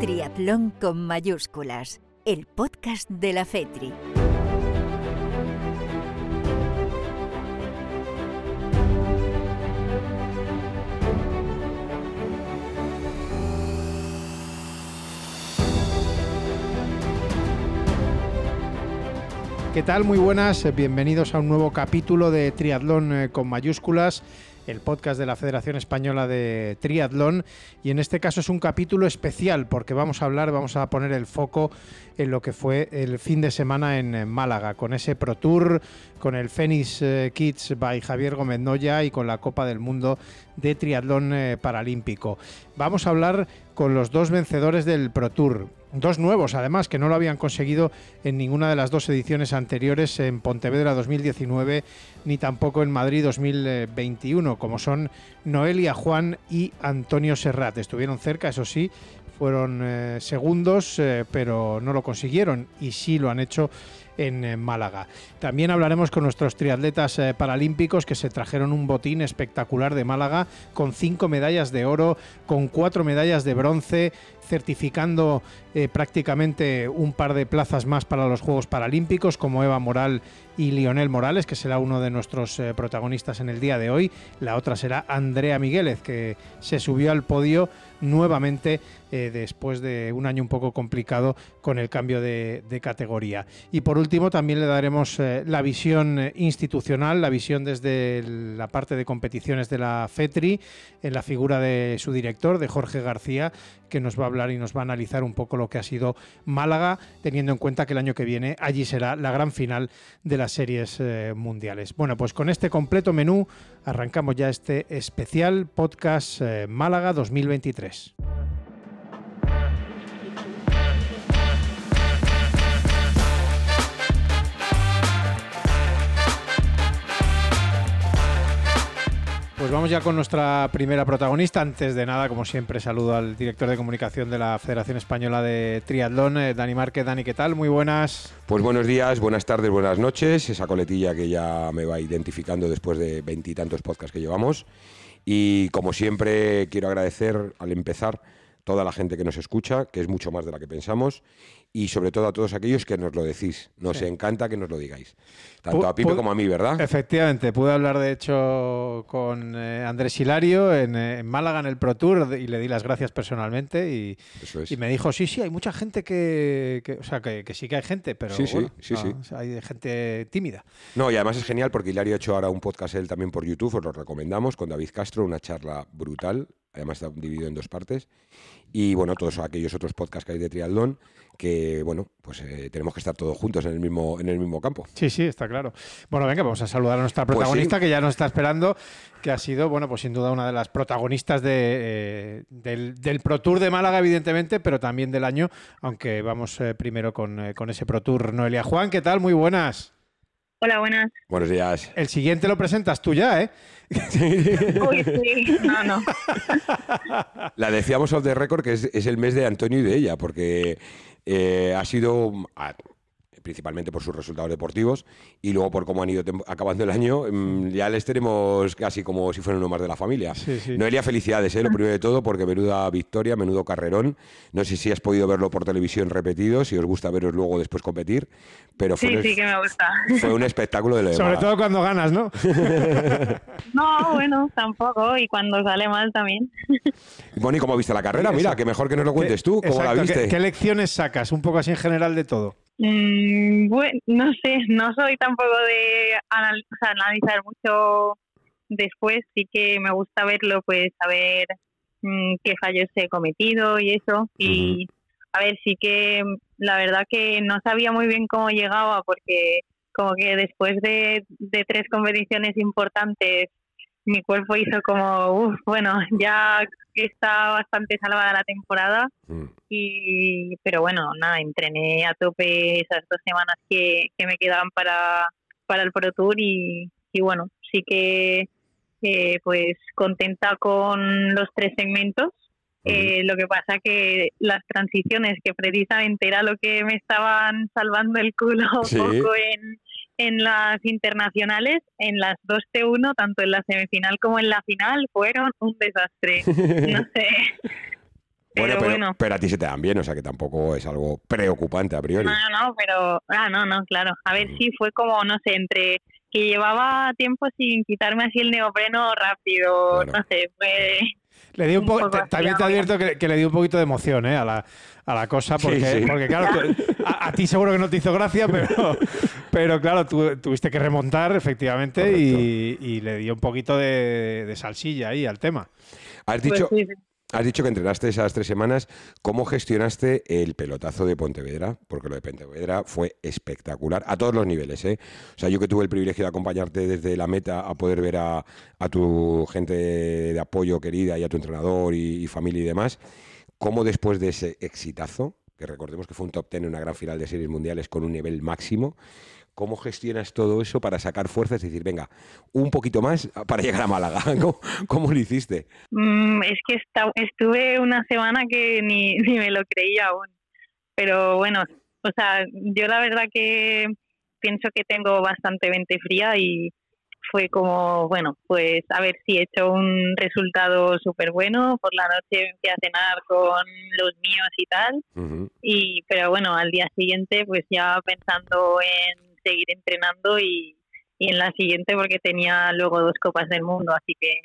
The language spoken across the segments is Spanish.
Triatlón con mayúsculas, el podcast de la FETRI. ¿Qué tal? Muy buenas, bienvenidos a un nuevo capítulo de Triatlón eh, con mayúsculas el podcast de la Federación Española de Triatlón y en este caso es un capítulo especial porque vamos a hablar, vamos a poner el foco en lo que fue el fin de semana en Málaga con ese Pro Tour, con el Phoenix eh, Kids by Javier Gómez Noya y con la Copa del Mundo de Triatlón eh, Paralímpico. Vamos a hablar con los dos vencedores del Pro Tour, dos nuevos además que no lo habían conseguido en ninguna de las dos ediciones anteriores en Pontevedra 2019 ni tampoco en Madrid 2021 como son Noelia Juan y Antonio Serrat estuvieron cerca eso sí fueron eh, segundos pero no lo consiguieron y sí lo han hecho en eh, Málaga. También hablaremos con nuestros triatletas eh, paralímpicos que se trajeron un botín espectacular de Málaga con cinco medallas de oro, con cuatro medallas de bronce, certificando eh, prácticamente un par de plazas más para los Juegos Paralímpicos, como Eva Moral y Lionel Morales, que será uno de nuestros protagonistas en el día de hoy. La otra será Andrea Migueles, que se subió al podio nuevamente después de un año un poco complicado con el cambio de, categoría. Y por último, también le daremos eh, la visión eh, institucional, la visión desde la parte de competiciones de la FETRI, en la figura de su director, de Jorge García, que nos va a hablar y nos va a analizar un poco lo que ha sido Málaga, teniendo en cuenta que el año que viene allí será la gran final de las series eh, mundiales. Bueno, pues con este completo menú arrancamos ya este especial podcast Málaga 2023. Pues vamos ya con nuestra primera protagonista. Antes de nada, como siempre, saludo al director de comunicación de la Federación Española de Triatlón, eh, Dani Márquez. Dani, ¿qué tal? Muy buenas. Pues buenos días, buenas tardes, buenas noches. Esa coletilla que ya me va identificando después de veintitantos podcasts que llevamos. Y como siempre, quiero agradecer al empezar toda la gente que nos escucha, que es mucho más de la que pensamos, y sobre todo a todos aquellos que nos lo decís. Nos encanta que nos lo digáis. Tanto a Pipe como a mí, ¿verdad? Efectivamente, pude hablar de hecho con eh, Andrés Hilario en, eh, en, Málaga en el Pro Tour y le di las gracias personalmente y, y me dijo, sí, sí, hay mucha gente que, que o sea, que, que, sí que hay gente, pero sí, bueno, sí, sí, no, sí. hay gente tímida. No, y además es genial porque Hilario ha hecho ahora un podcast él también por YouTube, os lo recomendamos, con David Castro, una charla brutal, además está dividido en dos partes. Y bueno, todos aquellos otros podcasts que hay de triatlón, que bueno, pues eh, tenemos que estar todos juntos en el mismo en el mismo campo. Sí, sí, está claro. Bueno, venga, vamos a saludar a nuestra protagonista pues sí. que ya nos está esperando, que ha sido, bueno, pues sin duda una de las protagonistas de, eh, del, del, Pro Tour de Málaga, evidentemente, pero también del año, aunque vamos eh, primero con, con ese Pro Tour. Noelia Juan, ¿qué tal? Muy buenas. Hola, buenas. Buenos días. El siguiente lo presentas tú ya, ¿eh? Uy, sí, no, no. La decíamos off the record que es, es, el mes de Antonio y de ella, porque eh, ha sido, ah, principalmente por sus resultados deportivos y luego por cómo han ido acabando el año, mmm, ya les tenemos casi como si fueran uno más de la familia. Sí, sí. Noelia, felicidades, ¿eh? lo primero de todo, porque menuda victoria, menudo carrerón. No sé si has podido verlo por televisión repetido, si os gusta veros luego después competir, pero fue, sí, un, sí que me gusta. fue un espectáculo de lo Sobre todo cuando ganas, ¿no? no, bueno, tampoco, y cuando sale mal también. Bueno, ¿y cómo viste la carrera? Mira, que mejor que nos lo cuentes tú, ¿cómo Exacto, la viste? ¿Qué, ¿Qué lecciones sacas? Un poco así en general de todo. Mm, bueno, no sé, no soy tampoco de anal o sea, analizar mucho después, sí que me gusta verlo, pues saber mmm, qué fallos he cometido y eso. Y uh -huh. a ver, sí que la verdad que no sabía muy bien cómo llegaba porque como que después de, de tres competiciones importantes mi cuerpo hizo como, uff, bueno, ya está bastante salvada la temporada, mm. y pero bueno, nada, entrené a tope esas dos semanas que, que me quedaban para, para el Pro Tour y, y bueno, sí que eh, pues contenta con los tres segmentos. Eh, lo que pasa que las transiciones, que precisamente era lo que me estaban salvando el culo un sí. poco en, en las internacionales, en las 2 T1, tanto en la semifinal como en la final, fueron un desastre. no sé. Bueno, pero, pero, bueno. pero a ti se te dan bien, o sea que tampoco es algo preocupante a priori. No, no, pero. Ah, no, no, claro. A ver, Ujú. sí, fue como, no sé, entre que llevaba tiempo sin quitarme así el neopreno rápido, Claro. no sé, fue. Le di un Un poco, poco así, también te advierto que, que le di un poquito de emoción ¿eh? a, la, a la cosa, porque, sí. porque claro, tú- a, a ti seguro que no te hizo gracia, pero, pero claro, tú tuviste que remontar efectivamente y, y le di un poquito de, de salsilla ahí al tema. Has pues dicho, sí. Has dicho que entrenaste esas tres semanas. ¿Cómo gestionaste el pelotazo de Pontevedra? Porque lo de Pontevedra fue espectacular a todos los niveles. ¿eh? O sea, yo que tuve el privilegio de acompañarte desde la meta a poder ver a, tu gente de apoyo querida y a tu entrenador y, y familia y demás. ¿Cómo después de ese exitazo, que recordemos que fue un top ten en una gran final de series mundiales con un nivel máximo, ¿Cómo gestionas todo eso para sacar fuerzas y decir, venga, un poquito más para llegar a Málaga? ¿Cómo, cómo lo hiciste? Mm, es que esta- estuve una semana que ni, ni me lo creía aún. Pero bueno, o sea, yo la verdad que pienso que tengo bastante mente fría y fue como, bueno, pues a ver si he hecho un resultado súper bueno. Por la noche fui a cenar con los míos y tal. Y pero bueno al día siguiente pues ya pensando en seguir entrenando y, y en la siguiente porque tenía luego dos copas del mundo así que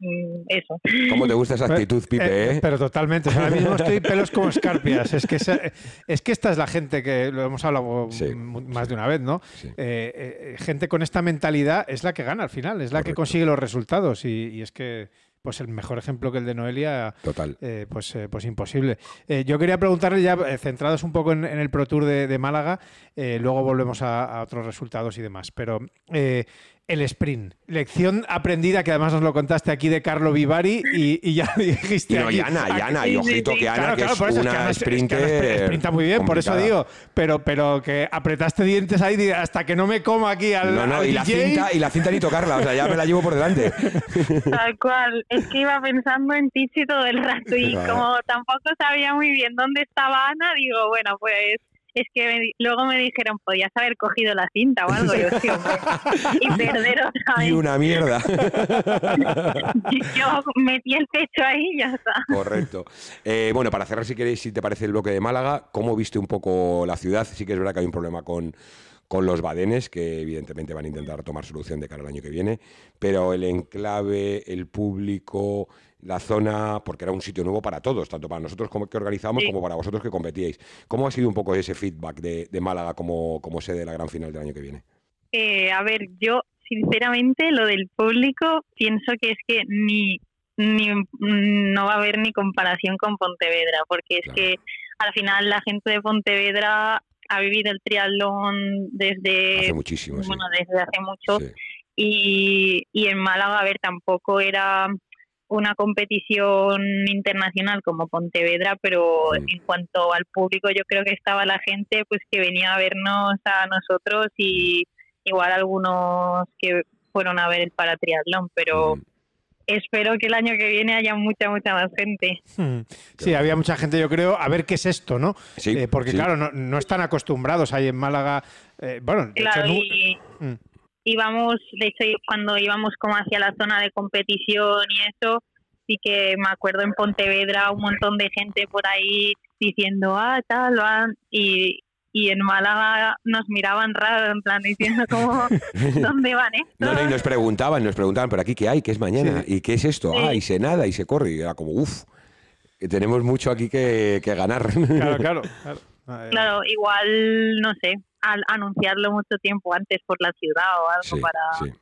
mm, eso ¿Cómo te gusta esa actitud, Pipe? Eh, eh? Pero totalmente. O sea, ahora mismo estoy pelos como escarpias. Es que, esa- es que esta es la gente que lo hemos hablado Sí. más de una vez, ¿no? Sí. Eh, eh, gente con esta mentalidad es la que gana al final, es la que consigue los resultados. Y, y es que, pues el mejor ejemplo que el de Noelia, Total. eh, pues, eh, pues imposible. Eh, yo quería preguntarle ya, centrados un poco en, en el Pro Tour de, de Málaga, luego volvemos a, a otros resultados y demás, pero el sprint, lección aprendida que además nos lo contaste aquí de Carlo Vivari y, y ya dijiste Y no, aquí- Ana, y aquí- Ana, y ojito que Ana, Claro, que claro, es que una Ana es- es que sprinter Ana sprinta muy bien, por eso complicada. digo, pero, pero que apretaste dientes ahí hasta que no me coma aquí al, No, no, al y la, DJ. cinta, y la cinta ni tocarla, o sea, ya me la llevo por delante. tal cual es que iba pensando en Tichi todo el rato y como tampoco sabía muy bien dónde estaba Ana digo bueno pues es que me luego me dijeron podías haber cogido la cinta o algo y yo, sí, hombre, y perder otra Y vez una mierda. yo metí el pecho ahí y ya está Correcto. Eh, bueno, para cerrar, si queréis, si te parece el bloque de Málaga, ¿cómo viste un poco la ciudad? Sí que es verdad que hay un problema con, con los badenes, que evidentemente van a intentar tomar solución de cara al año que viene, pero el enclave, el público, la zona, porque era un sitio nuevo para todos, tanto para nosotros como que organizamos Sí. como para vosotros que competíais. ¿Cómo ha sido un poco ese feedback de, de Málaga como, como sede de la gran final del año que viene? Eh, a ver, yo sinceramente lo del público pienso que es que ni, ni no va a haber ni comparación con Pontevedra, porque es Claro. que al final la gente de Pontevedra ha vivido el triatlón desde Hace muchísimo, sí. bueno desde hace mucho Sí. y, y en Málaga, a ver, tampoco era una competición internacional como Pontevedra, pero en cuanto al público, yo creo que estaba la gente pues que venía a vernos a nosotros y igual algunos que fueron a ver el paratriatlón, pero Mm. espero que el año que viene haya mucha, mucha más gente. Hmm. Sí, había mucha gente, yo creo, a ver qué es esto, ¿no? Sí, Eh, porque, sí. claro, no, no están acostumbrados ahí en Málaga. eh, bueno, de Claro, hecho, y Mm. íbamos, de hecho, cuando íbamos como hacia la zona de competición y eso, sí que me acuerdo en Pontevedra un montón de gente por ahí diciendo, ah, tal, van, y, y en Málaga nos miraban raro, en plan diciendo como, ¿dónde van estos? No, no, y nos preguntaban, nos preguntaban, ¿pero aquí qué hay? ¿Qué es mañana? Sí. ¿Y qué es esto? Sí. Ah, y se nada y se corre. Y era como, uff, tenemos mucho aquí que, que ganar. Claro, claro. claro. Claro, igual, no sé, al anunciarlo mucho tiempo antes por la ciudad o algo Sí, para...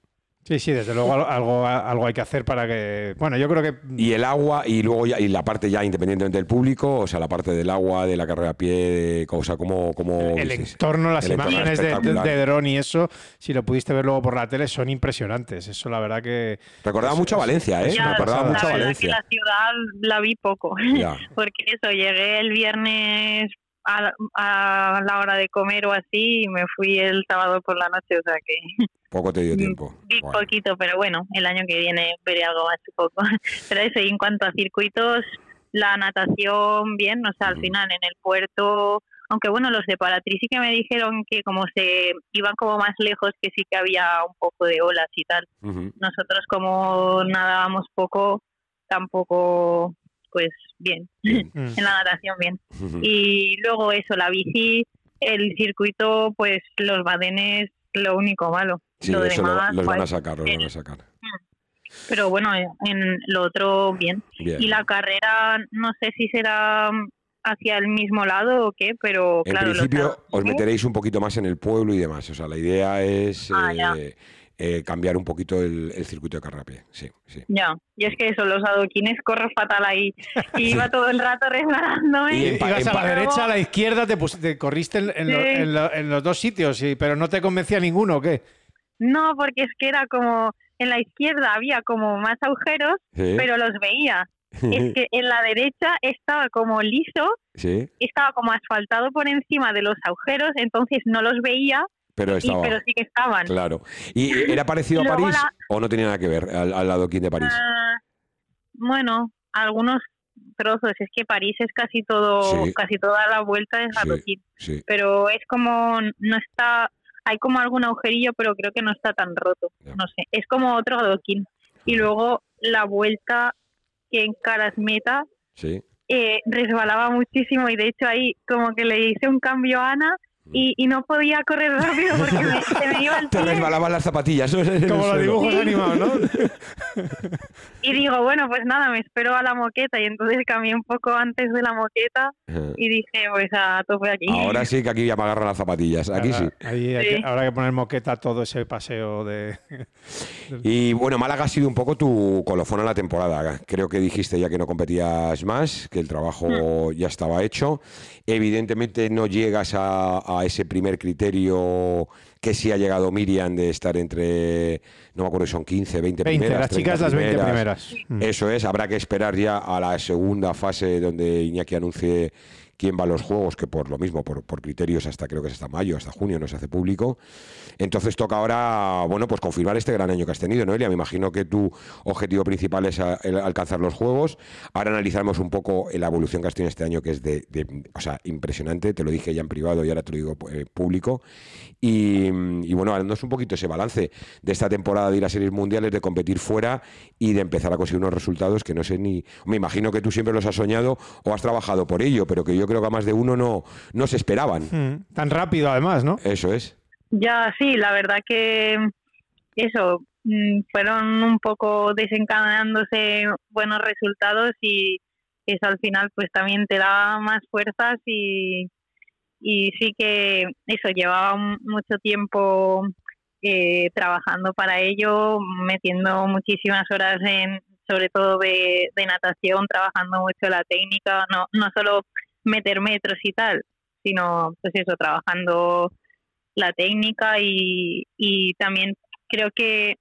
sí. Sí, desde luego al- algo, algo hay que hacer para que. Bueno, yo creo que. Y el agua, y luego ya, y la parte ya independientemente del público, o sea, la parte del agua, de la carrera a pie, de- o sea, cómo, cómo el entorno, las El entorno imágenes de, de, dron y eso, si lo pudiste ver luego por la tele, son impresionantes. Eso, la verdad que. Recordaba es- mucho a Valencia, ¿eh? Ya, recordaba pasada. mucho a la verdad Valencia. que la ciudad la vi poco. Ya. porque eso, llegué el viernes a, la- a la hora de comer o así y me fui el sábado por la noche, o sea que Poco te dio tiempo. vi Bueno. poquito, pero bueno, el año que viene veré algo más poco. Pero eso, y en cuanto a circuitos, la natación, bien, o sea, al final en el puerto, aunque bueno, los de Paratri sí que me dijeron que como se iban como más lejos, que sí que había un poco de olas y tal. Nosotros como nadábamos poco, tampoco pues bien, Bien. Mm. en la natación bien. Y luego eso, la bici, el circuito, pues los badenes, lo único malo. Sí, lo eso lo- demás, los van a guay. sacar, los bien. van a sacar. Pero bueno, en lo otro bien. Bien. Y la carrera, no sé si será hacia el mismo lado o qué, pero En claro. los principio os meteréis un poquito más en el pueblo y demás. O sea, la idea es Ah, ya. Eh, eh, cambiar un poquito el, el circuito de pie. Sí, sí. Ya, y es que eso, los adoquines corro fatal ahí. Y iba todo el rato resbalándome. Y en pa- Ibas a la derecha, a la izquierda, te, pus- te corriste en, en lo- Sí. en lo- en los dos sitios, sí, pero no te convencía ninguno, ¿o qué? No, porque es que era como, en la izquierda había como más agujeros, Sí, pero los veía. Es que en la derecha estaba como liso, sí, estaba como asfaltado por encima de los agujeros, entonces no los veía, pero sí que estaban. Claro. ¿Y era parecido a París la- o no tenía nada que ver al, al lado de París? Ah, bueno, algunos trozos, es que París es casi todo, Sí. casi toda la vuelta es Sí. adoquín. Sí. pero es como no está hay como algún agujerillo pero creo que no está tan roto Ya. no sé es como otro adoquín y luego la vuelta que en caras meta Sí. eh, resbalaba muchísimo y de hecho ahí como que le hice un cambio a Ana y, y no podía correr rápido porque me, se me iba el Te pie resbalaban las zapatillas. Como los suelo. dibujos Sí. animados, ¿no? y digo bueno pues nada me espero a la moqueta y entonces cambié un poco antes de la moqueta y dije pues a tope aquí Ahora sí que aquí ya me agarran las zapatillas. Aquí sí. Ahora- Ahí hay que- habrá que poner moqueta todo ese paseo de... Y bueno, Málaga ha sido un poco tu colofón a la temporada. Creo que dijiste ya que no competías más, que el trabajo ya estaba hecho. Evidentemente no llegas a, a ese primer criterio que sí ha llegado Miriam de estar entre, no me acuerdo si son 15, 20, 20, primeras. las 30 chicas las 20 primeras. Mm. Eso es, habrá que esperar ya a la segunda fase donde Iñaki anuncie quién va a los juegos, que por lo mismo, por, criterios hasta creo que es hasta mayo, hasta junio no se hace público. Entonces toca ahora, bueno, pues confirmar este gran año que has tenido, Noelia. Me imagino que tu objetivo principal es el alcanzar los juegos. Ahora analizaremos un poco la evolución que has tenido este año, que es de, o sea, impresionante. Te lo dije ya en privado y ahora te lo digo eh, público. Y, y bueno, es un poquito ese balance de esta temporada de ir a series mundiales, de competir fuera y de empezar a conseguir unos resultados que no sé ni. Me imagino que tú siempre los has soñado o has trabajado por ello, pero que yo creo que a más de uno no, no se esperaban. Mm. Tan rápido, además, ¿no? Eso es. Ya, sí, la verdad que eso, mm, fueron un poco desencadenándose buenos resultados y eso al final pues también te da más fuerzas y, y sí que eso, llevaba mucho tiempo eh, trabajando para ello, metiendo muchísimas horas en sobre todo de, de natación, trabajando mucho la técnica, no, no solo meter metros y tal, sino pues eso, trabajando la técnica y, y también creo que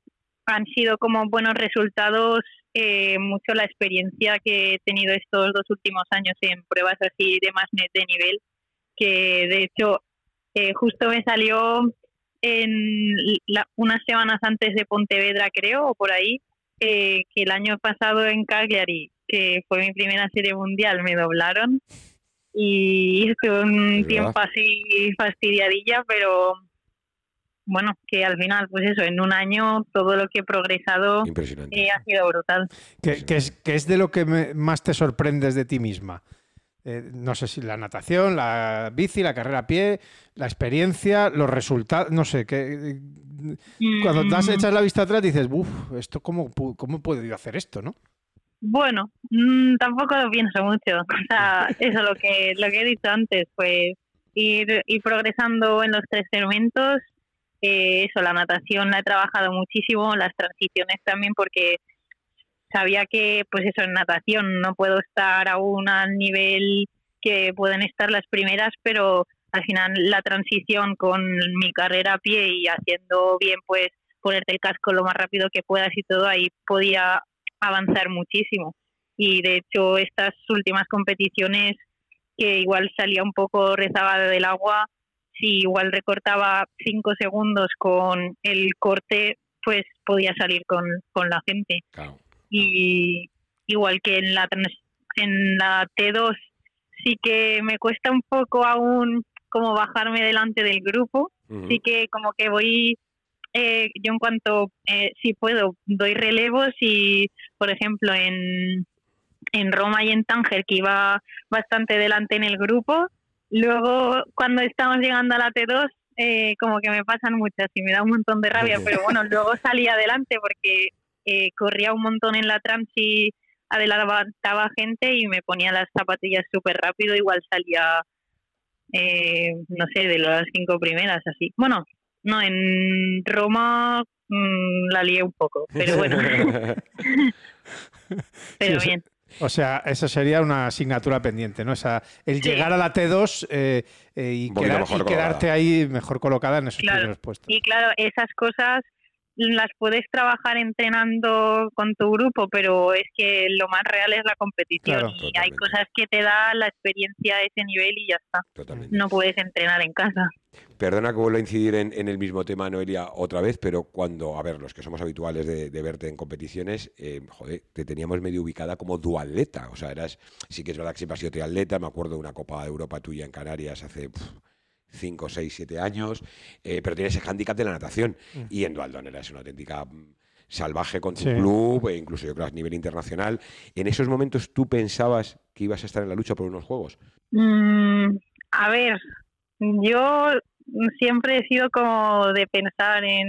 han sido como buenos resultados eh, mucho la experiencia que he tenido estos dos últimos años en pruebas así de más de nivel que de hecho eh, justo me salió en la- unas semanas antes de Pontevedra creo o por ahí eh, que el año pasado en Cagliari que fue mi primera serie mundial me doblaron y estuve un tiempo así fastidiadilla, pero bueno, que al final, pues eso, en un año todo lo que he progresado Impresionante. eh, ha sido brutal. ¿Qué, qué es, qué es de lo que me- más te sorprendes de ti misma? Eh, no sé si la natación, la bici, la carrera a pie, la experiencia, los resultados, no sé, que cuando te has Mm, echas la vista atrás dices, uff, esto cómo, pu- cómo he podido hacer esto, ¿no? Bueno, mm, tampoco lo pienso mucho. O sea, eso lo que lo que he dicho antes, pues ir, ir progresando en los tres elementos. eh, eso, la natación la he trabajado muchísimo, las transiciones también, porque sabía que, pues eso, en natación no puedo estar aún al nivel que pueden estar las primeras, pero al final la transición con mi carrera a pie y haciendo bien, pues ponerte el casco lo más rápido que puedas y todo, ahí podía avanzar muchísimo. Y de hecho, estas últimas competiciones, que igual salía un poco rezagada del agua, si igual recortaba cinco segundos con el corte, pues podía salir con, con la gente. Claro. Y igual que en la, en la T2, sí que me cuesta un poco aún como bajarme delante del grupo, Ujú. sí que como que voy eh, yo en cuanto eh, si puedo doy relevos y por ejemplo en en Roma y en Tánger, que iba bastante delante en el grupo. Luego, cuando estamos llegando a la T2, eh, como que me pasan muchas y me da un montón de rabia, pero bueno, luego salí adelante porque eh, corría un montón en la trans y adelantaba gente y me ponía las zapatillas súper rápido, igual salía, eh, no sé, de las cinco primeras, así. Bueno, no, en Roma mm, la lié un poco, pero bueno. pero bien. O sea, esa sería una asignatura pendiente, ¿no? O sea, el llegar a la T2 eh, eh, y, quedarte ahí mejor colocada en esos primeros puestos. Y claro, esas cosas las puedes trabajar entrenando con tu grupo, pero es que lo más real es la competición. y hay cosas que te da la experiencia a ese nivel y ya está. No puedes entrenar en casa. Perdona que vuelva a incidir en, el mismo tema, Noelia, otra vez, pero cuando, a ver, los que somos habituales de, verte en competiciones, eh, joder, te teníamos medio ubicada como dualeta. O sea, eras, sí que es verdad que siempre has sido triatleta, me acuerdo de una Copa de Europa tuya en Canarias hace... 5, 6, 7 años, eh, pero tiene ese hándicap de la natación. Mm. Y en Dualdon eras una auténtica mm, salvaje con tu club, e incluso yo creo a nivel internacional. ¿En esos momentos tú pensabas que ibas a estar en la lucha por unos juegos? Mm, a ver, yo siempre he sido como de pensar en,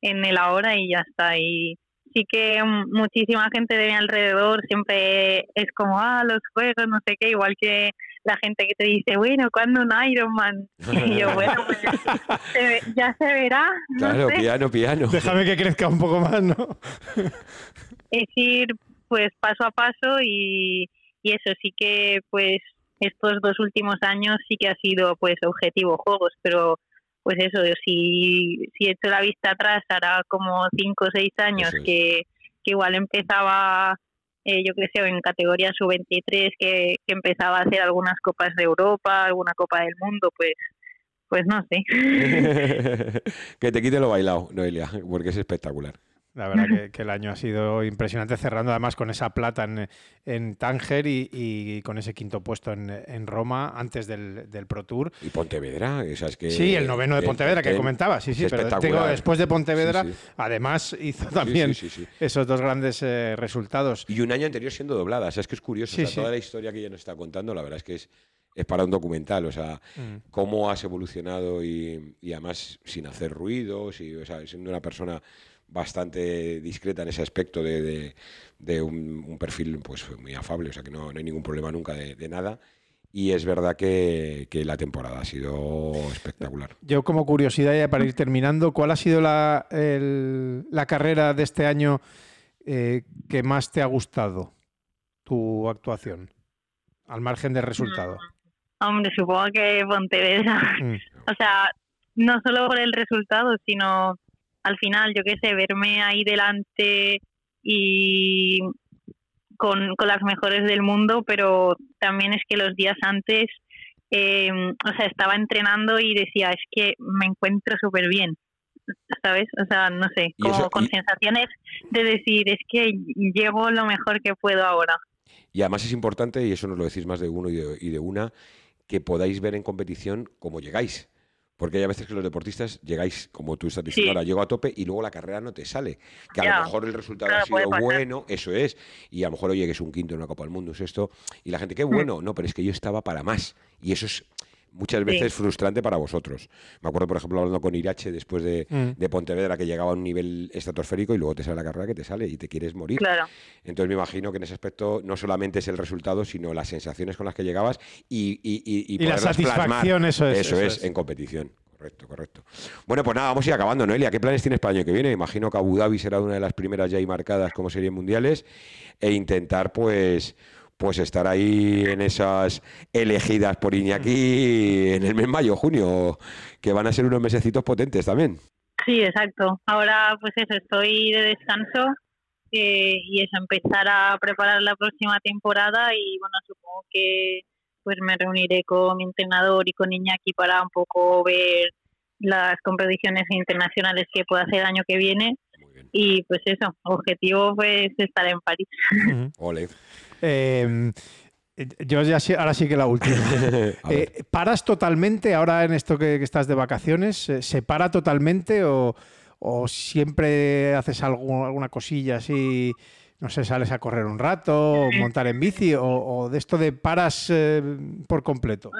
en el ahora y ya está. Y sí que muchísima gente de mi alrededor siempre es como, ah, los juegos, no sé qué, igual que la gente que te dice, bueno, ¿cuándo un Ironman? Y yo, bueno, pues ya se verá. claro, piano, piano. Déjame que crezca un poco más, ¿no? es ir, pues, paso a paso y, y eso sí que, pues, estos dos últimos años sí que ha sido, pues, objetivo juegos, pero pues eso, si, si hecho la vista atrás, hará como cinco o seis años que, que igual empezaba eh, yo creo en categoría sub-23 que, que, empezaba a hacer algunas copas de Europa, alguna copa del mundo, pues pues no sé. que te quite lo bailado, Noelia, porque es espectacular. La verdad que, el año ha sido impresionante, cerrando además con esa plata en, en Tánger y, con ese quinto puesto en, Roma antes del, Pro Tour. Y Pontevedra, es que... Sí, el noveno de Pontevedra que, comentaba, sí, sí, pero después de Pontevedra, además hizo también esos dos grandes eh, resultados. Y un año anterior siendo doblada, o sea, es que es curioso, toda la historia que ella nos está contando, la verdad es que es, es para un documental, o sea, mm. cómo has evolucionado y, y, además sin hacer ruidos, y, o sea, siendo una persona bastante discreta en ese aspecto de, un, perfil pues muy afable, o sea que no, hay ningún problema nunca de, nada. Y es verdad que, la temporada ha sido espectacular. Yo como curiosidad, ya para ir terminando, ¿cuál ha sido la, la carrera de este año eh, que más te ha gustado, tu actuación, al margen del resultado? Hombre, supongo que Pontevedra. Mm. O sea, no solo por el resultado, sino al final, yo qué sé, verme ahí delante y con, las mejores del mundo, pero también es que los días antes, em, o sea, estaba entrenando y decía, es que me encuentro súper bien, ¿sabes? O sea, no sé, como con sensaciones de decir, es que llevo lo mejor que puedo ahora. Y además es importante, y eso nos lo decís más de uno y de, y de una, que podáis ver en competición cómo llegáis. Porque hay a veces que los deportistas llegáis, como tú estás diciendo ahora, llego a tope y luego la carrera no te sale. Que a lo mejor el resultado ha sido bueno, eso es. Y a lo mejor, oye, que es un quinto en una Copa del Mundo, es esto. Y la gente, qué mm. bueno. No, pero es que yo estaba para más. Y eso es muchas veces frustrante para vosotros. Me acuerdo, por ejemplo, hablando con Irache después de, mm. de, Pontevedra, que llegaba a un nivel estratosférico y luego te sale la carrera que te sale y te quieres morir. Claro. Entonces me imagino que en ese aspecto no solamente es el resultado, sino las sensaciones con las que llegabas y, y, y, y la satisfacción, eso es. Eso, es, en competición. Correcto, correcto. Bueno, pues nada, vamos a ir acabando, Noelia. ¿Qué planes tienes para el año que viene? Imagino que Abu Dhabi será una de las primeras ya ahí marcadas como series mundiales e intentar, pues, pues estar ahí en esas elegidas por Iñaki en el mes mayo, junio, que van a ser unos mesecitos potentes también. Sí, exacto. Ahora, pues eso, estoy de descanso eh, y es empezar a preparar la próxima temporada y bueno, supongo que pues me reuniré con mi entrenador y con Iñaki para un poco ver las competiciones internacionales que pueda hacer el año que viene. Y pues eso, objetivo pues estar en París. Em, yo ya ahora sí que la última. Eh, ¿Paras totalmente ahora en esto que, estás de vacaciones? Eh, ¿Se para totalmente o, siempre haces algo, alguna cosilla así no sé, sales a correr un rato, o montar en bici, o, de esto de paras eh, por completo.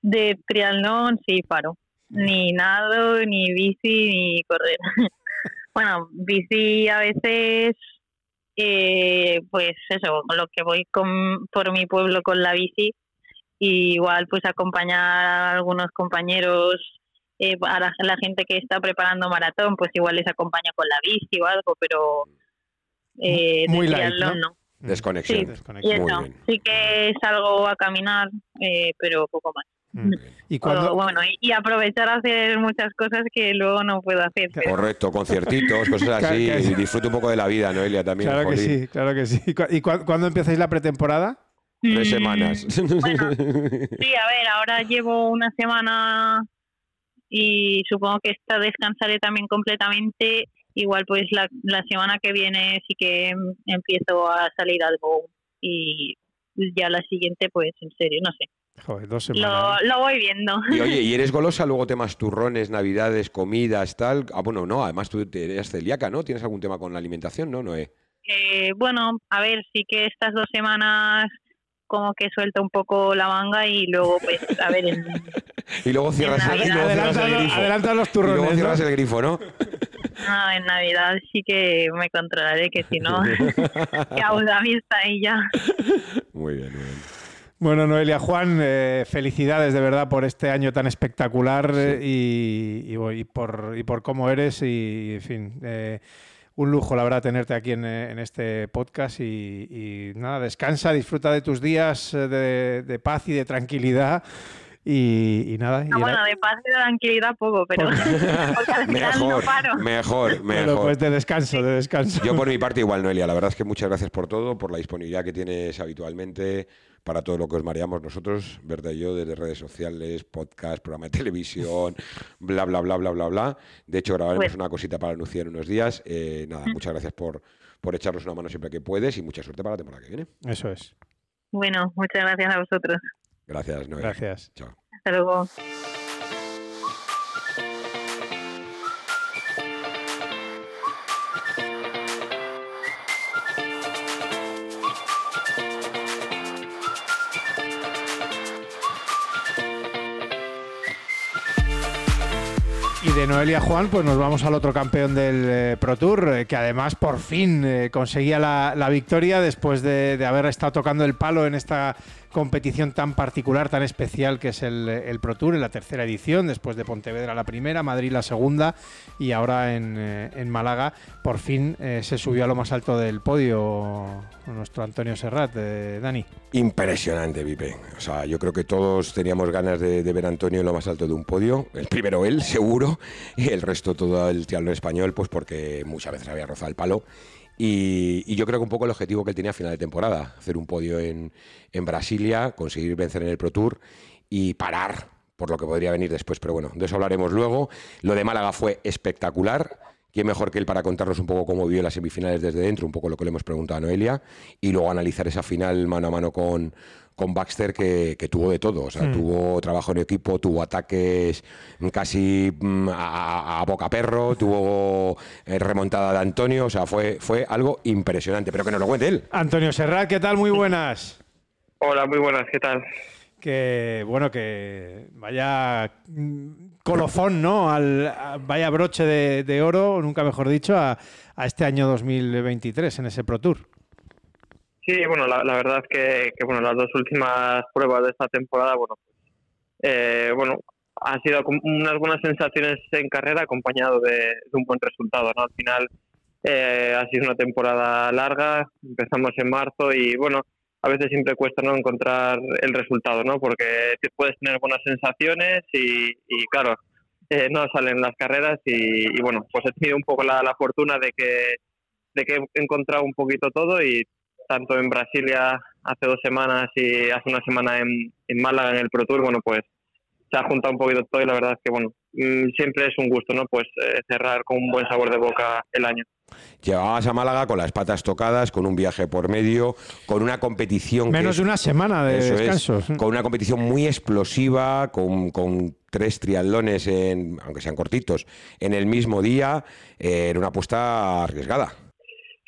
De triatlón sí paro. Ni nado, ni bici, ni correr. bueno, bici a veces, eh, pues eso, lo que voy con, por mi pueblo con la bici, y igual pues acompañar a algunos compañeros eh, a la, gente que está preparando maratón, pues igual les acompaña con la bici o algo, pero eh, Muy light, ¿no? Desconexión. Sí, sí que salgo a caminar, eh, pero poco más. Mm. ¿Y, cuando... bueno, y, aprovechar a hacer muchas cosas que luego no puedo hacer. Correcto, conciertitos, cosas así. Y disfruto un poco de la vida, Noelia, también. Claro que sí, claro que sí. ¿Y cuándo empezáis la pretemporada? Tres mm, semanas. sí, a ver, ahora llevo una semana y supongo que esta descansaré también completamente igual pues la, la semana que viene sí que empiezo a salir algo y ya la siguiente pues en serio, no sé. Joder, dos semanas. Lo, lo, voy viendo. Y oye, ¿y eres golosa luego temas turrones, navidades, comidas, tal? Ah, bueno, no, además tú eres celíaca, ¿no? ¿Tienes algún tema con la alimentación, no, Noé? Eh, bueno, a ver, sí que estas dos semanas como que suelta un poco la manga y luego pues a ver en, y luego cierras, el, grifo adelantas los turrones y luego cierras el grifo ¿no? No, en Navidad sí que me controlaré, que si no, que aún la vista y ya. Muy bien, muy bien. Bueno, Noelia, Juan, eh, felicidades de verdad por este año tan espectacular eh, y, y, por, y por cómo eres y, en fin, eh, un lujo, la verdad, tenerte aquí en, este podcast y, nada, descansa, disfruta de tus días de, de paz y de tranquilidad y, nada. Ah, bueno, de paz y de tranquilidad poco, pero mejor, mejor, mejor. pues de descanso, de descanso. Yo por mi parte igual, Noelia, la verdad es que muchas gracias por todo, por la disponibilidad que tienes habitualmente para todo lo que os mareamos nosotros, verdad yo, desde redes sociales, podcast, programa de televisión, bla, bla, bla, bla, bla, bla. De hecho, grabaremos pues una cosita para anunciar en unos días. Eh, nada, muchas gracias por, por echarnos una mano siempre que puedes y mucha suerte para la temporada que viene. Eso es. Bueno, muchas gracias a vosotros. Gracias, Noé. Gracias. Chao. Hasta luego. De Noelia Juan, pues nos vamos al otro campeón del eh, Pro Tour, eh, que además por fin eh, conseguía la, victoria después de, de, haber estado tocando el palo en esta competición tan particular, tan especial que es el, Pro Tour, en la tercera edición, después de Pontevedra la primera, Madrid la segunda y ahora en, eh, Málaga por fin eh, se subió a lo más alto del podio nuestro Antonio Serrat, eh, Dani. Impresionante, Vipe. O sea, yo creo que todos teníamos ganas de, ver a Antonio en lo más alto de un podio. El primero él, seguro, y el resto todo el triatlón español, pues porque muchas veces había rozado el palo y, yo creo que un poco el objetivo que él tenía a final de temporada, hacer un podio en, en Brasilia, conseguir vencer en el Pro Tour y parar por lo que podría venir después. Pero bueno, de eso hablaremos luego. Lo de Málaga fue espectacular. ¿Quién mejor que él para contarnos un poco cómo vivió las semifinales desde dentro, un poco lo que le hemos preguntado a Noelia, y luego analizar esa final mano a mano con, con Baxter que, tuvo de todo. O sea, hmm. tuvo trabajo en equipo, tuvo ataques casi mm, a, boca perro, tuvo eh, remontada de Antonio. O sea, fue, fue algo impresionante. Pero que nos lo cuente él. Antonio Serrat, ¿qué tal? Muy buenas. Hola, muy buenas, ¿qué tal? Que bueno, que vaya mm, colofón, ¿no? Al, vaya broche de, oro, nunca mejor dicho, a, este año 2023 en ese Pro Tour. Sí, bueno, la, verdad es que, bueno, las dos últimas pruebas de esta temporada, bueno, eh, bueno, ha sido unas buenas sensaciones en carrera acompañado de, un buen resultado, ¿no? Al final eh, ha sido una temporada larga, empezamos en marzo y bueno, a veces siempre cuesta no encontrar el resultado, ¿no? Porque puedes tener buenas sensaciones y, claro, eh, no salen las carreras y, bueno, pues he tenido un poco la, fortuna de que de que he encontrado un poquito todo y tanto en Brasilia hace dos semanas y hace una semana en, Málaga en el Pro Tour, bueno, pues se ha juntado un poquito todo y la verdad es que, bueno, mm, siempre es un gusto, ¿no? Pues eh, cerrar con un buen sabor de boca el año. Llevabas a Málaga con las patas tocadas, con un viaje por medio, con una competición. Menos de una semana de descanso. con una competición muy explosiva, con, con tres triatlones, en, aunque sean cortitos, en el mismo día. Eh, era una apuesta arriesgada.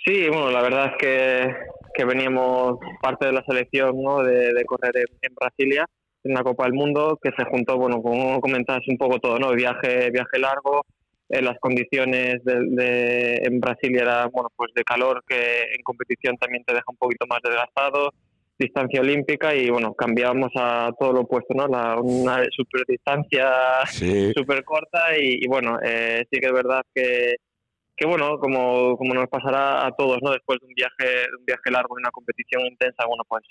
Sí, bueno, la verdad es que, que veníamos parte de la selección ¿no? de, correr en, Brasilia, en una Copa del Mundo, que se juntó, bueno, como comentas, un poco todo, ¿no? Viaje, viaje largo, eh, las condiciones de, en Brasil era bueno pues de calor que en competición también te deja un poquito más desgastado distancia olímpica y bueno cambiábamos a todo lo opuesto no la, una super distancia súper corta y, bueno eh, sí que es verdad que que bueno como, como nos pasará a todos no después de un viaje un viaje largo y una competición intensa bueno pues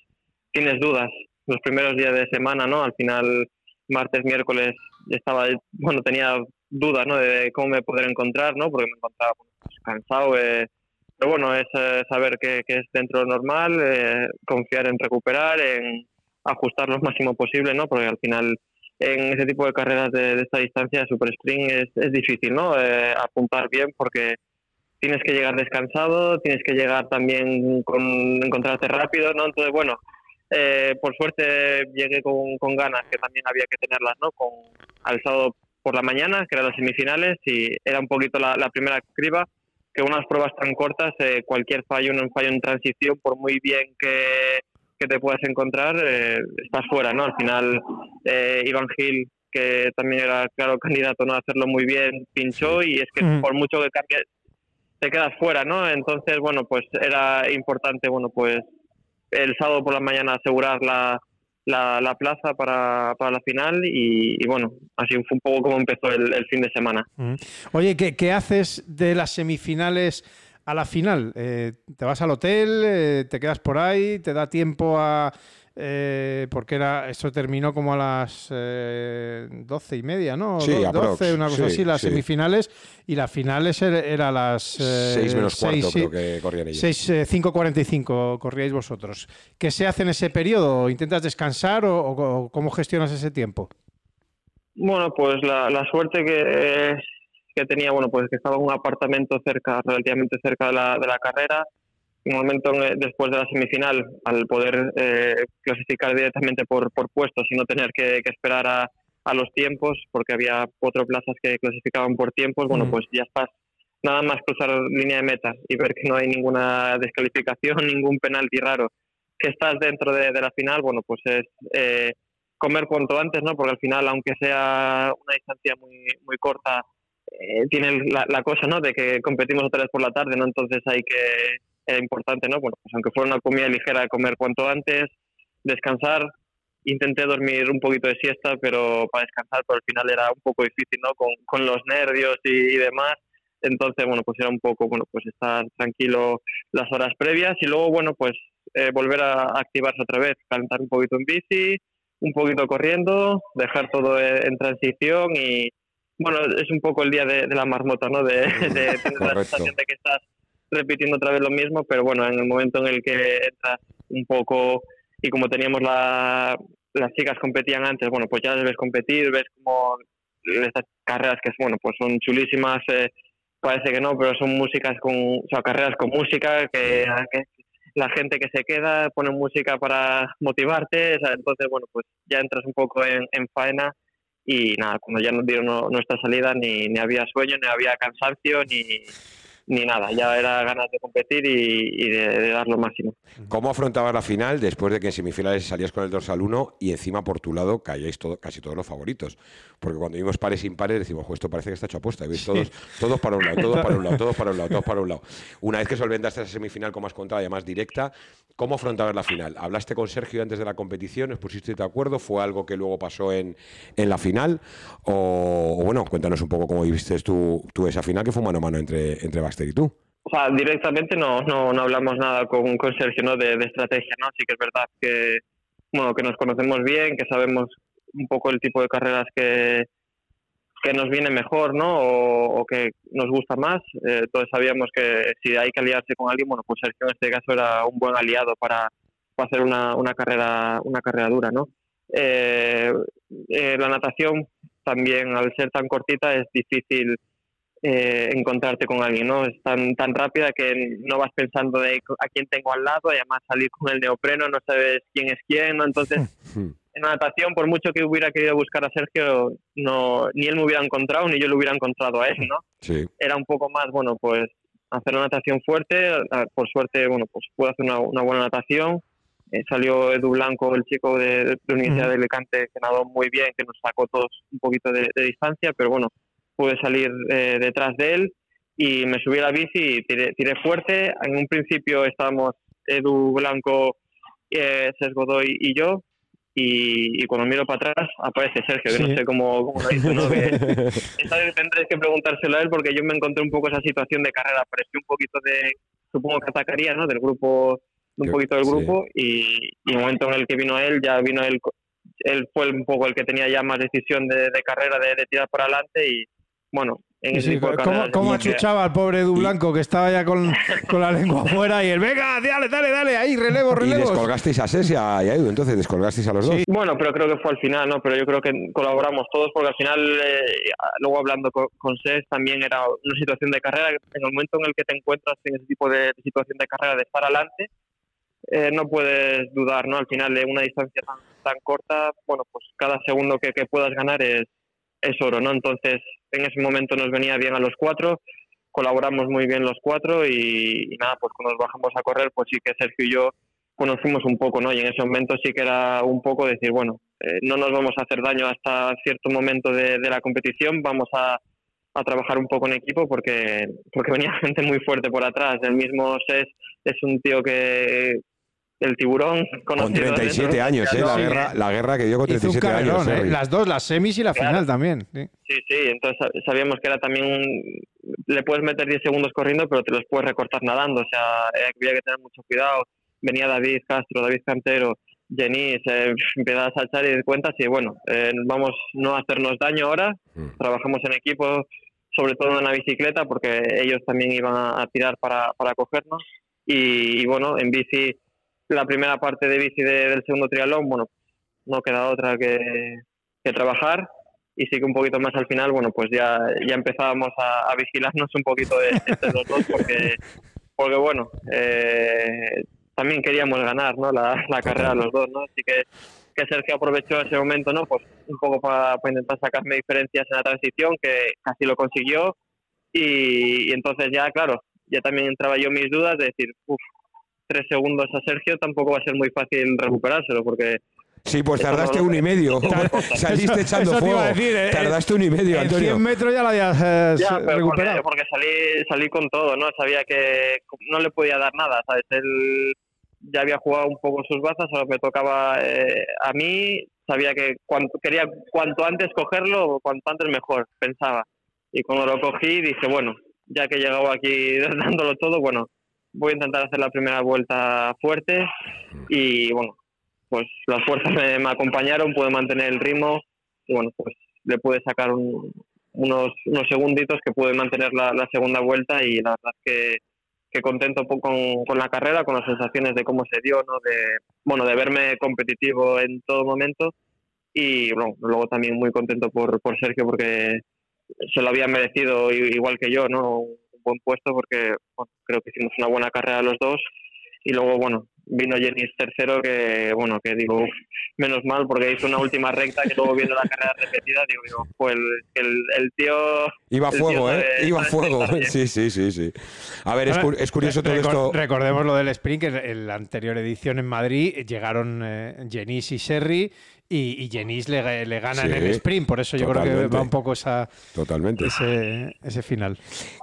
tienes dudas los primeros días de semana no al final martes miércoles estaba bueno tenía dudas ¿no? de cómo me poder encontrar, ¿no? porque me encontraba pues, cansado. Eh, pero bueno, es eh, saber que, es dentro de normal, eh, confiar en recuperar, en ajustar lo máximo posible, ¿no? porque al final en ese tipo de carreras de, esta distancia, super string, es, es difícil ¿no? apuntar bien porque tienes que llegar descansado, tienes que llegar también con encontrarte rápido, ¿no? Entonces, bueno, por suerte llegué con, con, ganas, que también había que tenerlas, ¿no? Con, al sábado por la mañana, que eran las semifinales, y era un poquito la, primera criba, que unas pruebas tan cortas, eh, cualquier fallo, un fallo en transición, por muy bien que, que te puedas encontrar, eh, estás fuera, ¿no? Al final, eh, Iván Gil, que también era, claro, candidato ¿no? a hacerlo muy bien, pinchó, y es que por mucho que cambies, te quedas fuera, ¿no? Entonces, bueno, pues era importante, bueno, pues el sábado por la mañana asegurar la la, plaza para, para, la final y, bueno, así fue un poco como empezó el, fin de semana. Oye, ¿qué, ¿qué, haces de las semifinales a la final? Eh, ¿Te vas al hotel? Eh, ¿Te quedas por ahí? ¿Te da tiempo a eh, porque era eso terminó como a las eh, doce y media, ¿no? Sí, 12, una cosa así, las semifinales, y las finales era, a las... Eh, 6 menos cuarto creo que corrían ellos. 6, 5.45 corríais vosotros. ¿Qué se hace en ese periodo? ¿Intentas descansar o, cómo gestionas ese tiempo? Bueno, pues la, suerte que, que tenía, bueno, pues que estaba en un apartamento cerca, relativamente cerca de la, de la carrera, un momento después de la semifinal, al poder eh, clasificar directamente por, por puestos y no tener que, esperar a, a, los tiempos, porque había cuatro plazas que clasificaban por tiempos, bueno, pues ya estás nada más cruzar línea de meta y ver que no hay ninguna descalificación, ningún penalti raro, que estás dentro de, la final, bueno, pues es eh, comer cuanto antes, ¿no? Porque al final, aunque sea una distancia muy, muy corta, eh, tiene la, la, cosa, ¿no? De que competimos otra vez por la tarde, ¿no? Entonces hay que era importante, ¿no? Bueno, pues aunque fuera una comida ligera, comer cuanto antes, descansar. Intenté dormir un poquito de siesta, pero para descansar, pero al final era un poco difícil, ¿no? Con, con los nervios y, demás. Entonces, bueno, pues era un poco, bueno, pues estar tranquilo las horas previas y luego, bueno, pues eh, volver a activarse otra vez, calentar un poquito en bici, un poquito corriendo, dejar todo en transición y, bueno, es un poco el día de, la marmota, ¿no? De, de tener la sensación de que estás repitiendo otra vez lo mismo, pero bueno, en el momento en el que entras un poco y como teníamos la, las chicas competían antes, bueno, pues ya ves competir, ves como estas carreras que bueno, pues son chulísimas, eh, parece que no, pero son músicas con, o sea, carreras con música, que, la gente que se queda pone música para motivarte, entonces bueno, pues ya entras un poco en, faena y nada, cuando ya nos dieron nuestra salida ni, ni había sueño, ni había cansancio, ni, ni nada, ya era ganas de competir y, de, dar lo máximo. ¿Cómo afrontabas la final después de que en semifinales salías con el dorsal 1 y encima por tu lado caíais todo, casi todos los favoritos? Porque cuando vimos pares impares decimos, esto parece que está hecho apuesta, ¿veis? Todos, todos para un lado, todos para un lado, todos para un lado, todos para un lado. Una vez que solventaste esa semifinal, como has contado, además directa, ¿cómo afrontabas la final? ¿Hablaste con Sergio antes de la competición? ¿Os pusisteis de acuerdo? ¿Fue algo que luego pasó en, en la final? O, bueno, cuéntanos un poco cómo viviste tú, tú esa final que fue mano a mano entre, entre y tú. O sea, directamente no, no, no hablamos nada con, con Sergio ¿no? de, estrategia, ¿no? Sí que es verdad que, bueno, que nos conocemos bien, que sabemos un poco el tipo de carreras que, que nos viene mejor, ¿no? O, que nos gusta más. Eh, entonces sabíamos que si hay que aliarse con alguien, bueno, pues Sergio en este caso era un buen aliado para, para hacer una, una, carrera, una carrera dura, ¿no? Eh, eh, la natación también, al ser tan cortita, es difícil eh, encontrarte con alguien, ¿no? Es tan, tan rápida que no vas pensando de a quién tengo al lado y además salir con el neopreno no sabes quién es quién, ¿no? Entonces, en natación, por mucho que hubiera querido buscar a Sergio, no, ni él me hubiera encontrado ni yo lo hubiera encontrado a él, ¿no? Sí. Era un poco más, bueno, pues hacer una natación fuerte. Por suerte, bueno, pues pude hacer una, una buena natación. Eh, salió Edu Blanco, el chico de, de la Universidad de Alicante, que nadó muy bien, que nos sacó todos un poquito de, distancia, pero bueno, pude salir eh, detrás de él y me subí a la bici y tiré, tiré fuerte. En un principio estábamos Edu Blanco, eh, Godoy y yo, y, cuando miro para atrás aparece Sergio, que no sé cómo, lo hizo, ¿no? tendréis que preguntárselo a él porque yo me encontré un poco esa situación de carrera, apareció un poquito de, supongo que atacaría, ¿no? Del grupo, un poquito del grupo y, y el momento en el que vino él, ya vino él, él fue un poco el que tenía ya más decisión de, carrera, de, de tirar para adelante y bueno, ¿Cómo, achuchaba al pobre Du Blanco que estaba ya con, la lengua afuera y el venga, dale, dale, dale, ahí, relevo, relevo. Y descolgasteis a Ses y a, Edu, entonces descolgasteis a los dos. Bueno, pero creo que fue al final, ¿no? Pero yo creo que colaboramos todos porque al final, eh, luego hablando con, Ses, también era una situación de carrera. En el momento en el que te encuentras en ese tipo de, situación de carrera de estar adelante, eh, no puedes dudar, ¿no? Al final de una distancia tan, tan corta, bueno, pues cada segundo que, que puedas ganar es, es oro, ¿no? Entonces, en ese momento nos venía bien a los cuatro, colaboramos muy bien los cuatro y, nada, pues cuando nos bajamos a correr, pues sí que Sergio y yo conocimos un poco, ¿no? Y en ese momento sí que era un poco decir, bueno, eh, no nos vamos a hacer daño hasta cierto momento de, la competición, vamos a, a, trabajar un poco en equipo porque, porque venía gente muy fuerte por atrás. El mismo SES es un tío que, el tiburón Con 37 años, ¿eh? La guerra, la guerra que dio con 37 años. ¿eh? Las dos, las semis y la final también. Sí. sí, entonces sabíamos que era también. Le puedes meter 10 segundos corriendo, pero te los puedes recortar nadando. O sea, eh, había que tener mucho cuidado. Venía David Castro, David Cantero, Jenny, se empezaba a saltar y de cuentas y bueno, eh, vamos no a hacernos daño ahora. Mm. Trabajamos en equipo, sobre todo en la bicicleta, porque ellos también iban a, tirar para, para cogernos. y bueno, en bici la primera parte de bici del segundo triatlón, bueno, no queda otra que, trabajar y sí que un poquito más al final, bueno, pues ya, ya empezábamos a, vigilarnos un poquito de, los dos porque, porque bueno, eh, también queríamos ganar, ¿no? La, la carrera los dos, ¿no? Así que, que Sergio aprovechó ese momento, ¿no? Pues un poco para, intentar sacarme diferencias en la transición, que casi lo consiguió y, y entonces ya, claro, ya también entraba yo mis dudas de decir, uff, tres segundos a Sergio, tampoco va a ser muy fácil recuperárselo, porque Sí, pues tardaste un y medio. Saliste echando fuego. Eh, tardaste un y medio, Antonio. 100 metros ya lo habías eh, recuperado. Porque, salí, salí con todo, ¿no? Sabía que no le podía dar nada, ¿sabes? Él ya había jugado un poco sus bazas, ahora me tocaba eh, a mí. Sabía que cuanto, quería cuanto antes cogerlo, cuanto antes mejor, pensaba. Y cuando lo cogí, dije, bueno, ya que he llegado aquí dándolo todo, bueno, voy a intentar hacer la primera vuelta fuerte y bueno, pues las fuerzas me, acompañaron, pude mantener el ritmo y bueno, pues le pude sacar unos, unos segunditos que pude mantener la, segunda vuelta y la verdad que, que contento con, con, la carrera, con las sensaciones de cómo se dio, ¿no? de, bueno, de verme competitivo en todo momento y bueno, luego también muy contento por, por Sergio porque se lo había merecido igual que yo, ¿no? Buen puesto porque creo que hicimos una buena carrera los dos. Y luego bueno vino Jenny tercero que bueno que digo menos mal porque hizo una última recta que luego viendo la carrera repetida digo, digo pues el, el, tío iba a fuego eh iba a fuego sí sí sí sí. A ver es, curioso todo esto. recordemos lo del sprint que en la anterior edición en Madrid llegaron eh, y Sherry y, y Jenis le, le gana en el sprint, por eso yo creo que va un poco esa, totalmente. Ese, ese final.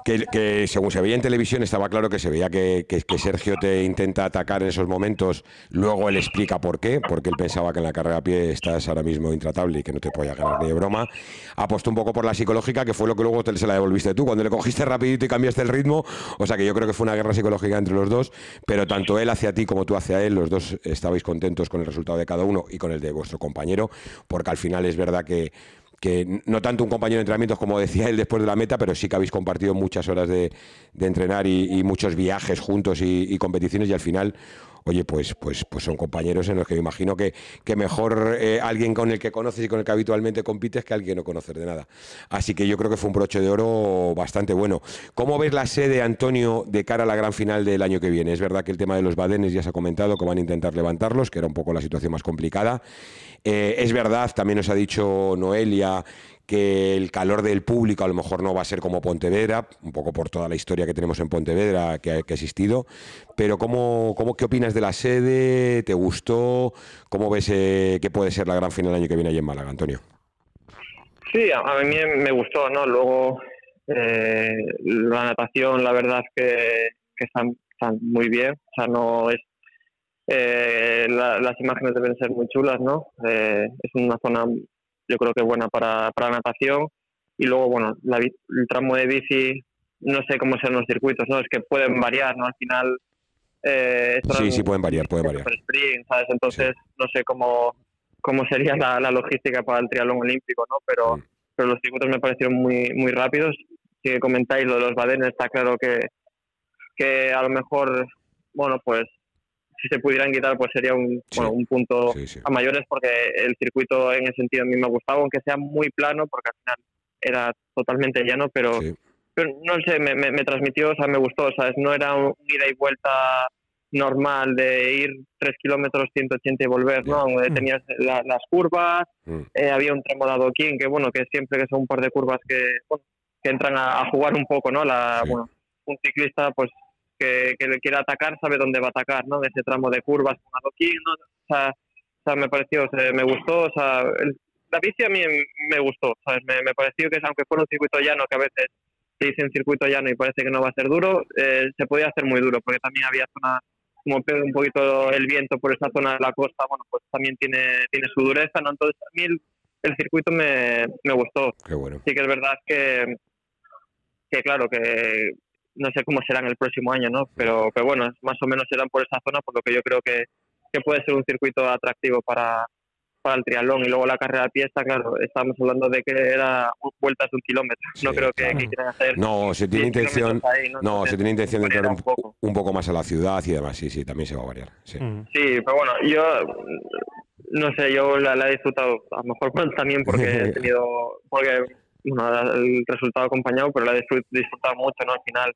Que, que, según se veía en televisión estaba claro que se veía que, que, Sergio te intenta atacar en esos momentos, luego él explica por qué, porque él pensaba que en la carrera a pie estás ahora mismo intratable y que no te podía ganar ni de broma. Apostó un poco por la psicológica, que fue lo que luego te, se la devolviste tú, cuando le cogiste rapidito y cambiaste el ritmo, o sea que yo creo que fue una guerra psicológica entre los dos, pero tanto él hacia ti como tú hacia él, los dos estabais contentos con el resultado de cada uno y con el de vuestro compañero compañero, porque al final es verdad que, que no tanto un compañero de entrenamientos como decía él después de la meta, pero sí que habéis compartido muchas horas de, entrenar y, muchos viajes juntos y, competiciones y al final oye, pues, pues, pues son compañeros en los que me imagino que, que mejor eh, alguien con el que conoces y con el que habitualmente compites que alguien no conoces de nada. Así que yo creo que fue un broche de oro bastante bueno. ¿Cómo ves la sede, Antonio, de cara a la gran final del año que viene? Es verdad que el tema de los badenes ya se ha comentado, que van a intentar levantarlos, que era un poco la situación más complicada. Eh, es verdad, también nos ha dicho Noelia, que el calor del público a lo mejor no va a ser como Pontevedra, un poco por toda la historia que tenemos en Pontevedra que ha, existido, pero ¿cómo, cómo, ¿qué opinas de la sede? ¿Te gustó? ¿Cómo ves eh, que puede ser la gran final el año que viene allí en Málaga, Antonio? Sí, a, mí me gustó, ¿no? Luego eh, la natación, la verdad que, que muy bien, o sea, no es... Eh, la, las imágenes deben ser muy chulas, ¿no? Eh, es una zona yo creo que buena para, para natación. Y luego, bueno, la, el tramo de bici, no sé cómo serán los circuitos, ¿no? Es que pueden variar, ¿no? Al final... Eh, sí, sí, pueden variar, pueden variar. Sprint, ¿sabes? Entonces, sí. no sé cómo, cómo sería la, la, logística para el triatlón olímpico, ¿no? Pero, mm. pero los circuitos me parecieron muy, muy rápidos. Si comentáis lo de los badenes, está claro que, que a lo mejor, bueno, pues si se pudieran quitar, pues sería un, sí. bueno, un punto sí, sí. a mayores, porque el circuito en ese sentido a mí me gustaba, aunque sea muy plano, porque al final era totalmente llano, pero, pero no sé, me, me, me, transmitió, o sea, me gustó, ¿sabes? No era un ida y vuelta normal de ir 3 kilómetros 180 y volver, ¿no? Mm. Tenías la, las curvas, mm. eh, había un tramo de adoquín, que bueno, que siempre que son un par de curvas que, bueno, que entran a, a, jugar un poco, ¿no? La, bueno, un ciclista, pues que, que, le quiera atacar sabe dónde va a atacar, ¿no? En ese tramo de curvas con adoquín, ¿no? O sea, o sea me pareció, o sea, me gustó, o sea, el, la bici a mí me gustó, ¿sabes? Me, me, pareció que aunque fuera un circuito llano, que a veces se dice un circuito llano y parece que no va a ser duro, eh, se podía hacer muy duro, porque también había zonas como pega un poquito el viento por esa zona de la costa, bueno, pues también tiene, tiene su dureza, ¿no? Entonces a mí el, el circuito me, me gustó. Qué bueno. Sí que es verdad que, que claro, que no sé cómo serán el próximo año, ¿no? Pero, pero bueno, más o menos serán por esa zona, por lo que yo creo que, que puede ser un circuito atractivo para, para el triatlón. Y luego la carrera de pie está claro, estamos hablando de que era vueltas de un kilómetro. Sí, no creo que, claro. que, quieran hacer. No, se tiene intención, ahí, ¿no? no se tiene intención de entrar un, un, poco. un, poco. más a la ciudad y demás. Sí, sí, también se va a variar. Sí, mm. sí pero bueno, yo no sé, yo la, la, he disfrutado, a lo mejor también porque he tenido, porque bueno, el resultado acompañado, pero la he disfrutado mucho, ¿no? Al final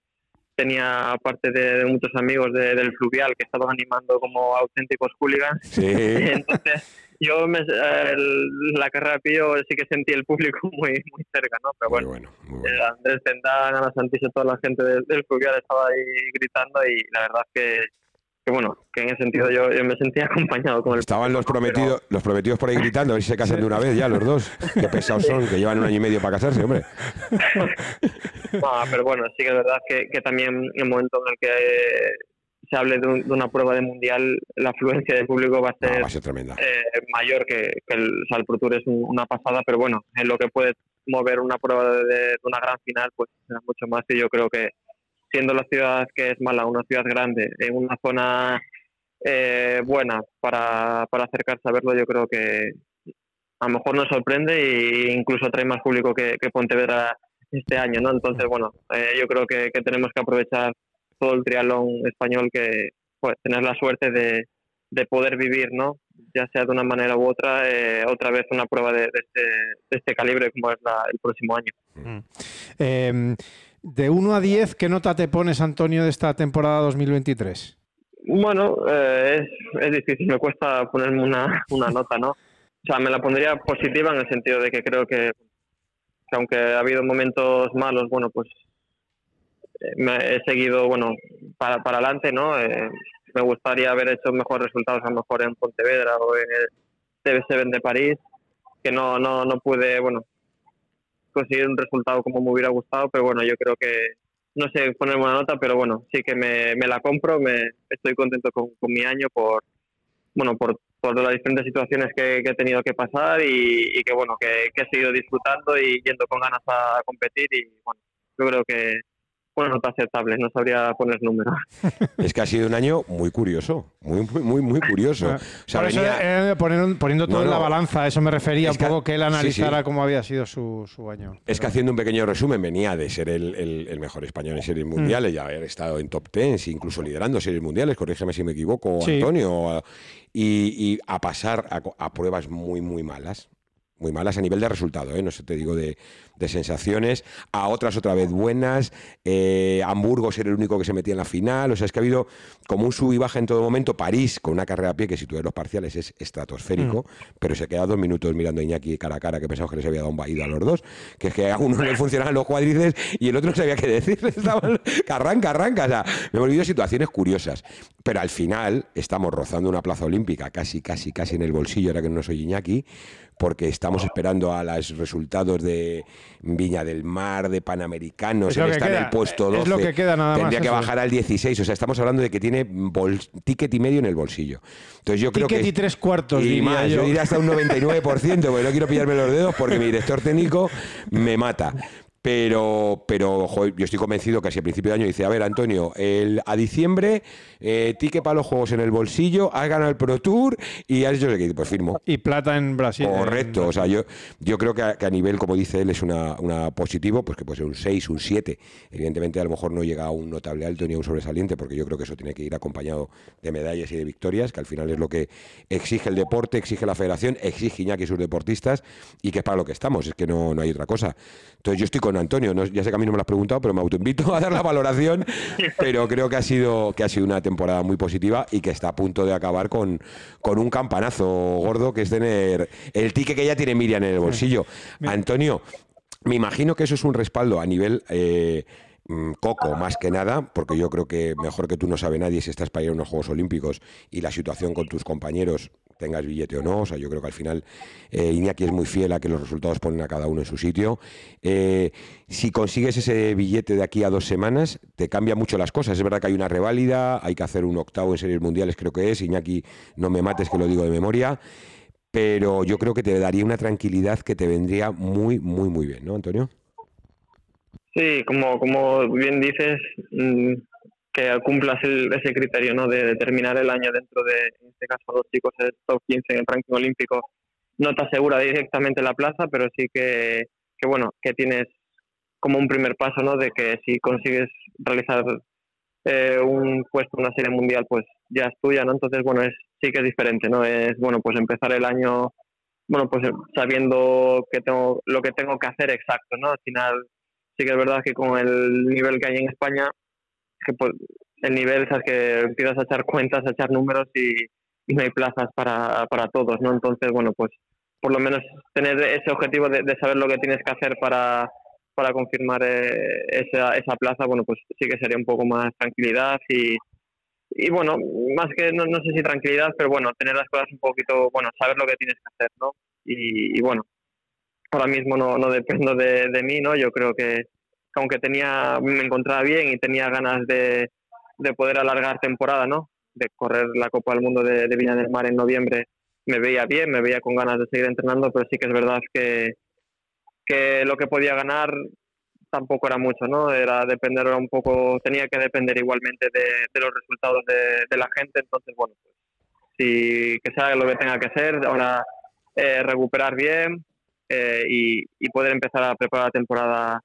tenía aparte de, de muchos amigos de, del fluvial que estaban animando como auténticos hooligans. Sí. Entonces, yo me, el, la carrera pillo sí que sentí el público muy muy cerca, ¿no? Pero bueno, muy bueno, muy bueno. Eh, Andrés Tendán, Ana Santis, toda la gente del, del fluvial estaba ahí gritando y la verdad es que que bueno, que en ese sentido yo, yo, me sentía acompañado con el Estaban los prometidos, pero... los prometidos por ahí gritando, a ver si se casan de una vez ya los dos. Qué pesados son, que llevan un año y medio para casarse, hombre. no, pero bueno, sí que es verdad que, que también en el momento en el que eh, se hable de, un, de, una prueba de mundial, la afluencia de público va a ser, no, va a ser tremenda. Eh, mayor que, que, el, o sea, el Pro Tour es una pasada, pero bueno, en lo que puede mover una prueba de, de una gran final, pues será mucho más y yo creo que siendo la ciudad que es mala, una ciudad grande, en una zona eh, buena para, para acercarse a verlo, yo creo que a lo mejor nos sorprende e incluso trae más público que, que Pontevedra este año, ¿no? Entonces, bueno, eh, yo creo que, tenemos que aprovechar todo el triatlón español que pues tener la suerte de, de poder vivir, ¿no? Ya sea de una manera u otra, eh, otra vez una prueba de, este, de este calibre como es la, el próximo año. Mm. Eh, de 1 a 10, ¿qué nota te pones, Antonio, de esta temporada 2023? Bueno, eh, es, es, difícil, me cuesta ponerme una, una nota, ¿no? O sea, me la pondría positiva en el sentido de que creo que, que aunque ha habido momentos malos, bueno, pues eh, me he seguido, bueno, para, para adelante, ¿no? Eh, me gustaría haber hecho mejores resultados a lo mejor en Pontevedra o en el TV7 de París, que no, no, no pude, bueno, conseguir un resultado como me hubiera gustado, pero bueno, yo creo que no sé poner una nota, pero bueno, sí que me, me la compro, me estoy contento con, mi año por bueno por, por las diferentes situaciones que, he tenido que pasar y, y que bueno que, que, he seguido disfrutando y yendo con ganas a competir y bueno yo creo que una nota aceptable, no sabría poner números. Es que ha sido un año muy curioso, muy, muy, muy, muy curioso. Ah, o sea, venía... eh, poniendo, poniendo, todo no, en la balanza, eso me refería es un poco que él analizara sí, sí. cómo había sido su, su año. Es que haciendo un pequeño resumen, venía de ser el, el, el mejor español en series mundiales, mm. y haber estado en top 10, incluso liderando series mundiales, corrígeme si me equivoco, Antonio, y, y, a pasar a, a pruebas muy, muy malas muy malas a nivel de resultado, ¿eh? no sé, te digo de, sensaciones, a otras otra vez buenas, eh, Hamburgo ser el único que se metía en la final, o sea, es que ha habido como un sub y baja en todo momento, París con una carrera a pie que si tú ves los parciales es estratosférico, mm. pero se queda dos minutos mirando a Iñaki cara a cara que pensaba que les había dado un vaído a los dos, que es que a uno le funcionaban los cuádriceps y el otro no sabía qué decir, estaban, arranca, arranca, o sea, me he olvidado situaciones curiosas, pero al final estamos rozando una plaza olímpica casi, casi, casi en el bolsillo, ahora que no soy Iñaki, porque estamos esperando a los resultados de Viña del Mar, de Panamericanos, él está en el puesto 12. Es lo que queda nada Tendría que bajar al 16, o sea, estamos hablando de que tiene ticket y medio en el bolsillo. Entonces yo creo ticket y tres cuartos, y más, yo. diría hasta un 99%, porque no quiero pillarme los dedos porque mi director técnico me mata. Pero, pero yo estoy convencido que así a principio de año dice, a ver, Antonio, el, a diciembre, eh, tique para los juegos en el bolsillo, has ganado el Pro Tour y has hecho el que pues firmo. Y plata en Brasil. Correcto, o sea, yo, yo creo que a, nivel, como dice él, es una, una, positivo, pues que puede ser un 6, un 7. Evidentemente a lo mejor no llega a un notable alto ni a un sobresaliente, porque yo creo que eso tiene que ir acompañado de medallas y de victorias, que al final es lo que exige el deporte, exige la federación, exige Iñaki y sus deportistas, y que es para lo que estamos, es que no, no hay otra cosa. Entonces yo estoy con Antonio, ya sé que a mí no me lo has preguntado, pero me autoinvito a dar la valoración, pero creo que ha sido que ha sido una temporada muy positiva y que está a punto de acabar con, con un campanazo gordo que es tener el ticket que ya tiene Miriam en el bolsillo. Antonio, me imagino que eso es un respaldo a nivel eh, mm, Coco, más que nada, porque yo creo que mejor que tú no sabe nadie si estás para ir a unos Juegos Olímpicos y la situación con tus compañeros tengas billete o no. O sea, yo creo que al final eh, Iñaki es muy fiel a que los resultados ponen a cada uno en su sitio. Eh, si consigues ese billete de aquí a dos semanas, te cambia mucho las cosas. Es verdad que hay una reválida, hay que hacer un octavo en series mundiales, creo que es. Iñaki, no me mates que lo digo de memoria. Pero yo creo que te daría una tranquilidad que te vendría muy, muy, muy bien, ¿no, Antonio? Sí, como, como bien dices, mm, que cumplas ese criterio ¿no? de, terminar el año dentro de, en este caso, los chicos el top 15 en el ranking olímpico, no te asegura directamente la plaza, pero sí que, que, bueno, que tienes como un primer paso, ¿no? De que si consigues realizar eh, un puesto en una serie mundial, pues ya es tuya, ¿no? Entonces, bueno, es, sí que es diferente, ¿no? Es, bueno, pues empezar el año, bueno, pues sabiendo que tengo, lo que tengo que hacer exacto, ¿no? Al final, sí que es verdad que con el nivel que hay en España, que el nivel es que empiezas a echar cuentas, a echar números y, no hay plazas para, para, todos, ¿no? Entonces, bueno, pues por lo menos tener ese objetivo de, saber lo que tienes que hacer para, para confirmar eh, esa, esa plaza, bueno, pues sí que sería un poco más tranquilidad y, y bueno, más que no, no, sé si tranquilidad, pero bueno, tener las cosas un poquito, bueno, saber lo que tienes que hacer, ¿no? Y, bueno, ahora mismo no, no dependo de, de, mí, ¿no? Yo creo que, aunque tenía, me encontraba bien y tenía ganas de, de poder alargar temporada, ¿no? De correr la Copa del Mundo de, de Viña del Mar en noviembre, me veía bien, me veía con ganas de seguir entrenando, pero sí que es verdad que, que lo que podía ganar tampoco era mucho, ¿no? Era depender un poco, tenía que depender igualmente de, de los resultados de, de, la gente, entonces, bueno, pues si que sea lo que tenga que ser, ahora eh, recuperar bien eh, y, y, poder empezar a preparar la temporada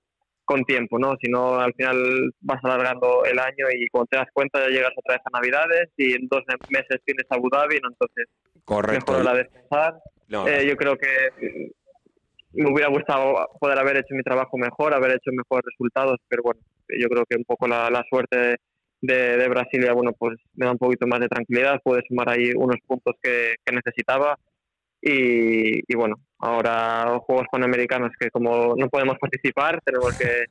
con tiempo, ¿no? Si no, al final vas alargando el año y cuando te das cuenta ya llegas otra vez a Navidades y en dos meses tienes Abu Dhabi, ¿no? Entonces, Correcto. mejor la descansar. Eh, yo creo que me hubiera gustado poder haber hecho mi trabajo mejor, haber hecho mejores resultados, pero bueno, yo creo que un poco la, suerte de, de, Brasilia, bueno, pues me da un poquito más de tranquilidad, pude sumar ahí unos puntos que, que necesitaba y, bueno, ahora Juegos Panamericanos que como no podemos participar, tenemos que,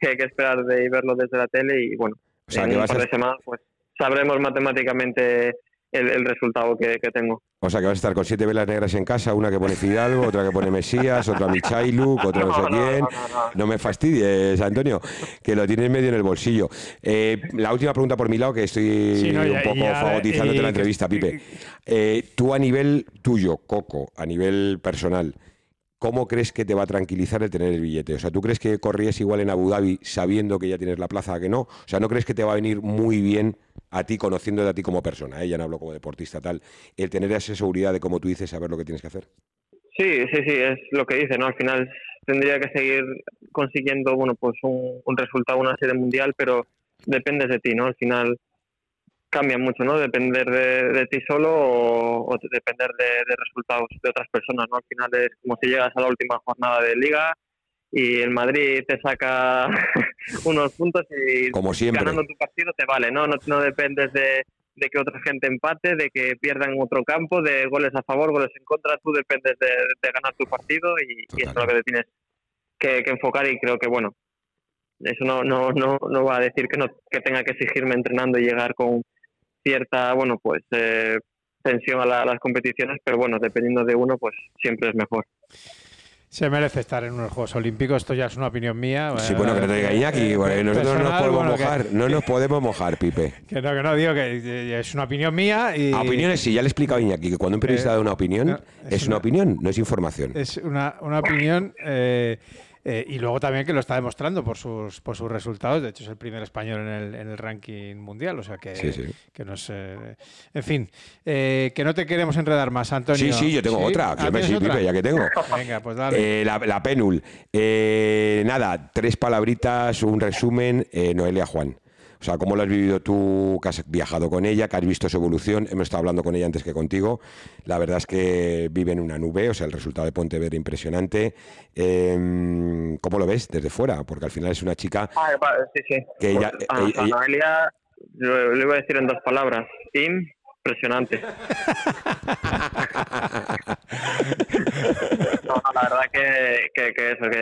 que, esperar de verlo desde la tele y bueno, en un par de semanas pues sabremos matemáticamente el, resultado que, tengo. O sea que vas a estar con siete velas negras en casa, una que pone Fidalgo, otra que pone Mesías, otra Michailuk, otra no, sé quién. No, me fastidies, Antonio, que lo tienes medio en el bolsillo. Eh, la última pregunta por mi lado, que estoy un poco fagotizándote la entrevista, Pipe. Eh, tú a nivel tuyo, Coco, a nivel personal, ¿cómo crees que te va a tranquilizar el tener el billete? O sea, ¿tú crees que corrías igual en Abu Dhabi sabiendo que ya tienes la plaza que no? O sea, ¿no crees que te va a venir muy bien a ti, conociéndote a ti como persona? ¿eh? Ya no hablo como deportista tal, el tener esa seguridad de, como tú dices, saber lo que tienes que hacer. Sí, sí, sí, es lo que dice, ¿no? Al final tendría que seguir consiguiendo, bueno, pues un, resultado, una serie mundial, pero depende de ti, ¿no? Al final cambia mucho, ¿no? Depender de, ti solo o, depender de, resultados de otras personas, ¿no? Al final es como si llegas a la última jornada de liga y el Madrid te saca unos puntos y como ganando tu partido te vale, ¿no? No, no dependes de, que otra gente empate, de que pierdan en otro campo, de goles a favor, goles en contra, tú dependes de, ganar tu partido y, eso es lo que te tienes que, enfocar y creo que, bueno, eso no, no, no, no va a decir que, no, que tenga que exigirme entrenando y llegar con cierta, bueno, pues eh, tensión a, las competiciones, pero bueno, dependiendo de uno, pues siempre es mejor. Se merece estar en unos Juegos Olímpicos, esto ya es una opinión mía. Sí, bueno, que te diga Iñaki, eh, nosotros no nos podemos mojar, no nos podemos mojar, Pipe. Que no, que no, digo que es una opinión mía y... A opiniones sí, ya le he explicado a Iñaki que cuando un periodista da una opinión, es, una, opinión, no es información. Es una, una opinión... Eh, eh, y luego también que lo está demostrando por sus, por sus resultados. De hecho, es el primer español en el, en el ranking mundial. O sea que, que no en fin, eh, que no te queremos enredar más, Antonio. Sí, sí, yo tengo otra. Ah, ya que tengo. Venga, pues dale. Eh, la, la, penul. nada, tres palabritas, un resumen. Noelia Juan. O sea, ¿cómo lo has vivido tú, que has viajado con ella, que has visto su evolución? Hemos estado hablando con ella antes que contigo. La verdad es que vive en una nube, o sea, el resultado de Pontevedra impresionante. Em, ¿Cómo lo ves desde fuera? Porque al final es una chica ah, sí, sí. que ella... Pues, a, le voy a decir en dos palabras. Impresionante. no, la verdad que, que, que eso, que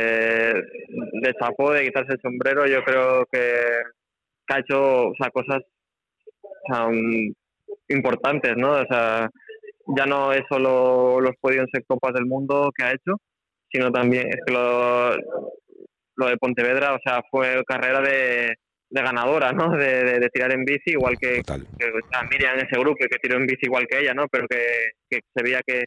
de chapó, de quitarse el sombrero, yo creo que que ha hecho o sea, cosas importantes, ¿no? O sea, ya no es solo los podios en Copas del Mundo que ha hecho, sino también es que lo, lo de Pontevedra, o sea, fue carrera de, de ganadora, ¿no? De, de, tirar en bici, igual que, que Miriam en ese grupo, que tiró en bici igual que ella, ¿no? Pero que, que se veía que,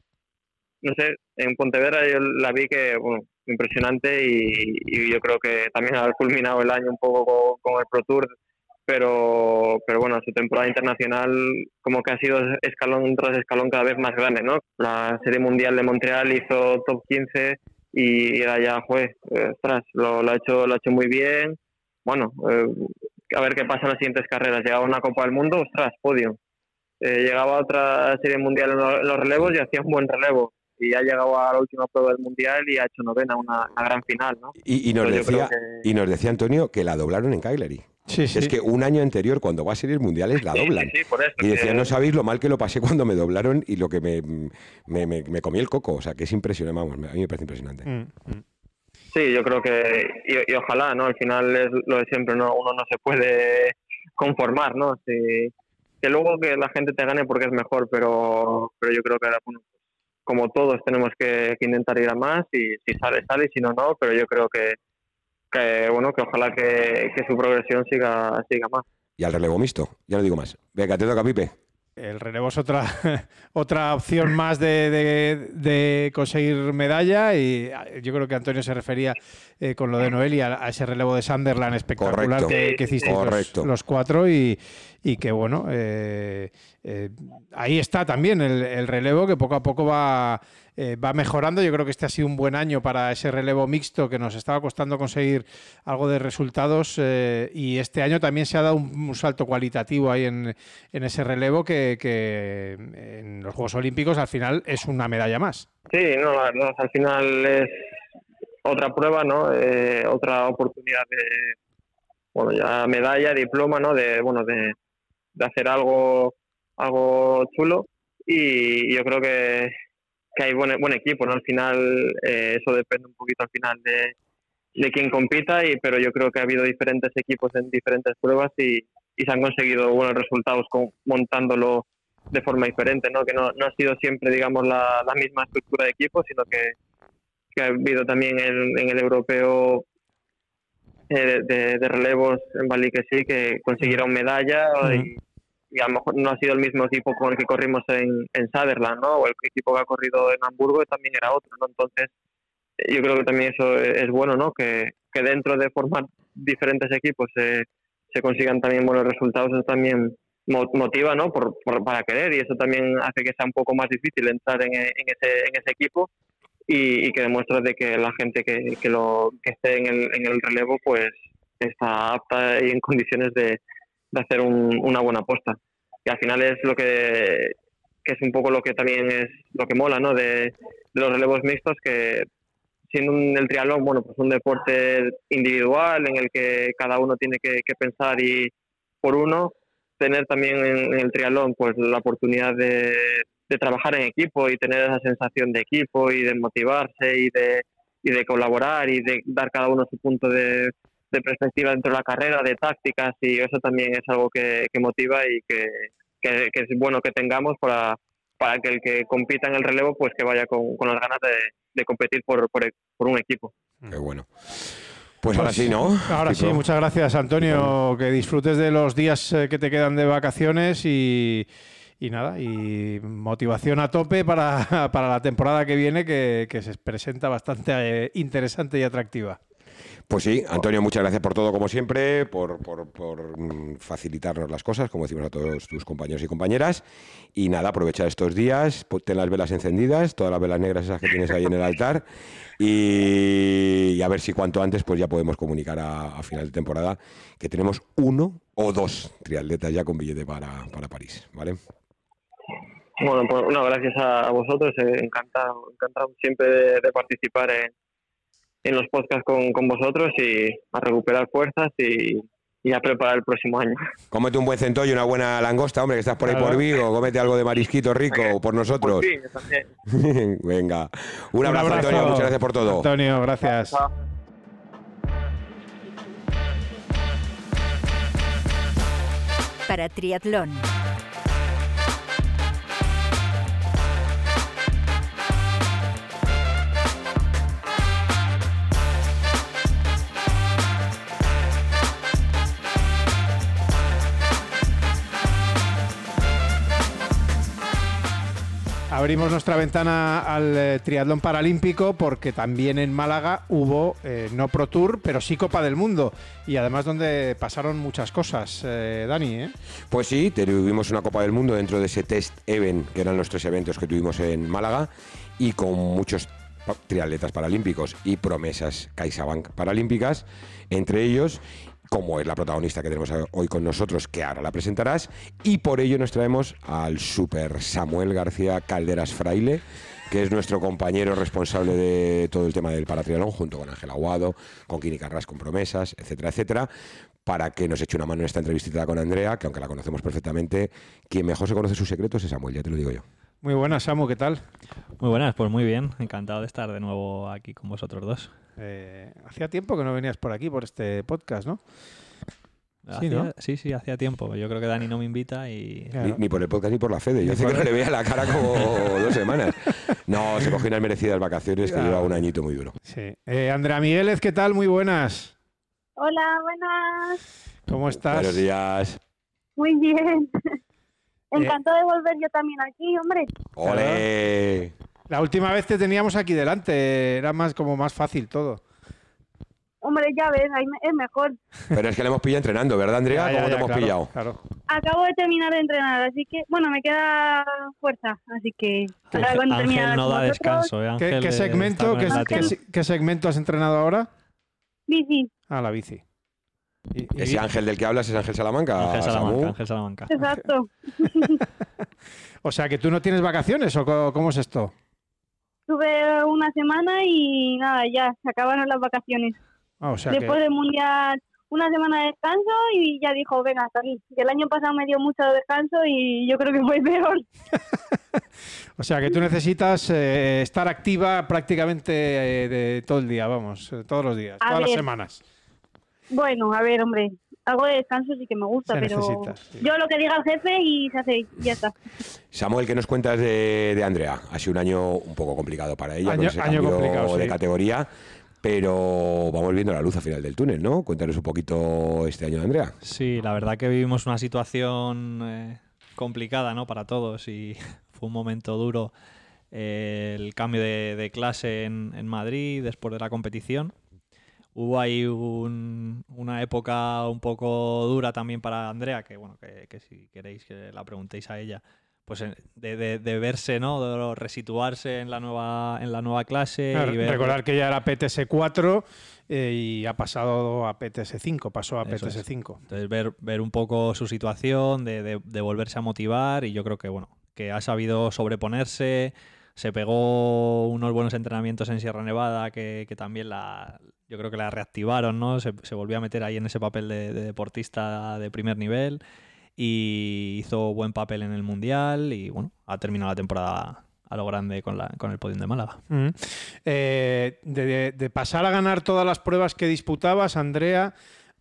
no sé, en Pontevedra yo la vi que, bueno, impresionante y, yo creo que también ha culminado el año un poco con, con el Pro Tour pero, pero bueno, su temporada internacional como que ha sido escalón tras escalón cada vez más grande, ¿no? La Serie Mundial de Montreal hizo top 15 y era ya, juez, eh, ostras, lo, lo, ha hecho, lo ha hecho muy bien. Bueno, eh, a ver qué pasa en las siguientes carreras. Llegaba a una Copa del Mundo, ostras, podio. Eh, llegaba a otra Serie Mundial en los relevos y hacía un buen relevo y ha llegado a la última prueba del mundial y ha hecho novena, una, gran final, ¿no? Y, nos decía, y nos decía Antonio que la doblaron en Cagliari. Es que un año anterior, cuando va a ser mundiales, la doblan. y decía, no sabéis lo mal que lo pasé cuando me doblaron y lo que me, me, me, comí el coco. O sea, que es impresionante, vamos, a mí me parece impresionante. Mm, mm. Sí, yo creo que, y, ojalá, ¿no? Al final es lo de siempre, ¿no? Uno no se puede conformar, ¿no? Si, que luego que la gente te gane porque es mejor, pero, pero yo creo que como todos tenemos que, que intentar ir a más y si sale, sale y si no, no, pero yo creo que que bueno, que ojalá que, su progresión siga, siga más. Y al relevo mixto, ya no digo más. Venga, te toca, Pipe. El relevo es otra, otra opción más de, conseguir medalla y yo creo que Antonio se refería eh, con lo de Noelia a ese relevo de Sunderland espectacular que, que hiciste los, cuatro y, y que bueno, eh, eh, ahí está también el, relevo que poco a poco va, eh, va mejorando. Yo creo que este ha sido un buen año para ese relevo mixto que nos estaba costando conseguir algo de resultados y este año también se ha dado un, salto cualitativo ahí en, en ese relevo que, que, en los Juegos Olímpicos al final es una medalla más. Sí, no, al final es otra prueba, ¿no? otra oportunidad de bueno, ya medalla, diploma, ¿no? De, bueno, de, de hacer algo, algo chulo y yo creo que, que hay buen, buen equipo, ¿no? Al final eh, eso depende un poquito al final de, de quién compita, y, pero yo creo que ha habido diferentes equipos en diferentes pruebas y, y se han conseguido buenos resultados con, montándolo de forma diferente, ¿no? Que no, no ha sido siempre, digamos, la, la misma estructura de equipo, sino que, que ha habido también en, en el europeo eh, de, de, relevos en Bali que sí, que consiguieron medalla y, y a lo mejor no ha sido el mismo equipo con el que corrimos en, en Sutherland, ¿no? O el equipo que ha corrido en Hamburgo también era otro, ¿no? Entonces, yo creo que también eso es bueno, ¿no? Que, que dentro de formar diferentes equipos se, se consigan también buenos resultados, eso también motiva, ¿no? Por, para querer y eso también hace que sea un poco más difícil entrar en, en, ese, en ese equipo y, que demuestra de que la gente que, que, lo, que esté en el, en el relevo pues está apta y en condiciones de, de hacer una buena apuesta. al final es lo que, que es un poco lo que también es lo que mola, ¿no? De, los relevos mixtos que siendo un, el triatlón, bueno, pues un deporte individual en el que cada uno tiene que, que pensar y por uno, tener también en, en el triatlón pues la oportunidad de, de trabajar en equipo y tener esa sensación de equipo y de motivarse y de, y de colaborar y de dar cada uno su punto de, de perspectiva dentro de la carrera, de tácticas y eso también es algo que, que motiva y que, que, que es bueno que tengamos para, para que el que compita en el relevo pues que vaya con, con las ganas de, de competir por, por, por, un equipo. Qué bueno. Pues ahora sí, ¿no? Ahora sí, muchas gracias Antonio, que disfrutes de los días eh, que te quedan de vacaciones y, y nada, y motivación a tope para, para la temporada que viene que, que se presenta bastante eh, interesante y atractiva. Pues sí, Antonio, muchas gracias por todo, como siempre, por, por, por, mm, facilitarnos las cosas, como decimos a todos tus compañeros y compañeras. Y nada, aprovechar estos días, ten las velas encendidas, todas las velas negras esas que tienes ahí en el altar, y, y a ver si cuanto antes pues ya podemos comunicar a, a, final de temporada que tenemos uno o dos triatletas ya con billete para, para París, ¿vale? Bueno, pues no, gracias a vosotros, eh, encantado, encantado siempre de, de participar en en los podcasts con, con vosotros y a recuperar fuerzas y, y, a preparar el próximo año. Cómete un buen centollo y una buena langosta, hombre, que estás por ahí por Vigo. Cómete algo de marisquito rico por nosotros. Pues sí, Venga. Un, un abrazo, abrazo, Antonio. Muchas gracias por todo. Antonio, gracias. Chao. Para triatlón. Abrimos nuestra ventana al eh, triatlón paralímpico porque también en Málaga hubo eh, no Pro Tour, pero sí Copa del Mundo y además donde pasaron muchas cosas, eh, Dani. Pues sí, tuvimos una Copa del Mundo dentro de ese test event que eran los tres eventos que tuvimos en Málaga y con muchos triatletas paralímpicos y promesas CaixaBank paralímpicas entre ellos como es la protagonista que tenemos hoy con nosotros, que ahora la presentarás, y por ello nos traemos al super Samuel García Calderas Fraile, que es nuestro compañero responsable de todo el tema del paratriatlón, junto con Ángel Aguado, con Kini Carras con promesas, etcétera, etcétera, para que nos eche una mano en esta entrevistita con Andrea, que aunque la conocemos perfectamente, quien mejor se conoce sus secretos es Samuel, ya te lo digo yo. Muy buenas, Samu, ¿qué tal? Muy buenas, pues muy bien, encantado de estar de nuevo aquí con vosotros dos. Eh, hacía tiempo que no venías por aquí, por este podcast, ¿no? Sí, ¿no? sí, sí, hacía tiempo. Yo creo que Dani no me invita y... Claro. Ni, ni, por el podcast ni por la Fede. Yo sé que no le veía la cara como dos semanas. No, se cogió unas merecidas vacaciones que lleva un añito muy duro. Sí. Eh, Andrea Migueles, ¿qué tal? Muy buenas. Hola, buenas. ¿Cómo estás? Buenos días. Muy bien. Encantado de volver yo también aquí, hombre. ¡Ole! La última vez te teníamos aquí delante, era más como más fácil todo. Hombre, ya ves, ahí es mejor. Pero es que le hemos pillado entrenando, ¿verdad, Andrea? Ya, ya, ¿Cómo ya, te hemos claro, pillado? Claro. Acabo de terminar de entrenar, así que, bueno, me queda fuerza, así que... Ahora cuando Ángel no da descanso, ¿eh? ¿Qué, qué segmento, qué, qué, qué segmento has entrenado ahora? Bici. Ah, la bici. Y, y... Ese Ángel del que hablas es Ángel Salamanca. Ángel Salamanca, Ángel Salamanca. Exacto. o sea, que tú no tienes vacaciones o cómo es esto? Tuve una semana y nada, ya, se acabaron las vacaciones. Ah, o sea Después que... del Mundial, una semana de descanso y ya dijo, venga, hasta aquí. Que el año pasado me dio mucho descanso y yo creo que fue peor. o sea que tú necesitas eh, estar activa prácticamente eh, de todo el día, vamos, eh, todos los días, A todas ver. las semanas. Bueno, a ver, hombre, algo de descanso sí que me gusta, Se pero necesita, sí. yo lo que diga el jefe y se hace y ya está. Samuel, ¿qué nos cuentas de, de Andrea? Ha sido un año un poco complicado para ella, Año- con ese año cambio complicado, de sí. categoría, pero vamos viendo la luz al final del túnel, ¿no? Cuéntanos un poquito este año, Andrea. Sí, la verdad que vivimos una situación eh, complicada, ¿no? Para todos y fue un momento duro eh, el cambio de, de clase en, en Madrid después de la competición. Hubo ahí un- una época un poco dura también para Andrea, que bueno, que, que si queréis que la preguntéis a ella, pues de, de, verse, ¿no? De resituarse en la nueva, en la nueva clase. y Recordar que ya era PTS 4 eh, y ha pasado a PTS 5, pasó a PTS 5. Entonces ver, ver un poco su situación, de, de, volverse a motivar y yo creo que bueno, que ha sabido sobreponerse, se pegó unos buenos entrenamientos en Sierra Nevada que, que también la, yo creo que la reactivaron, ¿no? Se, volvió a meter ahí en ese papel de, de deportista de primer nivel y hizo buen papel en el Mundial y bueno, ha terminado la temporada a lo grande con, la, con el podium de Málaga. Eh, de, pasar a ganar todas las pruebas que disputabas, Andrea,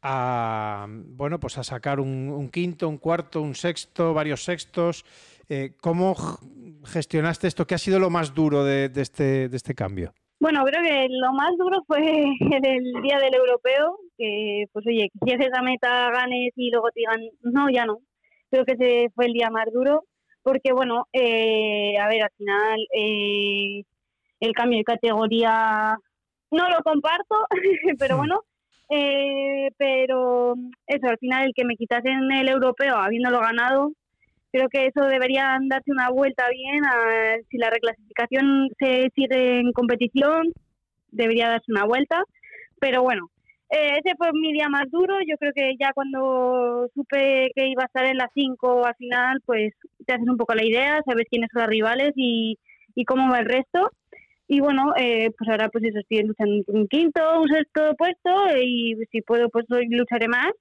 a bueno, pues a sacar un, quinto, un cuarto, un sexto, varios sextos. Eh, ¿Cómo gestionaste esto? ¿Qué ha sido lo más duro de, este, de este cambio? Bueno, creo que lo más duro fue el día del europeo, que pues oye, que si esa meta ganes y luego te digan, no, ya no. Creo que ese fue el día más duro, porque bueno, eh, a ver, al final eh, el cambio de categoría no lo comparto, pero bueno, eh, pero eso, al final el que me quitasen el europeo habiéndolo ganado, creo que eso debería darse una vuelta bien. A, si la reclasificación se sigue en competición, debería darse una vuelta. Pero bueno, eh, ese fue mi día más duro. Yo creo que ya cuando supe que iba a estar en la 5 al final, pues te haces un poco la idea, sabes quiénes son los rivales y, y cómo va el resto. Y bueno, eh, pues ahora pues eso, estoy luchando un quinto, un sexto puesto y si puedo pues hoy lucharé más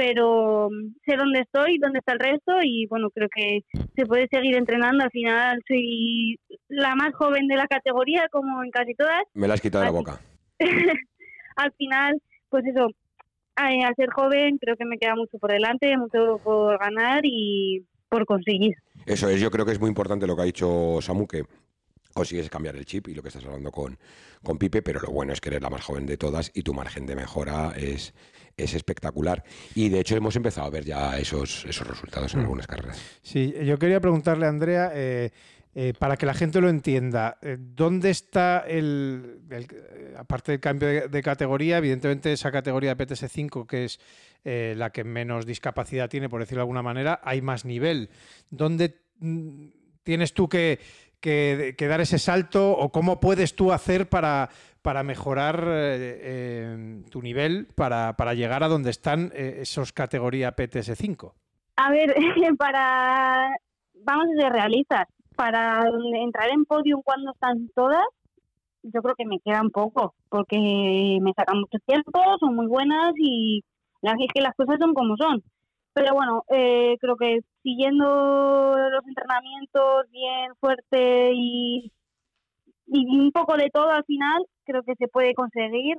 pero mm, sé dónde estoy, dónde está el resto y bueno, creo que se puede seguir entrenando. Al final soy la más joven de la categoría, como en casi todas. Me la has quitado de la boca. al final, pues eso, al ser joven creo que me queda mucho por delante, mucho por ganar y por conseguir. Eso es, yo creo que es muy importante lo que ha dicho Samu, que consigues cambiar el chip y lo que estás hablando con, con Pipe, pero lo bueno es que eres la más joven de todas y tu margen de mejora es, es espectacular. Y de hecho hemos empezado a ver ya esos, esos resultados en mm. algunas carreras. Sí, yo quería preguntarle a Andrea, eh, eh, para que la gente lo entienda, eh, ¿dónde está el, aparte del cambio de, categoría, evidentemente esa categoría de PTS5, que es la que menos discapacidad tiene, por decirlo de alguna manera, hay más nivel? ¿Dónde mm, tienes tú que, que, dar ese salto o cómo puedes tú hacer para, para mejorar eh, tu nivel, para, para, llegar a donde están eh, esos categoría PTS5? A ver, para, vamos a ser realistas, para entrar en podium cuando están todas, yo creo que me queda un poco, porque me sacan mucho tiempo, son muy buenas y la es que las cosas son como son. Pero bueno, eh, creo que siguiendo los entrenamientos bien fuerte y, y un poco de todo al final, creo que se puede conseguir.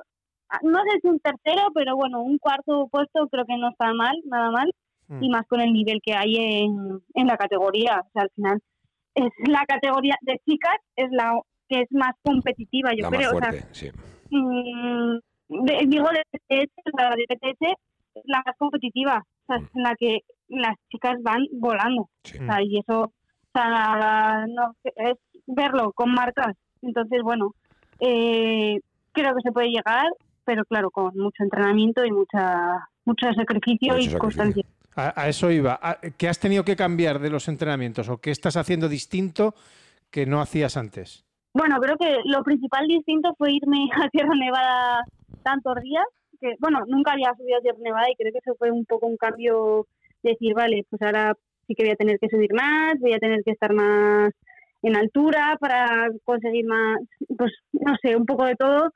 Ah, no sé si un tercero, pero bueno, un cuarto puesto creo que no está mal, nada mal. Y mm. más con el nivel que hay en, en la categoría. O sea, al final es la categoría de chicas, es la que es más competitiva, yo creo. Más fuerte, sí. Mm, digo de PTS, la de PTS es la más competitiva, o sea, mm. en la que las chicas van volando. O sea, y eso, o sea, no, es verlo con marcas. Entonces, bueno, eh, creo que se puede llegar, pero claro, con mucho entrenamiento y mucha mucho sacrificio y constancia. A, eso iba. ¿Qué has tenido que cambiar de los entrenamientos o qué estás haciendo distinto que no hacías antes? Bueno, creo que lo principal distinto fue irme a Tierra Nevada tantos días, que bueno, nunca había subido a Tierra Nevada y creo que eso fue un poco un cambio decir, vale, pues ahora sí que voy a tener que subir más, voy a tener que estar más en altura para conseguir más, pues no sé, un poco de todo.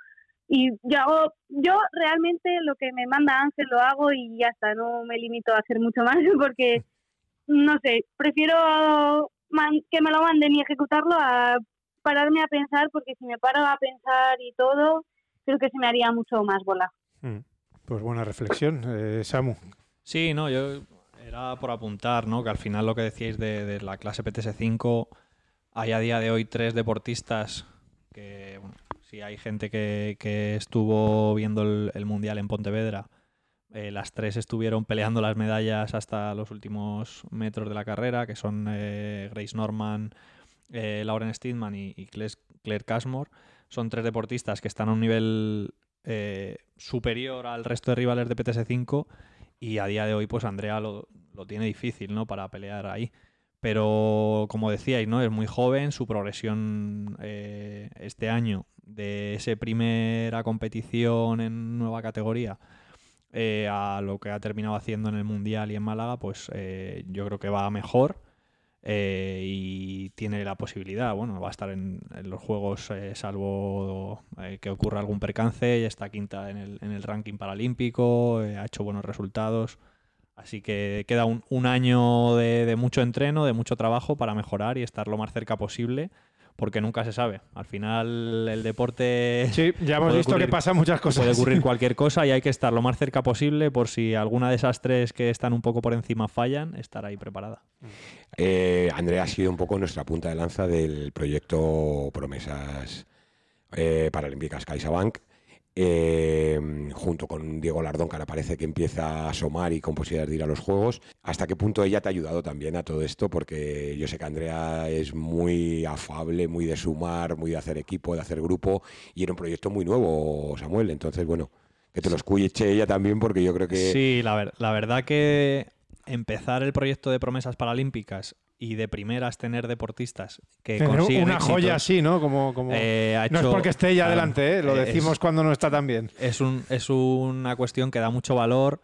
Y yo hago, yo realmente lo que me manda Ángel lo hago y ya está, no me limito a hacer mucho más porque, no sé, prefiero que me lo manden y ejecutarlo a pararme a pensar porque si me paro a pensar y todo, creo que se me haría mucho más bola. Hmm. Pues buena reflexión, eh, Samu. Sí, no, yo era por apuntar, ¿no? Que al final lo que decíais de, la clase PTS5, hay a día de hoy tres deportistas que, bueno, si hay gente que, estuvo viendo el, Mundial en Pontevedra, eh, las tres estuvieron peleando las medallas hasta los últimos metros de la carrera, que son eh, Grace Norman, eh, Lauren Steedman y, Claire Cashmore. Son tres deportistas que están a un nivel superior al resto de rivales de PTS5 y a día de hoy pues Andrea lo, lo tiene difícil, ¿no? Para pelear ahí. pero como decíais, ¿no? Es muy joven, su progresión eh, este año de esa primera competición en nueva categoría eh, a lo que ha terminado haciendo en el Mundial y en Málaga, pues eh, yo creo que va mejor y tiene la posibilidad, bueno, va a estar en, los Juegos salvo que ocurra algún percance, ya está quinta en el, en el ranking paralímpico, ha hecho buenos resultados. Así que queda un, año de, mucho entreno, de mucho trabajo para mejorar y estar lo más cerca posible, porque nunca se sabe. Al final el deporte... Sí, ya hemos visto que pasa muchas cosas. Puede ocurrir cualquier cosa y hay que estar lo más cerca posible por si alguna de esas tres que están un poco por encima fallan, estar ahí preparada. Eh, Andrea ha sido un poco nuestra punta de lanza del proyecto Promesas eh, Paralímpicas CaixaBank. Eh, junto con Diego Lardón, que ahora parece que empieza a asomar y con posibilidades de ir a los Juegos. ¿Hasta qué punto ella te ha ayudado también a todo esto? Porque yo sé que Andrea es muy afable, muy de sumar, muy de hacer equipo, de hacer grupo, y era un proyecto muy nuevo, Samuel. Entonces, bueno, que te lo escuche ella también, porque yo creo que... Sí, la, la verdad que empezar el proyecto de promesas paralímpicas y de primeras tener deportistas que consiguen una joya así, ¿no? Como, como... Eh, no es porque esté ella adelante, ¿eh? lo decimos cuando no está tan bien. Es, un, es una cuestión que da mucho valor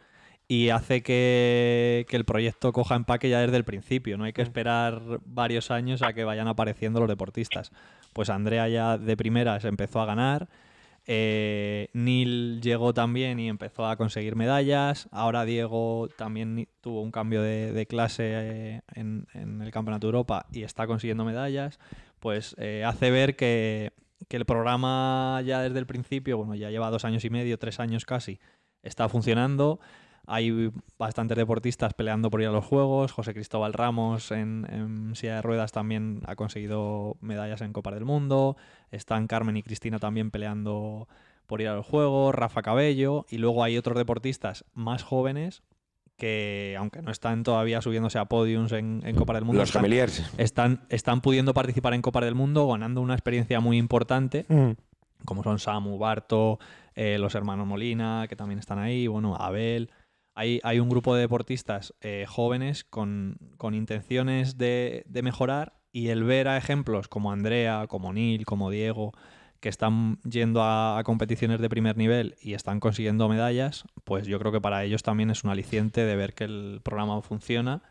y hace que, que, el proyecto coja empaque ya desde el principio. No hay que mm. esperar varios años a que vayan apareciendo los deportistas. Pues Andrea ya de primeras empezó a ganar eh, Neil llegó también y empezó a conseguir medallas. Ahora Diego también tuvo un cambio de, clase eh, en, el Campeonato de Europa y está consiguiendo medallas. Pues eh, hace ver que, que, el programa ya desde el principio, bueno, ya lleva dos años y medio, tres años casi, está funcionando. Hay bastantes deportistas peleando por ir a los Juegos. José Cristóbal Ramos en, silla de ruedas también ha conseguido medallas en Copa del Mundo. Están Carmen y Cristina también peleando por ir a los Juegos. Rafa Cabello. Y luego hay otros deportistas más jóvenes que, aunque no están todavía subiéndose a podiums en, Copa del Mundo, los están, están, pudiendo participar en Copa del Mundo, ganando una experiencia muy importante. Mm. Como son Samu, Barto, eh, los hermanos Molina, que también están ahí, bueno, Abel hay, un grupo de deportistas eh, jóvenes con, intenciones de, mejorar y el ver a ejemplos como Andrea, como Neil, como Diego, que están yendo a, competiciones de primer nivel y están consiguiendo medallas, pues yo creo que para ellos también es un aliciente de ver que el programa funciona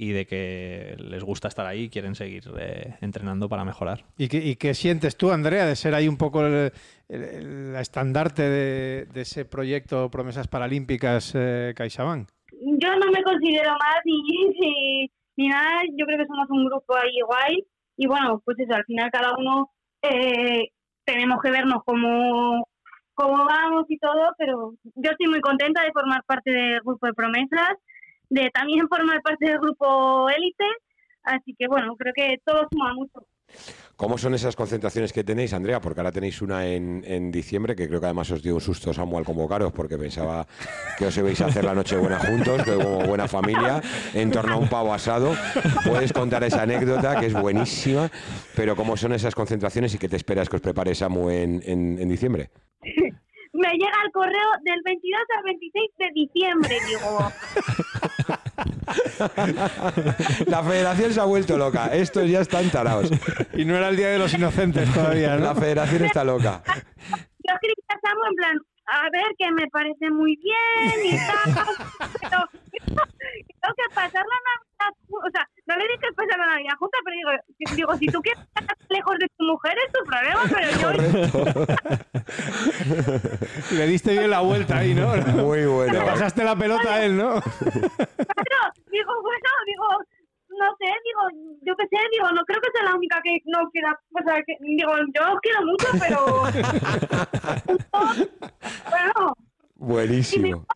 y de que les gusta estar ahí y quieren seguir eh, entrenando para mejorar. ¿Y qué, sientes tú, Andrea, de ser ahí un poco el, estandarte de, ese proyecto Promesas Paralímpicas eh, CaixaBank? Yo no me considero más ni, ni, nada, yo creo que somos un grupo ahí guay y bueno, pues eso, al final cada uno eh, tenemos que vernos como cómo vamos y todo, pero yo estoy muy contenta de formar parte del grupo de promesas de también formar parte del grupo élite. Así que bueno, creo que todo suma mucho. ¿Cómo son esas concentraciones que tenéis, Andrea? Porque ahora tenéis una en, en, diciembre, que creo que además os dio un susto Samuel al convocaros, porque pensaba que os ibais a hacer la noche buena juntos, como buena familia, en torno a un pavo asado. Puedes contar esa anécdota, que es buenísima, pero ¿cómo son esas concentraciones y qué te esperas que os prepare Samu en, en, en diciembre? me llega el correo del 22 al 26 de diciembre, digo. La federación se ha vuelto loca. Estos ya están tarados. Y no era el Día de los Inocentes todavía, ¿no? La federación está loca. Yo a en plan, a ver, que me parece muy bien y tal, pero tengo que pasar la Navidad, o sea, no le dije pasar la Navidad junta, pero digo, digo si tú quieres estar lejos de tu mujer es tu problema, pero yo... le diste bien la vuelta ahí, ¿no? Muy bueno. Le pasaste la pelota a él, ¿no? Claro, digo, bueno, digo, no sé, digo, yo qué sé, digo, no creo que sea la única que no quiera, o sea, que, digo, yo os quiero mucho, pero... bueno. Buenísimo.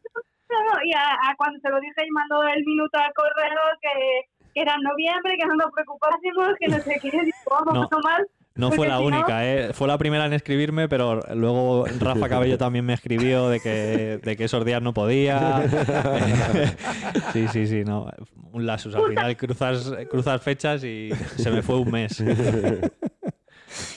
Y, a, cuando se lo dije y mandó el minuto al correo que, era en noviembre, que no nos preocupásemos, que no sé qué, digo, vamos a tomar no fue la única, ¿eh? fue la primera en escribirme, pero luego Rafa Cabello también me escribió de que, de que esos días no podía. sí, sí, sí, no. Un lasus. Al final cruzas, cruzas fechas y se me fue un mes.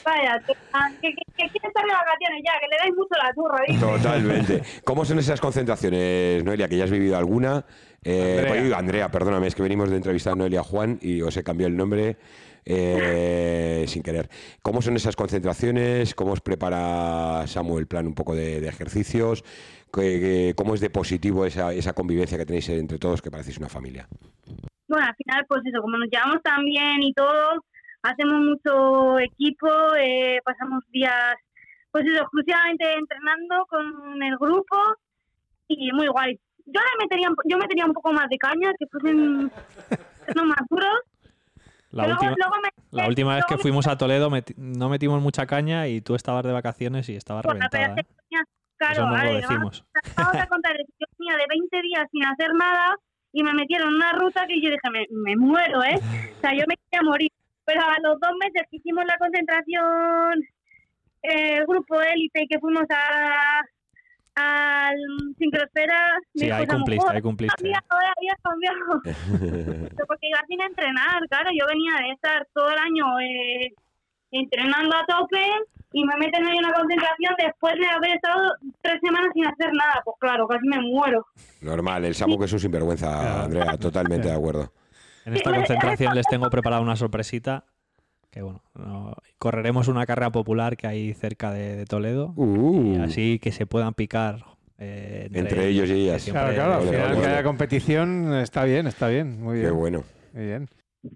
Vaya, que, que, estar de vacaciones ya, que le dais mucho la turra. Totalmente. ¿Cómo son esas concentraciones, Noelia, que ya has vivido alguna? Eh, Andrea. oye, Andrea, perdóname, es que venimos de entrevistar a Noelia Juan y os he cambiado el nombre eh, sin querer. ¿Cómo son esas concentraciones? ¿Cómo os prepara Samuel el plan un poco de, de ejercicios? ¿Qué- qué- ¿Cómo es de positivo esa, esa convivencia que tenéis entre todos, que parecéis una familia? Bueno, al final, pues eso, como nos llevamos tan bien y todo, hacemos mucho equipo, eh, pasamos días, pues eso, exclusivamente entrenando con el grupo y muy guay. Yo le metería, un- yo metería un poco más de caña, que fuesen no más duros. La última, luego, me- la última vez que fuimos a Toledo meti- no metimos mucha caña y tú estabas de vacaciones y estabas Bueno, reventada. ¿eh? tenía- claro, Eso no a lo decimos. Vamos, vamos a contar, yo venía de 20 días sin hacer nada y me metieron en una ruta que yo dije, me, me muero, ¿eh? O sea, yo me quería morir. Pero a los dos meses que hicimos la concentración, eh, el grupo élite y que fuimos a al sincrosfera, Sí, ahí cumpliste, "Joder, ahí cumpliste. cambiado, eh, cambiado. Porque iba sin entrenar, claro, yo venía de estar todo el año eh, entrenando a tope y me meten en una concentración después de haber estado tres semanas sin hacer nada. Pues claro, casi me muero. Normal, el Samu que es un sinvergüenza. Andrea, totalmente de acuerdo. En esta concentración les tengo preparada una sorpresita. Que bueno, no- correremos una carrera popular que hay cerca de, de Toledo. Uh, Y así que se puedan picar eh, Entre ellos y que ellas. siempre- Claro, claro, al final que haya competición está bien, está bien, muy qué bien. bueno. Muy bien.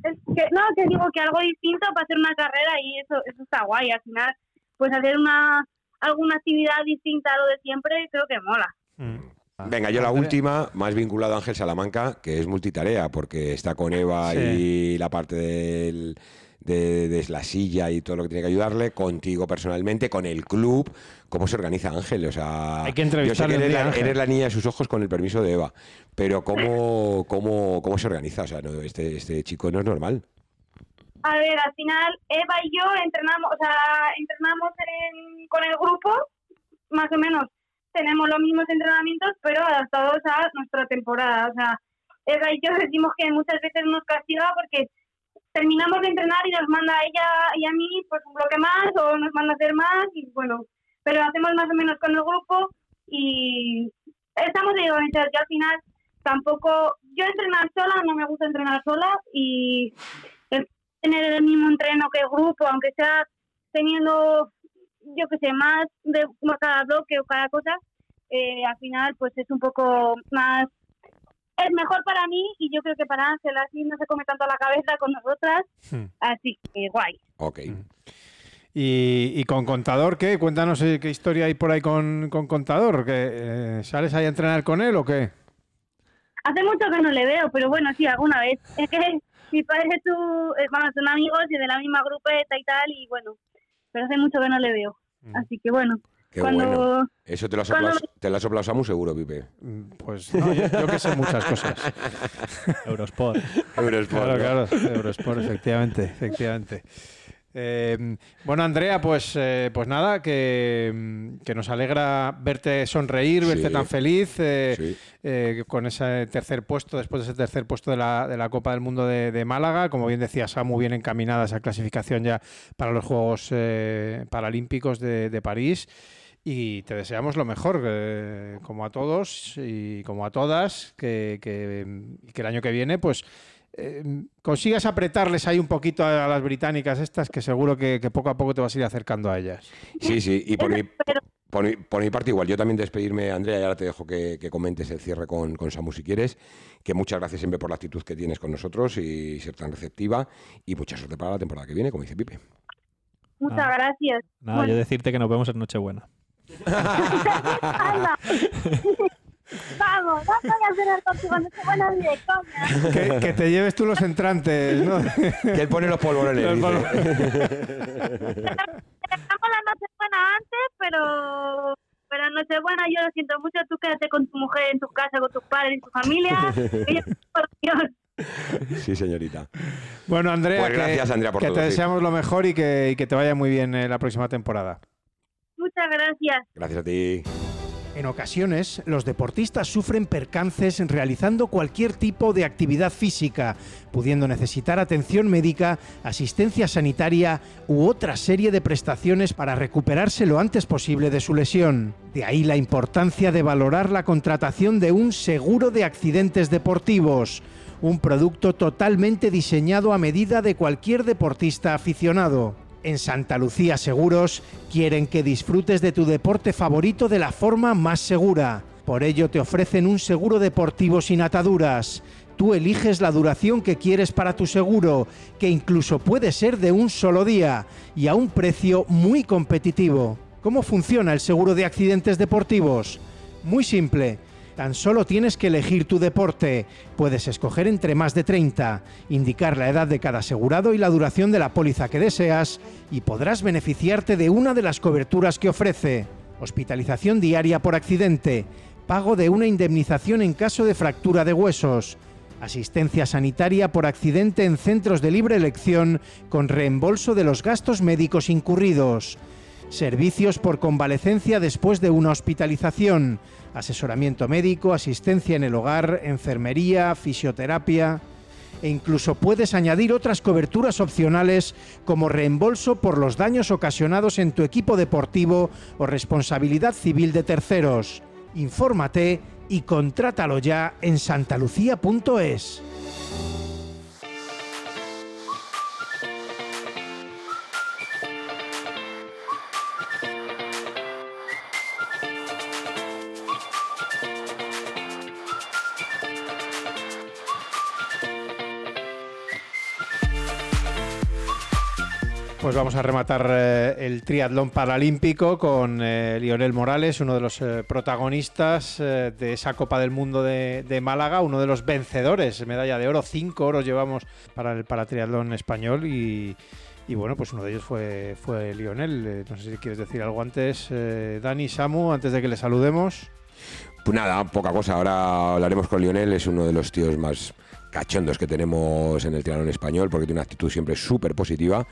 Es que, no, te digo que algo distinto para hacer una carrera y eso, eso está guay. Al final, pues hacer una alguna actividad distinta a lo de siempre, creo que mola. Mm. Venga, yo la última, más vinculado a Ángel Salamanca, que es multitarea, porque está con Eva Sí. y la parte del- de, de la silla y todo lo que tiene que ayudarle, contigo personalmente, con el club. ¿Cómo se organiza Ángel? O sea, Hay que yo sé entrevistarle que un eres día, la, eres la niña de sus ojos con el permiso de Eva, pero ¿cómo, cómo, cómo se organiza? O sea, no, este, este chico no es normal. A ver, al final Eva y yo entrenamos, o sea, entrenamos en- con el grupo, más o menos tenemos los mismos entrenamientos, pero adaptados a nuestra temporada. O sea, Eva y yo decimos que muchas veces nos castiga porque terminamos de entrenar y nos manda a ella y a mí pues un bloque más o nos manda hacer más y bueno, pero hacemos más o menos con el grupo y estamos ahí organizados. Yo al final tampoco, yo entrenar sola, no me gusta entrenar sola y tener el mismo entreno que el grupo, aunque sea teniendo, yo que sé, más de cada bloque o cada cosa, eh, al final pues es un poco más, es mejor para mí y yo creo que para Ángel así no se come tanto la cabeza con nosotras, Hmm. así que guay. Ok. Y, y con Contador, ¿qué? Cuéntanos eh, qué historia hay por ahí con, con Contador. ¿Que, eh, ¿Sales ahí a entrenar con él o qué? Hace mucho que no le veo, pero bueno, sí, alguna vez. Es que mi padre es su, eh, bueno, son amigos y de la misma grupeta y tal, y bueno, pero hace mucho que no le veo. Mm. Así que bueno, Qué cuando... bueno. Eso te lo has soplado, te lo has soplado Samu seguro, Pipe. Mm, Pues no, yo, yo que sé muchas cosas. Eurosport. Eurosport, Claro, ¿no? claro, Eurosport, efectivamente, efectivamente. Eh, bueno, Andrea, pues, eh, pues nada, que, mm, que nos alegra verte sonreír, verte Sí. tan feliz eh, Sí. eh, con ese tercer puesto, después de ese tercer puesto de la, de la Copa del Mundo de, de Málaga. Como bien decía Samu, bien encaminada esa clasificación ya para los Juegos eh, Paralímpicos de, de París. Y te deseamos lo mejor, eh, como a todos y como a todas, que, que, el año que viene, pues eh, consigas apretarles ahí un poquito a, las británicas estas, que seguro que, que poco a poco te vas a ir acercando a ellas. Sí, sí, y por mi, por, mi, por mi parte igual, yo también despedirme, Andrea, y ahora te dejo que, que comentes el cierre con, con Samu si quieres, que muchas gracias siempre por la actitud que tienes con nosotros y ser tan receptiva, y mucha suerte para la temporada que viene, como dice Pipe. Muchas Ah. gracias. Nada, Bueno. yo decirte que nos vemos en Nochebuena. Vamos, no voy a cenar contigo, no te van a ir de coña. Que, que te lleves tú los entrantes, ¿no? que él pone los polvorones, Los polvorones. Dejamos la noche buena antes, pero pero en Nochebuena yo lo siento mucho, tú quédate con tu mujer en tu casa, con tus padres y tu familia. Sí, señorita. Bueno, Andrea, Pues gracias, Andrea, por que todo, te sí. deseamos lo mejor y que, y que te vaya muy bien eh, la próxima temporada. Muchas gracias. Gracias a ti. En ocasiones, los deportistas sufren percances realizando cualquier tipo de actividad física, pudiendo necesitar atención médica, asistencia sanitaria u otra serie de prestaciones para recuperarse lo antes posible de su lesión. De ahí la importancia de valorar la contratación de un seguro de accidentes deportivos, un producto totalmente diseñado a medida de cualquier deportista aficionado. En Santa Lucía Seguros quieren que disfrutes de tu deporte favorito de la forma más segura. Por ello te ofrecen un seguro deportivo sin ataduras. Tú eliges la duración que quieres para tu seguro, que incluso puede ser de un solo día y a un precio muy competitivo. ¿Cómo funciona el seguro de accidentes deportivos? Muy simple. Tan solo tienes que elegir tu deporte. Puedes escoger entre más de 30, indicar la edad de cada asegurado y la duración de la póliza que deseas y podrás beneficiarte de una de las coberturas que ofrece. Hospitalización diaria por accidente, pago de una indemnización en caso de fractura de huesos, asistencia sanitaria por accidente en centros de libre elección con reembolso de los gastos médicos incurridos, servicios por convalecencia después de una hospitalización, asesoramiento médico, asistencia en el hogar, enfermería, fisioterapia e incluso puedes añadir otras coberturas opcionales como reembolso por los daños ocasionados en tu equipo deportivo o responsabilidad civil de terceros. Infórmate y contrátalo ya en santalucía.es. Pues vamos a rematar eh, el triatlón paralímpico con eh, Lionel Morales, uno de los eh, protagonistas eh, de esa Copa del Mundo de, Málaga, uno de los vencedores, medalla de oro, cinco oros llevamos para el para triatlón español y, y bueno, pues uno de ellos fue, fue Lionel. No sé si quieres decir algo antes, Dani, Samu, antes de que le saludemos. Pues nada, poca cosa. Ahora hablaremos con Lionel, es uno de los tíos más cachondos que tenemos en el triatlón español porque tiene una actitud siempre súper positiva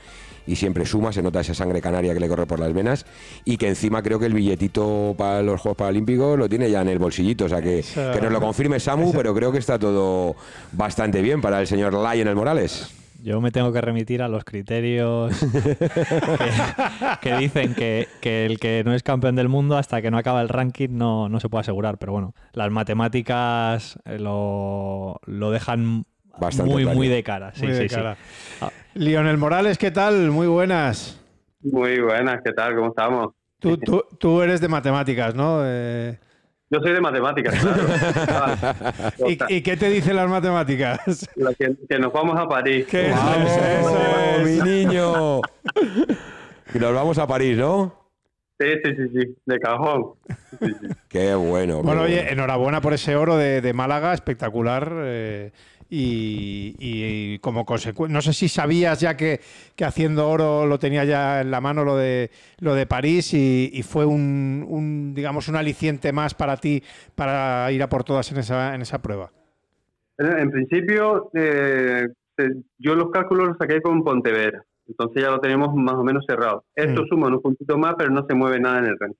y siempre suma, se nota esa sangre canaria que le corre por las venas y que encima creo que el billetito para los Juegos Paralímpicos lo tiene ya en el bolsillito, o sea que, Eso- que nos lo confirme Samu, pero creo que está todo bastante bien para el señor Lionel Morales. Yo me tengo que remitir a los criterios que, que dicen que, que el que no es campeón del mundo hasta que no acaba el ranking no, no se puede asegurar. Pero bueno, las matemáticas eh, lo, lo dejan Bastante muy, claro. muy de cara. Sí, Muy de sí, sí. cara. Ah. Lionel Morales, ¿qué tal? Muy buenas. Muy buenas, ¿qué tal? ¿Cómo estamos? Tú, tú- tú eres de matemáticas, ¿no? Eh, Yo soy de matemáticas, claro. Ah, ¿y, y qué te dicen las matemáticas? que, que nos vamos a París. Que eso ¡Vamos, es, mi niño! Y nos vamos a París, ¿no? Sí, sí, sí, sí, de cajón. Sí, sí. Qué bueno. qué Bueno, oye, bueno. enhorabuena por ese oro de, de Málaga, espectacular. eh, y, y como consecuencia, no sé si sabías ya que, que haciendo oro lo tenía ya en la mano lo de lo de París y, y fue un, un, digamos un aliciente más para ti para ir a por todas en esa en esa prueba. En, principio, eh, yo los cálculos los saqué con Pontevedra. Entonces ya lo tenemos más o menos cerrado. Esto Mm. suma unos puntitos más, pero no se mueve nada en el ranking.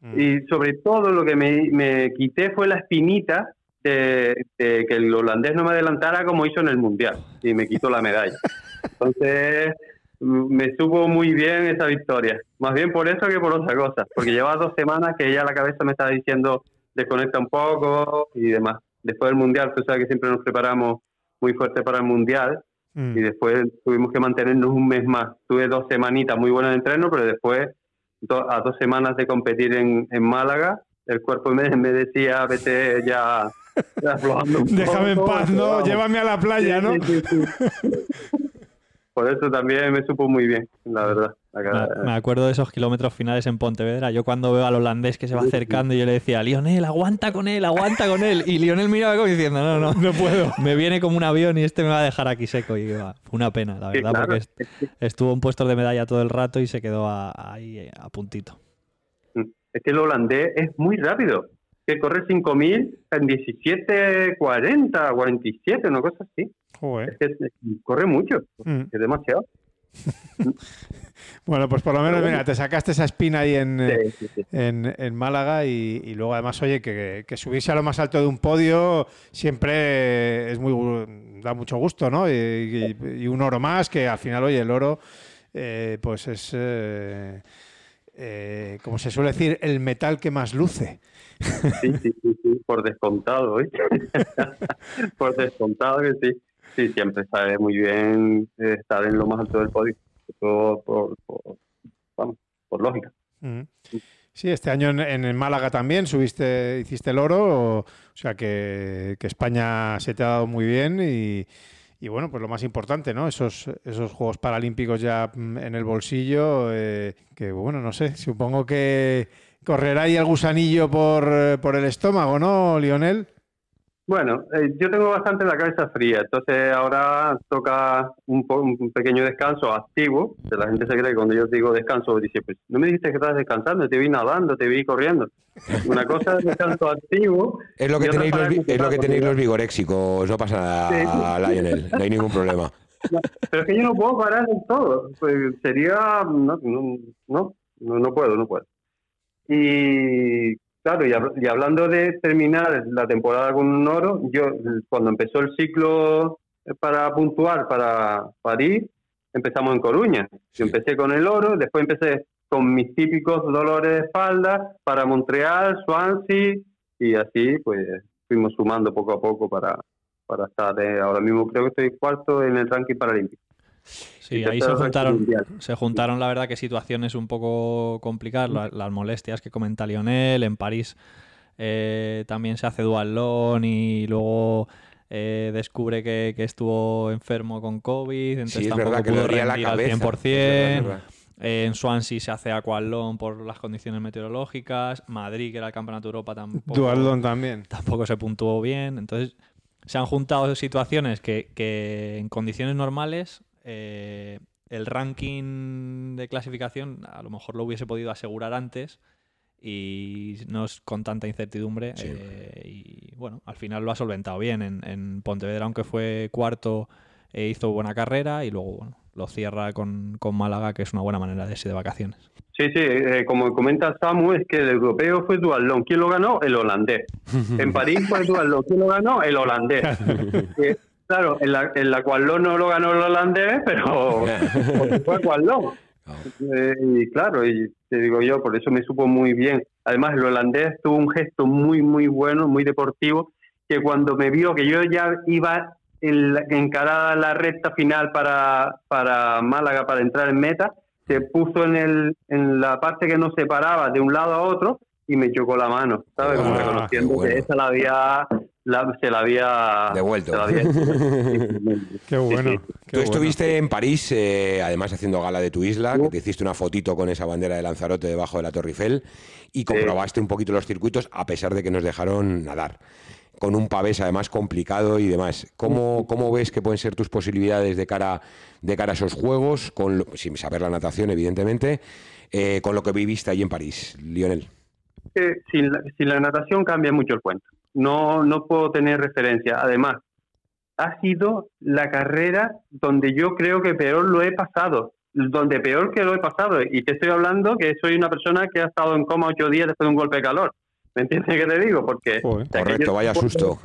Mm. Y sobre todo lo que me, me quité fue la espinita de, de que el holandés no me adelantara como hizo en el Mundial y me quitó la medalla. Entonces mm, me supo muy bien esa victoria. Más bien por eso que por otra cosa, porque llevaba dos semanas que ya la cabeza me estaba diciendo desconecta un poco y demás. Después del Mundial, tú sabes que siempre nos preparamos muy fuerte para el Mundial Mm. y después tuvimos que mantenernos un mes más. Tuve dos semanitas muy buenas de entreno, pero después, do- a dos semanas de competir en, en Málaga, el cuerpo me, me decía, vete ya Déjame en paz, ¿no? vamos. Llévame a la playa, Sí, ¿no? sí, sí, sí. Por eso también me supo muy bien, la verdad. Me, me acuerdo de esos kilómetros finales en Pontevedra. Yo cuando veo al holandés que se va acercando, yo le decía, Lionel, aguanta con él, aguanta con él. Y Lionel miraba como diciendo, no, no, No puedo. me viene como un avión y este me va a dejar aquí seco. Y va, fue una pena, la Sí, verdad, claro. porque est- estuvo en puestos de medalla todo el rato y se quedó ahí a puntito. Es que el holandés es muy rápido. Que corre 5.000 en 17.40, 47, una cosa así. Joder. Es que corre mucho, Mm. es demasiado. Bueno, pues por lo menos, mira, te sacaste esa espina ahí en, Sí, sí, sí. en, en Málaga y, y luego además, oye, que, que subirse a lo más alto de un podio siempre es muy da mucho gusto, ¿no? Y, y- y un oro más, que al final, oye, el oro, eh, pues es, eh, eh, como se suele decir, el metal que más luce. Sí, sí, sí, sí, por descontado, ¿viste? por descontado que sí. Sí, siempre sabe muy bien eh, estar en lo más alto del podio. Eso por, por, vamos, por lógica. Ujú. Sí, este año en, en Málaga también subiste, hiciste el oro, o, o sea que, que España se te ha dado muy bien y, y bueno, pues lo más importante, ¿no? Esos, esos Juegos Paralímpicos ya mm, en el bolsillo, eh, que bueno, no sé, supongo que correrá ahí el gusanillo por, eh, por el estómago, ¿no, Lionel? Bueno, eh, yo tengo bastante la cabeza fría, entonces ahora toca un, po- un pequeño descanso activo. Que la gente se cree que cuando yo digo descanso, dice, pues no me dijiste que estabas descansando, te vi nadando, te vi corriendo. Una cosa es descanso activo. Es lo que tenéis los, es lo que tenéis los vigoréxicos, no pasa nada, Lionel, no hay ningún problema. Pero es que yo no puedo parar en todo. Pues sería. No, no, no, no puedo, no puedo. Y claro, y, hab- y hablando de terminar la temporada con un oro, yo cuando empezó el ciclo para puntuar para París, empezamos en Coruña. Yo empecé con el oro, después empecé con mis típicos dolores de espalda para Montreal, Swansea, y así pues fuimos sumando poco a poco para, para estar eh, ahora mismo creo que estoy cuarto en el ranking paralímpico. Sí, ahí se juntaron, se juntaron, la verdad, que situaciones un poco complicadas, la- las molestias que comenta Lionel. En París eh, también se hace dualón y luego eh, descubre que, que estuvo enfermo con COVID, entonces Sí, es tampoco verdad pudo dolía la rendir al cabeza. 100%. Es verdad, es verdad. Eh, en Swansea se hace aquatlón por las condiciones meteorológicas. Madrid, que era el campeonato de Europa, tampoco también. tampoco se puntuó bien. Entonces, se han juntado situaciones que, que en condiciones normales eh, el ranking de clasificación a lo mejor lo hubiese podido asegurar antes y no es con tanta incertidumbre. Sí. eh, y bueno, al final lo ha solventado bien. En, en Pontevedra, aunque fue cuarto, eh, hizo buena carrera y luego bueno, lo cierra con, con Málaga, que es una buena manera de irse de vacaciones. Sí, sí, eh, como comenta Samu, es que el europeo fue dualón. ¿Quién lo ganó? El holandés. En París fue dualón. ¿Quién lo ganó? El holandés. Claro, en la, en la cual no lo ganó el holandés, pero fue cualón. Eh, y claro, y te digo yo, por eso me supo muy bien. Además, el holandés tuvo un gesto muy, muy bueno, muy deportivo, que cuando me vio que yo ya iba en la- encarada la recta final para, para Málaga, para entrar en meta, se puso en, el, en la parte que nos separaba de un lado a otro y me chocó la mano, ¿sabes? Como Ah, reconociendo bueno. que esa la había, la- se la había... Devuelto. se la había- Qué bueno. sí. qué Tú bueno. estuviste en París, eh, además haciendo gala de tu isla, que te hiciste una fotito con esa bandera de Lanzarote debajo de la Torre Eiffel y comprobaste un poquito los circuitos a pesar de que nos dejaron nadar. Con un pavés además complicado y demás. ¿Cómo, cómo ves que pueden ser tus posibilidades de cara, de cara a esos juegos, con lo- sin saber la natación, evidentemente, eh, con lo que viviste allí en París, Lionel? sin la, sin la natación cambia mucho el cuento. No, no puedo tener referencia. Además, ha sido la carrera donde yo creo que peor lo he pasado. Donde peor que lo he pasado. Y te estoy hablando que soy una persona que ha estado en coma ocho días después de un golpe de calor. ¿Me entiendes qué te digo? Porque. Joder. o sea, que Correcto, vaya susto.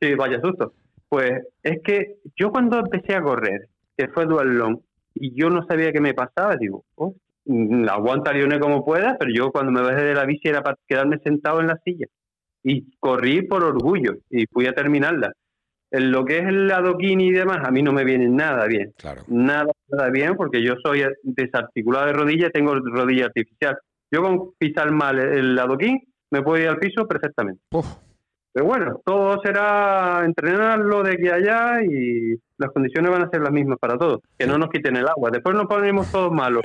Sí, vaya susto. Pues es que yo cuando empecé a correr, que fue dualón, y yo no sabía qué me pasaba, digo, oh, mm, aguanta Lionel como pueda, pero yo cuando me bajé de la bici era para quedarme sentado en la silla. Y corrí por orgullo y fui a terminarla. En lo que es el adoquín y demás, a mí no me viene nada bien. Claro. Nada, nada bien, porque yo soy desarticulado de rodilla y tengo rodilla artificial. Yo con pisar mal el adoquín me puedo ir al piso perfectamente. Uf. Pero bueno, todo será entrenarlo de aquí a allá y las condiciones van a ser las mismas para todos. Que no nos quiten el agua. Después nos ponemos todos malos.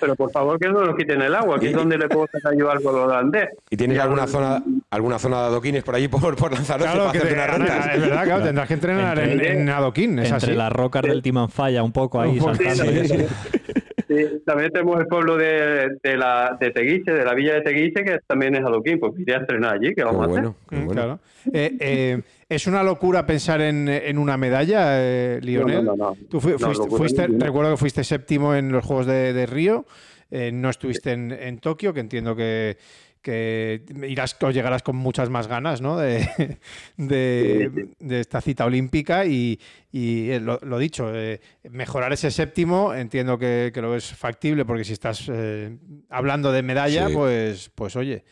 Pero por favor que no nos quiten el agua, que es donde le puedo sacar yo algo a los holandés. ¿Y tienes Y alguna al- zona, alguna zona de adoquines por allí por, por Lanzarote Claro, para que te- es verdad, claro, tendrás que entrenar en, Entre- en adoquín, es Entre así. las rocas del Timanfaya, un poco ahí Un poco, saltando. sí, y eso. Sí, también tenemos el pueblo de, de, la, de Teguise, de la villa de Teguise, que también es adoquín. Pues iré a entrenar allí, que Qué vamos a hacer. qué Mm, bueno. claro. Eh, eh, ¿Es una locura pensar en, en una medalla, eh, Lionel? No, no, no. Tú fuiste, fuiste- recuerdo que fuiste séptimo en los Juegos de, de Río, eh, no estuviste en, en Tokio, que entiendo que, que irás o llegarás con muchas más ganas ¿no? de, de- de esta cita olímpica y, y, eh, lo, lo dicho, eh, mejorar ese séptimo entiendo que, que lo es factible porque si estás eh, hablando de medalla, Sí. pues, pues oye.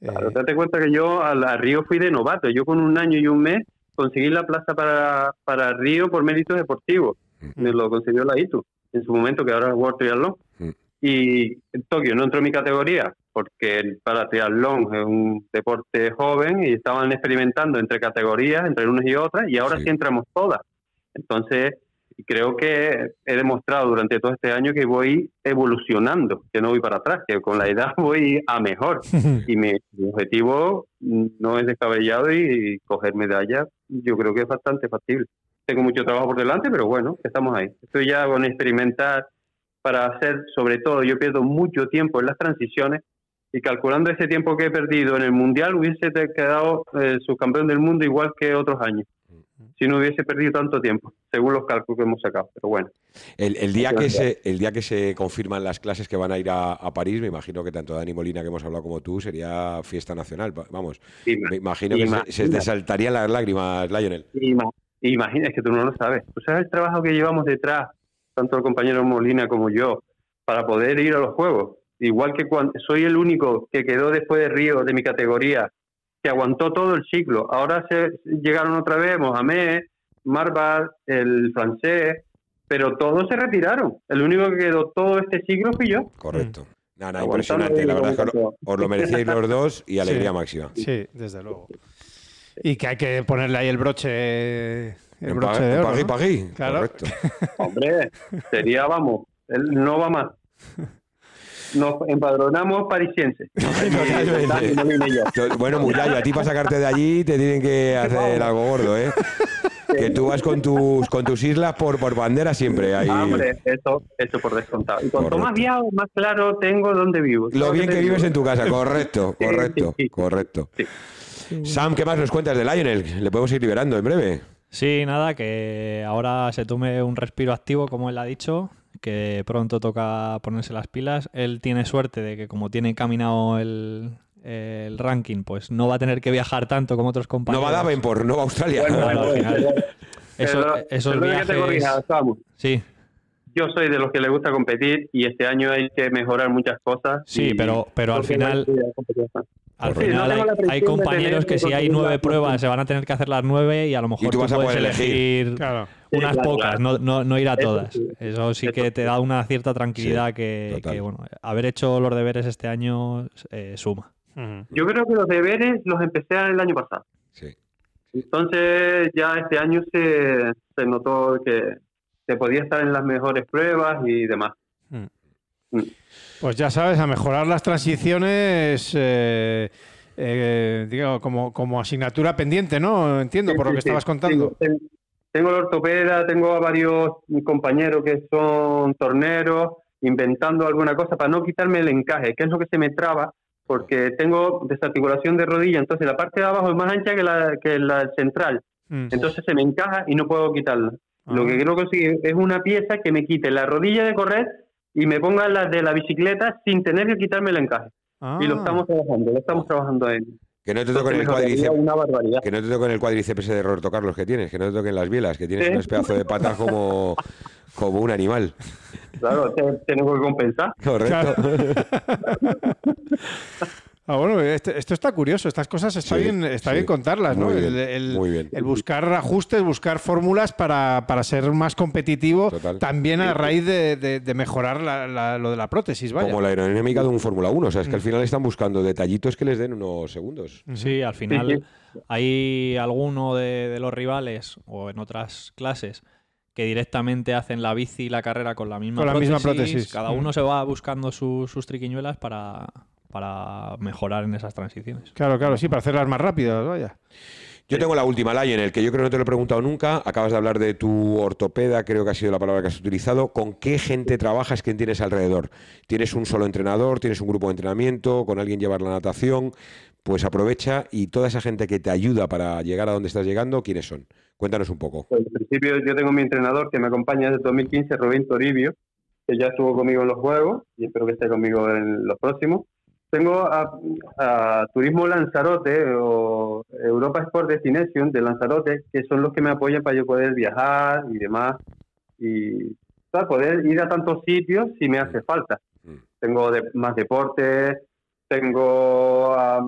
eh, Claro, date cuenta que yo a, la Río fui de novato. Yo con un año y un mes conseguí la plaza para, para Río por méritos deportivos. Me lo consiguió la ITU en su momento, que ahora es World Triathlon. Y en Tokio no entró en mi categoría porque el para triatlón es un deporte joven y estaban experimentando entre categorías, entre unas y otras, y ahora Sí. sí, entramos todas. Entonces, creo que he demostrado durante todo este año que voy evolucionando, que no voy para atrás, que con la edad voy a mejor. Y mi, mi objetivo no es descabellado y, coger medallas, yo creo que es bastante factible. Tengo mucho trabajo por delante, pero bueno, estamos ahí. Estoy ya con experimentar para hacer, sobre todo, yo pierdo mucho tiempo en las transiciones y calculando ese tiempo que he perdido en el Mundial hubiese quedado eh, subcampeón del mundo igual que otros años. Si no hubiese perdido tanto tiempo, según los cálculos que hemos sacado. Pero bueno, El, el día que se, el día que se confirman las clases que van a ir a, a París, me imagino que tanto Dani Molina que hemos hablado como tú sería fiesta nacional. Va- Vamos, ima- me imagino que se, se te saltarían las lágrimas, Lionel. ima- imagina, es que tú no lo sabes. ¿Tú sabes el trabajo que llevamos detrás, tanto el compañero Molina como yo, para poder ir a los Juegos? Igual que cuando soy el único que quedó después de Río de mi categoría, que aguantó todo el ciclo. Ahora se llegaron otra vez Mohamed, Marbar, el francés, pero todos se retiraron. El único que quedó todo este siglo fui yo. Correcto. Nada, Aguantando impresionante. La verdad es que os- lo merecíais los dos y alegría máxima. Sí, desde luego. Y que hay que ponerle ahí el broche, el En broche pa- de oro. pagui, ¿no? pagui. Claro. Correcto. Hombre, sería, vamos, él no va más. Nos empadronamos parisienses. Bueno, Mulayo, a ti para sacarte de allí te tienen que hacer algo gordo, ¿eh? Que tú vas con tus con tus islas por, por bandera siempre. Ahí. Ah, hombre, eso, eso por descontado. Y cuanto Correcto. más viajo, más claro tengo dónde vivo. Lo bien que vives en tu casa, correcto, Sí, correcto, sí, sí. correcto. Sí. Sam, ¿qué más nos cuentas de Lionel? Le podemos ir liberando en breve. Sí, nada, que ahora se tome un respiro activo, como él ha dicho, que pronto toca ponerse las pilas. Él tiene suerte de que como tiene encaminado el, el ranking, pues no va a tener que viajar tanto como otros No compañeros. va a Davenport, no va a Australia. Bueno, Claro, bueno, al final. pero- Eso- pero- esos que corrija. Sí, Yo soy de los que le gusta competir y este año hay que mejorar muchas cosas. Sí, y- pero- pero al no final-. Al Correcto. final no hay, compañeros que si hay nueve pruebas se van a tener que hacer las nueve y a lo mejor tú vas a puedes poder elegir. elegir Claro. Sí, unas claro, pocas, claro. no, no, no ir a Eso todas. sí. Eso sí que te da una cierta tranquilidad que, que, bueno, haber hecho los deberes este año eh, suma. Yo creo que los deberes los empecé el año pasado. Sí. Entonces ya este año se, se notó que se podía estar en las mejores pruebas y demás. Pues ya sabes, a mejorar las transiciones, eh, eh, digo, como, como asignatura pendiente, ¿no? Entiendo por lo que sí, estabas contando. Tengo, tengo la ortopeda, tengo a varios compañeros que son torneros, inventando alguna cosa para no quitarme el encaje, que es lo que se me traba, porque tengo desarticulación de rodilla, entonces la parte de abajo es más ancha que la, que la central, Mm. entonces se me encaja y no puedo quitarla. Lo Ah. que quiero conseguir es una pieza que me quite la rodilla de correr y me ponga la de la bicicleta sin tener que quitarme el encaje. Y lo Ah. estamos trabajando, lo estamos trabajando en Que no te toquen el cuádriceps. una barbaridad. Que no te toquen el cuádriceps de Roberto Carlos que tienes, que no te toquen las bielas, que tienes Sí. unos pedazos de patas como, como un animal. Claro, te- tengo que compensar. Correcto. Ah, bueno, este- esto está curioso. Estas cosas está, Sí, bien, está sí. bien contarlas, ¿no? Muy bien, el, el- muy bien. el buscar ajustes, buscar fórmulas para, para ser más competitivo, Total. también a raíz de, de- de mejorar la- la- lo de la prótesis, vaya. Como la aerodinámica de un Fórmula 1. O sea, es que al final están buscando detallitos que les den unos segundos. Sí, al final hay alguno de, de los rivales o en otras clases que directamente hacen la bici y la carrera con la misma Con la prótesis. misma prótesis. Cada Mm. uno se va buscando su- sus triquiñuelas para, para mejorar en esas transiciones. Claro, claro, sí, para hacerlas más rápidas, vaya. Yo tengo la última, en el que yo creo que no te lo he preguntado nunca. Acabas de hablar de tu ortopeda, creo que ha sido la palabra que has utilizado. ¿Con qué gente trabajas? ¿Quién tienes alrededor? ¿Tienes un solo entrenador? ¿Tienes un grupo de entrenamiento? ¿Con alguien llevar la natación? Pues aprovecha y toda esa gente que te ayuda para llegar a donde estás llegando, ¿quiénes son? Cuéntanos un poco. Pues, en principio yo tengo mi entrenador que me acompaña desde 2015, Rubén Toribio, que ya estuvo conmigo en los Juegos y espero que esté conmigo en los próximos. Tengo a, Turismo Lanzarote o Europa Sport Destination de Lanzarote, que son los que me apoyan para yo poder viajar y demás y para poder ir a tantos sitios si me hace falta. Mm. Tengo más deportes, tengo a,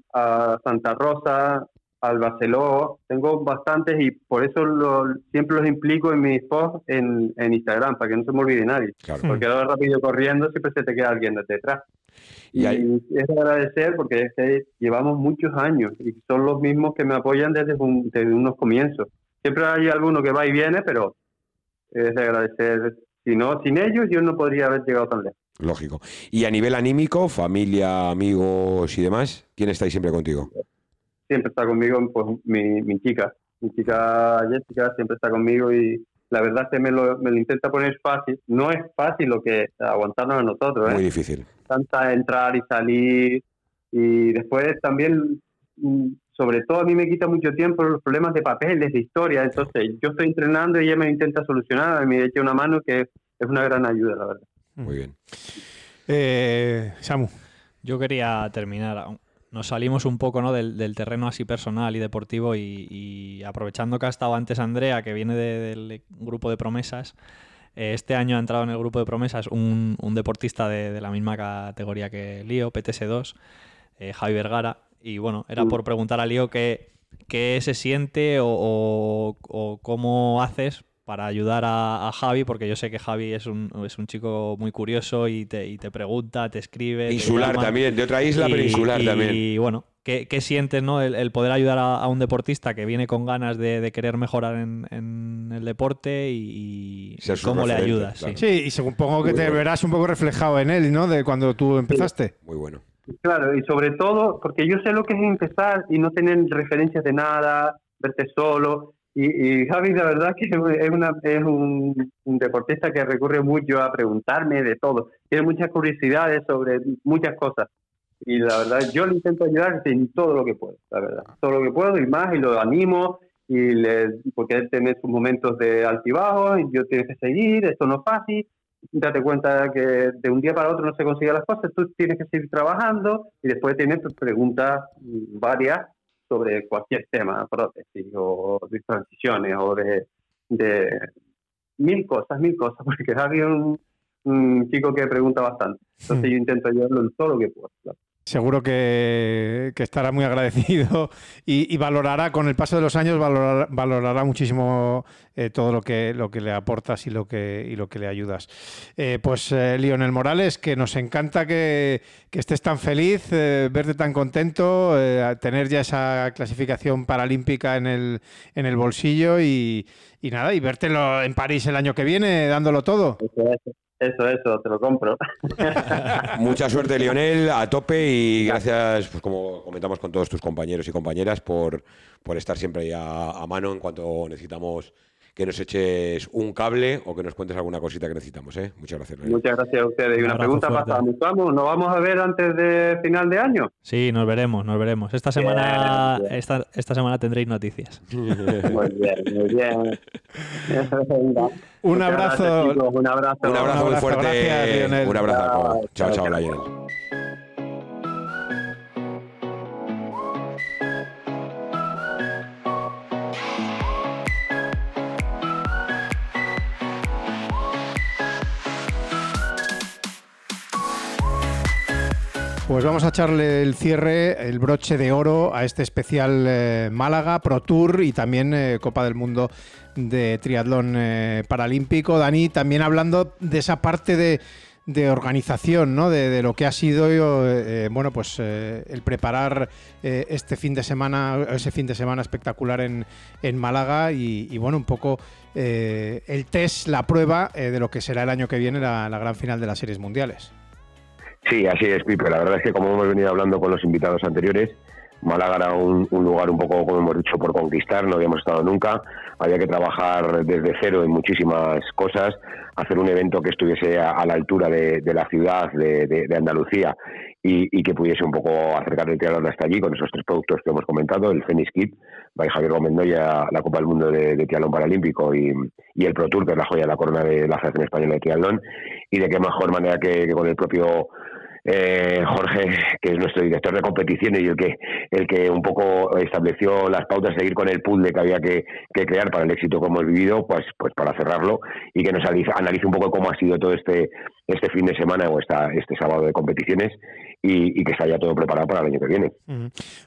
Santa Rosa, al Barceló, tengo bastantes y por eso siempre los implico en mis posts en, Instagram, para que no se me olvide nadie. Porque ahora rápido corriendo siempre se te queda alguien detrás. Y, es agradecer porque es que llevamos muchos años y son los mismos que me apoyan desde, unos comienzos. Siempre hay alguno que va y viene, pero es de agradecer. Si no, sin ellos yo no podría haber llegado tan lejos. Lógico. Y a nivel anímico, familia, amigos y demás, ¿quién está ahí siempre contigo? Siempre está conmigo pues, mi, mi chica. Mi chica Jessica siempre está conmigo y la verdad es que me lo, me lo intenta poner fácil. No es fácil lo que aguantarnos a nosotros. ¿eh? Muy difícil tanta entrar y salir. Y después también, mm, sobre todo a mí me quita mucho tiempo los problemas de papeles, de historia. Entonces yo estoy entrenando y ella me intenta solucionar, me echa una mano que es una gran ayuda, la verdad. Muy bien. Eh, Samu. Yo quería terminar. Nos salimos un poco ¿no? del, terreno así personal y deportivo y, aprovechando que ha estado antes Andrea, que viene del grupo de promesas, este año ha entrado en el grupo de promesas un, deportista de, la misma categoría que Lío, PTS2, eh, Javi Vergara. Y bueno, era por preguntar a Lío qué, qué se siente o, cómo haces para ayudar a, Javi, porque yo sé que Javi es un, es un chico muy curioso y te, y te pregunta, te escribe. Insular también, de otra isla, pero insular también. Y bueno, ¿Qué, sientes, ¿no? El, poder ayudar a, un deportista que viene con ganas de, querer mejorar en, el deporte y, cómo le ayudas? Sí. y supongo que te verás un poco reflejado en él, ¿no? De cuando tú empezaste. Muy bueno. Claro, y sobre todo, porque yo sé lo que es empezar y no tener referencias de nada, verte solo. Y, Javi, la verdad que es, una, es un, un, deportista que recurre mucho a preguntarme de todo. Tiene muchas curiosidades sobre muchas cosas y la verdad yo le intento ayudar en todo lo que puedo, la verdad, todo lo que puedo y más y lo animo y le, porque él tiene sus momentos de altibajos y yo tengo que seguir, esto no es fácil, date cuenta que de un día para otro no se consiguen las cosas, tú tienes que seguir trabajando y después tienes preguntas varias sobre cualquier tema, prótesis o de transiciones o de, de mil cosas, mil cosas, porque había un, un chico que pregunta bastante. Entonces hmm. yo intento ayudarlo en todo lo que puedo. Seguro que, estará muy agradecido y, valorará, con el paso de los años, valorará, muchísimo eh, todo lo que, lo que le aportas y lo que, y lo que le ayudas. Eh, pues eh, Lionel Morales, que nos encanta que, estés tan feliz, verte tan contento, tener ya esa clasificación paralímpica en el, en el bolsillo y, y nada, y vértelo en París el año que viene dándolo todo. Eso, eso, te lo compro. Mucha suerte, Lionel, a tope y gracias, pues como comentamos con todos tus compañeros y compañeras, por, por estar siempre ahí a mano en cuanto necesitamos que nos eches un cable o que nos cuentes alguna cosita que necesitamos. ¿eh? Muchas gracias. Muchas gracias a ustedes. Y una pregunta para ¿nos vamos, ¿nos vamos a ver antes de final de año? Sí, nos veremos, nos veremos. Esta semana, Esta, esta semana tendréis noticias. muy bien, muy bien. un, abrazo, un abrazo. Un abrazo. muy fuerte. un abrazo. Chao, chao, chao Pues vamos a echarle el cierre, el broche de oro a este especial eh, Málaga, Pro Tour y también eh, Copa del Mundo de Triatlón eh, Paralímpico. Dani, también hablando de esa parte de, organización, ¿no? De, lo que ha sido, bueno, pues el preparar este fin de semana, ese fin de semana espectacular en, Málaga y, bueno, un poco el test, la prueba de lo que será el año que viene la gran final de las series mundiales. Sí, así es, Pipe. La verdad es que como hemos venido hablando con los invitados anteriores, Málaga era un, lugar un poco, como hemos dicho, por conquistar, no habíamos estado nunca, había que trabajar desde cero en muchísimas cosas, hacer un evento que estuviese a, la altura de, la ciudad de, Andalucía y, que pudiese un poco acercar el triatlón hasta allí con esos tres productos que hemos comentado, el Fenix Kit, by Javier Gómez la Copa del Mundo de, triatlón paralímpico y, el Pro Tour, que es la joya de la corona de la Federación Española de Triatlón, y de qué mejor manera que con el propio eh, Jorge, que es nuestro director de competiciones y el que, el que un poco estableció las pautas de seguir con el de que había que, crear para el éxito que hemos vivido, pues, pues para cerrarlo y que nos analice un poco cómo ha sido todo este, este fin de semana o esta, este sábado de competiciones y, que está ya todo preparado para el año que viene.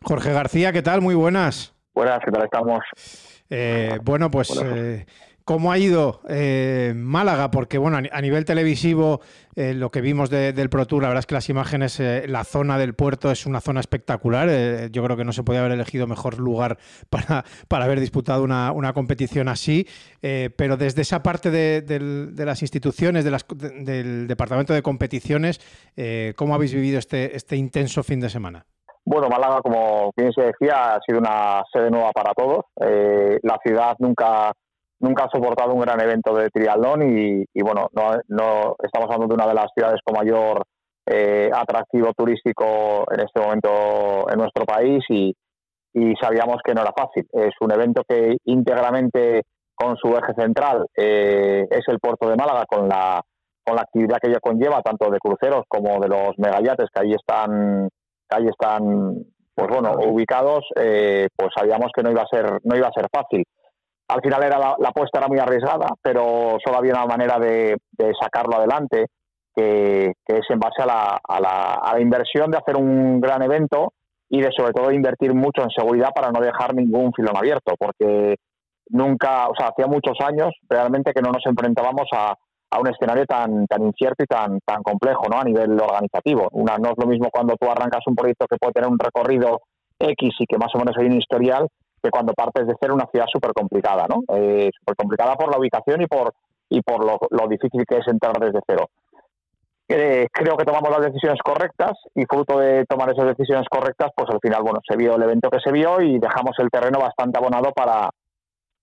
Jorge García, ¿qué tal? Muy buenas. Buenas, ¿qué tal estamos? Eh, bueno, pues eh, ¿Cómo ha ido eh, Málaga? Porque bueno, a nivel televisivo, eh, lo que vimos del Pro Tour, la verdad es que las imágenes, eh, la zona del puerto es una zona espectacular. yo creo que no se podía haber elegido mejor lugar para, para haber disputado una, competición así. pero desde esa parte de, las instituciones, de las, del Departamento de Competiciones, ¿cómo habéis vivido este, este intenso fin de semana? Bueno, Málaga, como bien se decía, ha sido una sede nueva para todos. la ciudad nunca nunca ha soportado un gran evento de triatlón y, bueno, no, estamos hablando de una de las ciudades con mayor eh, atractivo turístico en este momento en nuestro país y, sabíamos que no era fácil. Es un evento que íntegramente con su eje central eh, es el puerto de Málaga con la con la actividad que ello conlleva tanto de cruceros como de los megayates que ahí están que ahí están pues bueno ubicados eh, pues sabíamos que no iba a ser no iba a ser fácil al final era la, apuesta era muy arriesgada, pero solo había una manera de, sacarlo adelante, que, es en base a la, a, la, inversión de hacer un gran evento y de sobre todo invertir mucho en seguridad para no dejar ningún filón abierto, porque nunca, o sea, hacía muchos años realmente que no nos enfrentábamos a, un escenario tan, tan incierto y tan, tan complejo ¿no? a nivel organizativo. Una, no es lo mismo cuando tú arrancas un proyecto que puede tener un recorrido X y que más o menos hay un historial, que cuando partes de ser una ciudad súper complicada, ¿no? Eh, súper complicada por la ubicación y por, y por lo, difícil que es entrar desde cero. Eh, creo que tomamos las decisiones correctas y fruto de tomar esas decisiones correctas, pues al final, bueno, se vio el evento que se vio y dejamos el terreno bastante abonado para,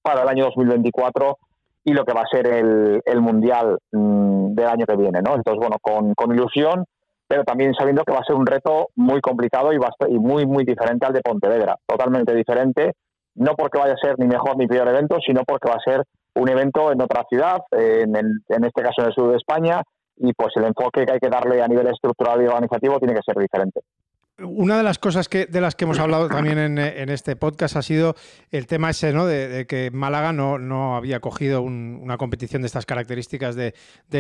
para el año 2024 y lo que va a ser el, el Mundial mm, del año que viene, ¿no? Entonces, bueno, con, con ilusión, pero también sabiendo que va a ser un reto muy complicado y, y muy, muy diferente al de Pontevedra, totalmente diferente no porque vaya a ser ni mejor ni peor evento, sino porque va a ser un evento en otra ciudad, en, en este caso en el sur de España, y pues el enfoque que hay que darle a nivel estructural y organizativo tiene que ser diferente. Una de las cosas que, de las que hemos hablado también en, este podcast ha sido el tema ese, ¿no? De, que Málaga no, no había cogido una competición de estas características de,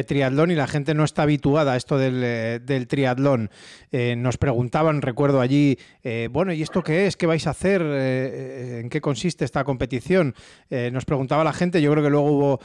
triatlón y la gente no está habituada a esto del, eh, triatlón. Eh, nos preguntaban, recuerdo allí, eh, bueno, ¿y esto qué es? ¿Qué vais a hacer? ¿En qué consiste esta competición? nos preguntaba la gente, yo creo que luego hubo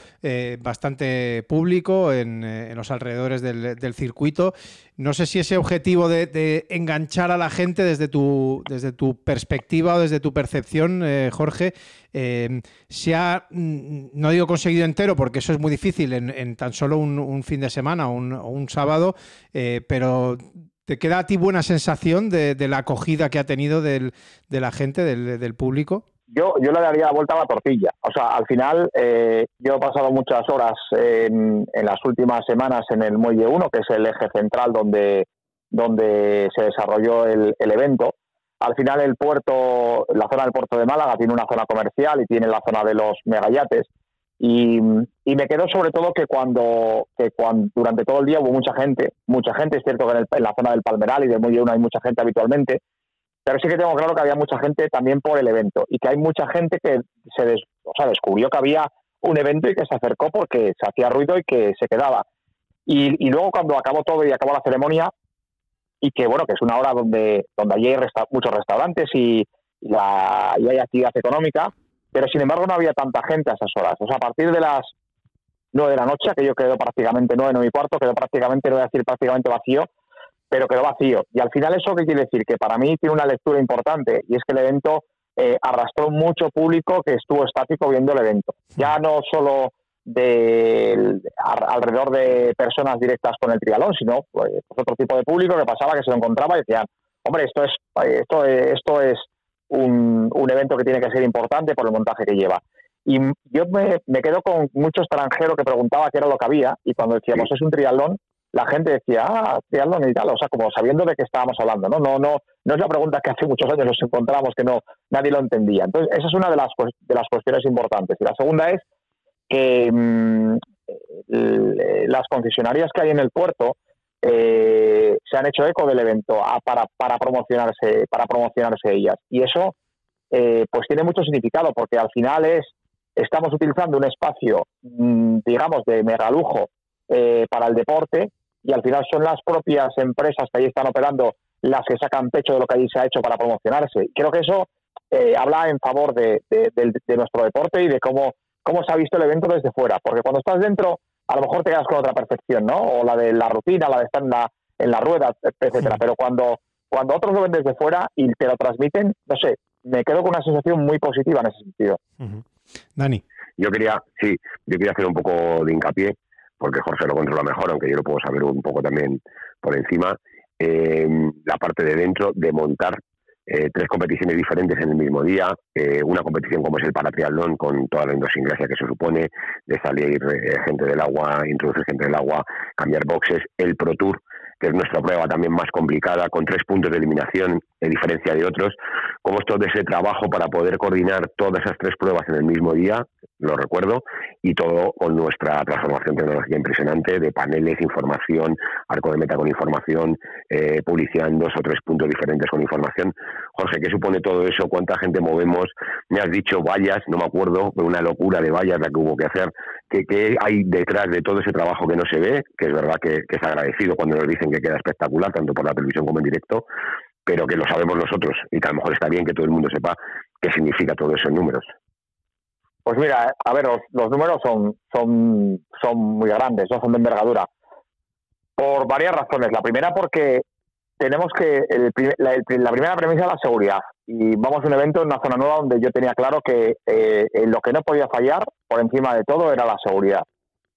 bastante público en, los alrededores del, del circuito. No sé si ese objetivo de, enganchar a la gente desde tu, desde tu perspectiva o desde tu percepción, eh, Jorge, eh, se ha, mm, no digo conseguido entero, porque eso es muy difícil en, tan solo un, fin de semana o un, sábado, eh, pero ¿te queda a ti buena sensación de, la acogida que ha tenido de la gente, del público? yo, yo le daría la vuelta a la tortilla. O sea, al final eh, yo he pasado muchas horas en, en, las últimas semanas en el Muelle 1, que es el eje central donde, donde se desarrolló el, el, evento. Al final el puerto, la zona del puerto de Málaga tiene una zona comercial y tiene la zona de los megayates. Y, y me quedó sobre todo que cuando, que cuando durante todo el día hubo mucha gente, mucha gente, es cierto que en, en la zona del Palmeral y del Muelle 1 hay mucha gente habitualmente, pero sí que tengo claro que había mucha gente también por el evento y que hay mucha gente que se o sea, descubrió que había un evento y que se acercó porque se hacía ruido y que se quedaba. Y, luego cuando acabó todo y acabó la ceremonia, y que bueno, que es una hora donde, donde hay muchos restaurantes y, la, y hay actividad económica, pero sin embargo no había tanta gente a esas horas. O sea, a partir de las nueve de la noche, que yo quedo prácticamente nueve, nueve y cuarto, quedó prácticamente, no voy a decir prácticamente vacío, pero quedó vacío. Y al final eso qué quiere decir? Que para mí tiene una lectura importante y es que el evento eh, arrastró mucho público que estuvo estático viendo el evento. Ya no solo de alrededor de personas directas con el trialón, sino pues, otro tipo de público que pasaba, que se lo encontraba y decían, hombre, esto es, esto, esto es un, un evento que tiene que ser importante por el montaje que lleva. Y yo me, me quedo con mucho extranjero que preguntaba qué era lo que había y cuando decíamos es un triatlón, la gente decía, ah, triatlón y tal, o sea, como sabiendo de qué estábamos hablando, ¿no? No, no, no es la pregunta que hace muchos años nos encontramos que no nadie lo entendía. Entonces, esa es una de las, de las cuestiones importantes. Y la segunda es que mm, las concesionarias que hay en el puerto eh, se han hecho eco del evento para, para, promocionarse, para promocionarse ellas. Y eso eh, pues tiene mucho significado, porque al final es estamos utilizando un espacio, mm, digamos, de megalujo eh, para el deporte y al final son las propias empresas que ahí están operando las que sacan pecho de lo que allí se ha hecho para promocionarse. Creo que eso eh, habla en favor de, nuestro deporte y de cómo, cómo se ha visto el evento desde fuera, porque cuando estás dentro a lo mejor te quedas con otra percepción, ¿no? O la de la rutina, la de estar en la, en la rueda, etcétera. Pero cuando, cuando otros lo ven desde fuera y te lo transmiten, no sé, me quedo con una sensación muy positiva en ese sentido. Dani. Yo quería, sí, yo quería hacer un poco de hincapié, porque Jorge lo controla mejor, aunque yo lo puedo saber un poco también por encima, la parte de dentro de montar eh, tres competiciones diferentes en el mismo día, eh, una competición como es el paratriatlón con toda la idiosincrasia que se supone, de salir eh, gente del agua, introducir gente del agua, cambiar boxes, el Pro Tour, que es nuestra prueba también más complicada, con tres puntos de eliminación en diferencia de otros, cómo es todo ese trabajo para poder coordinar todas esas tres pruebas en el mismo día, lo recuerdo, y todo con nuestra transformación tecnológica impresionante de paneles, información, arco de meta con información, eh, publicidad en dos o tres puntos diferentes con información. Jorge, ¿qué supone todo eso? ¿Cuánta gente movemos? Me has dicho vallas, no me acuerdo, una locura de vallas la que hubo que hacer. ¿Qué, hay detrás de todo ese trabajo que no se ve? Que es verdad que es agradecido cuando nos dicen que queda espectacular, tanto por la televisión como en directo, pero que lo sabemos nosotros y que a lo mejor está bien que todo el mundo sepa qué significa todo eso en números. Pues mira, a ver, los, números son, son, son muy grandes, ¿no? son de envergadura. Por varias razones. La primera porque tenemos que, la, primera premisa es la seguridad. Y vamos a un evento en una zona nueva donde yo tenía claro que eh, lo que no podía fallar por encima de todo era la seguridad.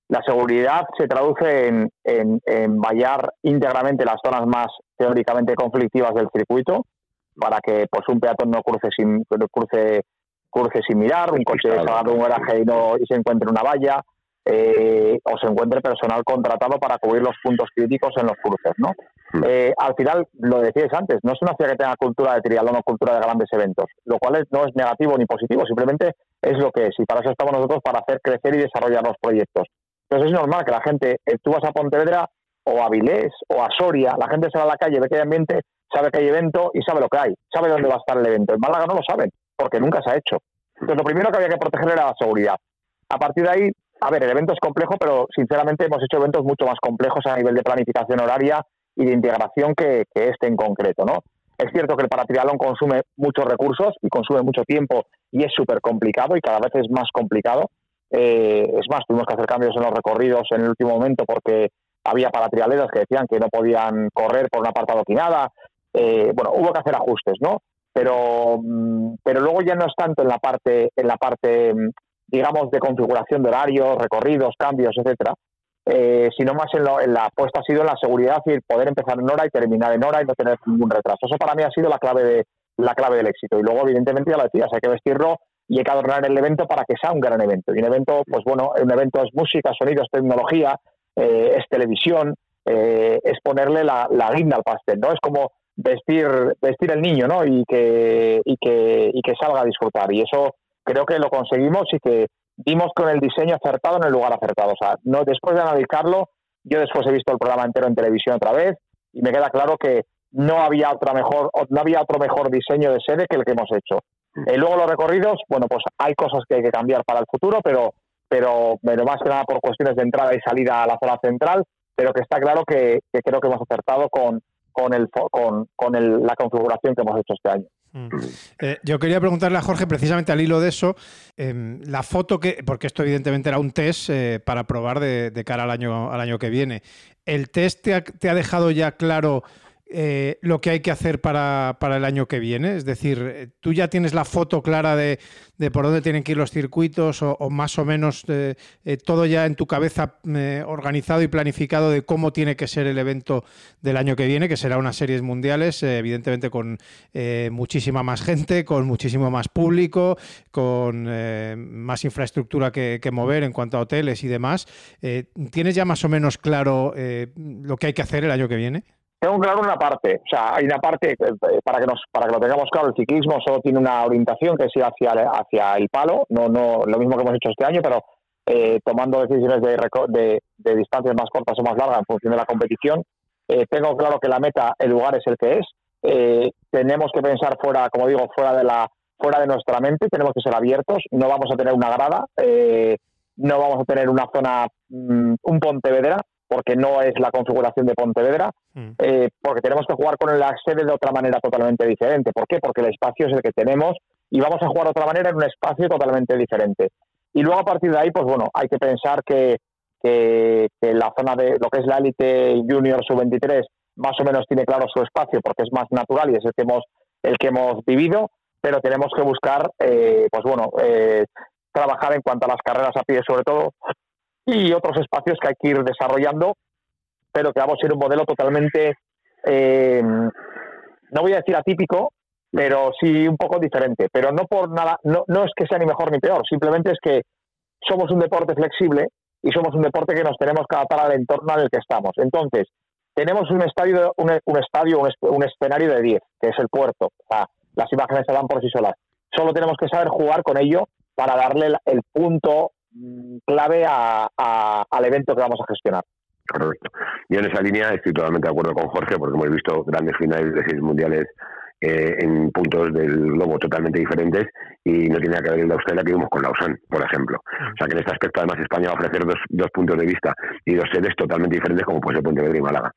La seguridad se traduce en, en, vallar íntegramente las zonas más teóricamente conflictivas del circuito para que pues un peatón no cruce sin cruce cruce sin mirar, un coche salga de un garaje y, no, y se encuentre una valla, eh, o se encuentre personal contratado para cubrir los puntos críticos en los cruces, ¿no? Hmm. Eh, al final, lo decías antes, no es una ciudad que tenga cultura de triatlón o cultura de grandes eventos, lo cual no es negativo ni positivo, simplemente es lo que es, y para eso estamos nosotros, para hacer crecer y desarrollar los proyectos. Entonces es normal que la gente, eh, tú vas a Pontevedra o a Vilés o a Soria, la gente sale a la calle, ve que hay ambiente, sabe que hay evento y sabe lo que hay, sabe dónde va a estar el evento. En Málaga no lo saben, porque nunca se ha hecho. Entonces lo primero que había que proteger era la seguridad. A partir de ahí, a ver, el evento es complejo, pero sinceramente hemos hecho eventos mucho más complejos a nivel de planificación horaria y de integración que, este en concreto, ¿no? Es cierto que el paratrialón consume muchos recursos y consume mucho tiempo y es súper complicado y cada vez es más complicado. Eh, es más, tuvimos que hacer cambios en los recorridos en el último momento porque había paratrialeros que decían que no podían correr por una parte adoquinada. Eh, bueno, hubo que hacer ajustes, ¿no? Pero, mm, pero luego ya no es tanto en la parte, en la parte, mm, digamos, de configuración de horarios, recorridos, cambios, etcétera, eh, sino más en, en, la apuesta ha sido en la seguridad y el poder empezar en hora y terminar en hora y no tener ningún retraso. Eso para mí ha sido la clave de la clave del éxito. Y luego, evidentemente, ya lo decías, hay que vestirlo y hay que adornar el evento para que sea un gran evento. Y un evento, pues bueno, un evento es música, sonidos, tecnología, eh, es televisión, eh, es ponerle la, la, guinda al pastel, ¿no? Es como vestir, vestir el niño, ¿no? Y que, y que, y que salga a disfrutar. Y eso creo que lo conseguimos y que dimos con el diseño acertado en el lugar acertado. O sea, no, después de analizarlo, yo después he visto el programa entero en televisión otra vez y me queda claro que no había otra mejor, no había otro mejor diseño de sede que el que hemos hecho. Mm. Eh, luego los recorridos, bueno, pues hay cosas que hay que cambiar para el futuro, pero, pero, pero más que nada por cuestiones de entrada y salida a la zona central, pero que está claro que, creo que hemos acertado con, con, el, con, con el, la configuración que hemos hecho este año. Mm. Eh, yo quería preguntarle a Jorge, precisamente al hilo de eso, em, la foto que, porque esto evidentemente era un test eh, para probar de, cara al año, al año que viene. ¿El test te ha, te ha dejado ya claro eh, lo que hay que hacer para, para, el año que viene? Es decir, eh, ¿tú ya tienes la foto clara de, de por dónde tienen que ir los circuitos o, más o menos eh, todo ya en tu cabeza organizado y planificado de cómo tiene que ser el evento del año que viene, que será unas series mundiales, evidentemente con muchísima más gente, con muchísimo más público, con más infraestructura que, que, mover en cuanto a hoteles y demás? ¿Tienes ya más o menos claro lo que hay que hacer el año que viene? Tengo claro una parte, o sea, hay una parte, eh, para que nos para que lo tengamos claro, el ciclismo solo tiene una orientación que es ir hacia, hacia el palo, no, no lo mismo que hemos hecho este año, pero eh, tomando decisiones de, de, de, distancias más cortas o más largas en función de la competición. Eh, tengo claro que la meta, el lugar es el que es. tenemos que pensar fuera, como digo, fuera de la fuera de nuestra mente, tenemos que ser abiertos, no vamos a tener una grada, no vamos a tener una zona, mm, un Pontevedra, porque no es la configuración de Pontevedra, mm. eh, porque tenemos que jugar con la sede de otra manera totalmente diferente. ¿Por qué? Porque el espacio es el que tenemos y vamos a jugar de otra manera en un espacio totalmente diferente. Y luego a partir de ahí, pues bueno, hay que pensar que, que, la zona de lo que es la élite junior sub-23 más o menos tiene claro su espacio porque es más natural y es el que hemos, el que hemos vivido, pero tenemos que buscar, eh, pues bueno, eh, trabajar en cuanto a las carreras a pie sobre todo, y otros espacios que hay que ir desarrollando, pero que vamos a ser un modelo totalmente, eh, no voy a decir atípico, pero sí un poco diferente. Pero no por nada, no, no es que sea ni mejor ni peor, simplemente es que somos un deporte flexible y somos un deporte que nos tenemos que adaptar al entorno en el que estamos. Entonces, tenemos un estadio, un, estadio, un, escenario de 10, que es el puerto. las imágenes se dan por sí solas. Solo tenemos que saber jugar con ello para darle el punto Mm, clave al evento que vamos a gestionar. Correcto. Yo en esa línea estoy totalmente de acuerdo con Jorge porque hemos visto grandes finales de seis mundiales eh, en puntos del globo totalmente diferentes y no tiene que ver la Australia que vimos con Lausanne, por ejemplo. O sea que en este aspecto además España va a ofrecer dos, dos puntos de vista y dos sedes totalmente diferentes como puede ser Pontevedra y Málaga.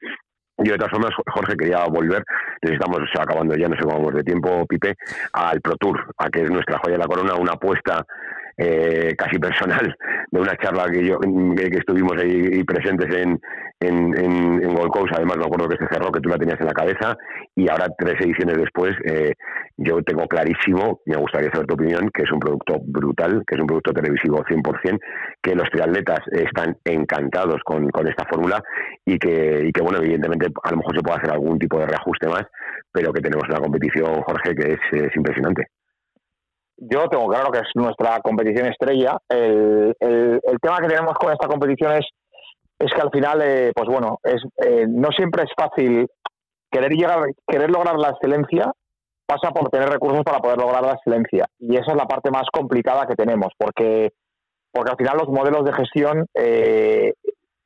Yo de todas formas, Jorge, quería volver, necesitamos, o acabando ya, no sé cómo vamos de tiempo, Pipe, al Pro Tour, a que es nuestra joya de la corona, una apuesta eh, casi personal de una charla que yo que, estuvimos ahí presentes en, en, en, Gold Coast, además me acuerdo que se cerró, que tú la tenías en la cabeza, y ahora tres ediciones después eh, yo tengo clarísimo, me gustaría saber tu opinión, que es un producto brutal, que es un producto televisivo 100%, que los triatletas están encantados con, con esta fórmula y que, y que, bueno, evidentemente a lo mejor se puede hacer algún tipo de reajuste más, pero que tenemos una competición, Jorge, que es, es impresionante yo tengo claro que es nuestra competición estrella. El, el, tema que tenemos con esta competición es, es que al final, eh, pues bueno, es, eh, no siempre es fácil querer llegar, querer lograr la excelencia pasa por tener recursos para poder lograr la excelencia y esa es la parte más complicada que tenemos porque porque al final los modelos de gestión eh,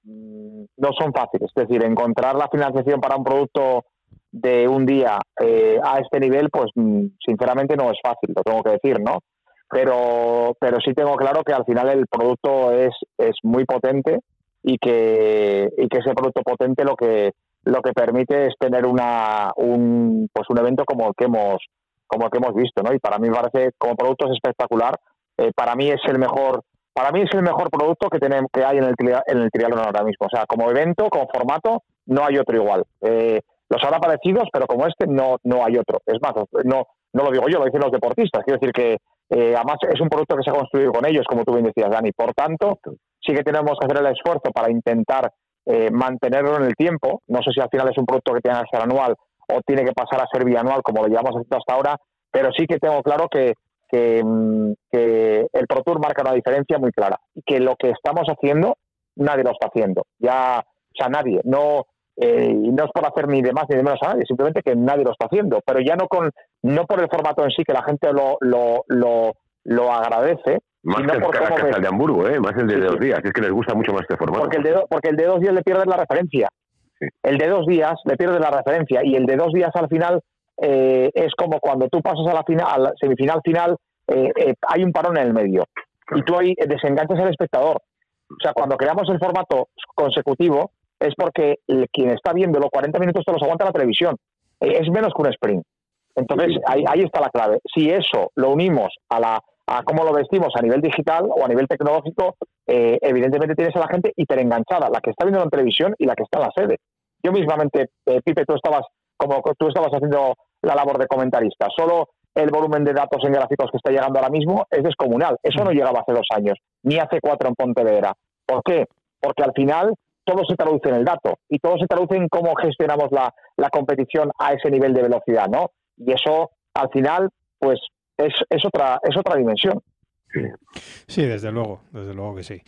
no son fáciles es decir encontrar la financiación para un producto de un día eh, a este nivel, pues mm, sinceramente no es fácil, lo tengo que decir, ¿no? Pero, pero sí tengo claro que al final el producto es, es muy potente y que, y que ese producto potente lo que lo que permite es tener una un pues un evento como el que hemos como el que hemos visto, ¿no? Y para mí me parece como producto es espectacular. Eh, para mí es el mejor para mí es el mejor producto que tenemos que hay en el en el triatlón ahora mismo. O sea, como evento, como formato, no hay otro igual. Eh, los habrá parecidos, pero como este no, no hay otro. Es más, no, no lo digo yo, lo dicen los deportistas. Quiero decir que eh, además es un producto que se ha construido con ellos, como tú bien decías, Dani. Por tanto, sí que tenemos que hacer el esfuerzo para intentar eh, mantenerlo en el tiempo. No sé si al final es un producto que tenga que ser anual o tiene que pasar a ser bianual, como lo llevamos haciendo hasta ahora, pero sí que tengo claro que, que, mm, el Pro Tour marca una diferencia muy clara y que lo que estamos haciendo nadie lo está haciendo. Ya, o sea, nadie. No, eh, y no es por hacer ni de más ni de menos a nadie, simplemente que nadie lo está haciendo, pero ya no con no por el formato en sí, que la gente lo, lo, lo, lo agradece. Más que, por el de Hamburgo, ¿eh? más el de dos días, es que les gusta mucho más este formato. Porque el de, porque el de dos días le pierdes la referencia. El de dos días le pierdes la referencia y el de dos días al final eh, es como cuando tú pasas a la, final, a la semifinal final, eh, hay un parón en el medio y tú ahí desenganchas al espectador. O sea, cuando creamos el formato consecutivo, es porque quien está viendo los 40 minutos te los aguanta la televisión. Eh, es menos que un sprint. Entonces, ahí, ahí está la clave. Si eso lo unimos a la a cómo lo vestimos a nivel digital o a nivel tecnológico, eh, evidentemente tienes a la gente hiperenganchada, la que está viendo en televisión y la que está en la sede. Yo mismamente, eh, Pipe, tú estabas como tú estabas haciendo la labor de comentarista. Solo el volumen de datos en gráficos que está llegando ahora mismo es descomunal. Eso no llegaba hace dos años, ni hace cuatro en Pontevedra. ¿Por qué? Porque al final todo se traduce en el dato y todo se traduce en cómo gestionamos la, la competición a ese nivel de velocidad, ¿no? Y eso, al final, pues es, es, otra, es otra dimensión. Sí, desde luego, desde luego que sí.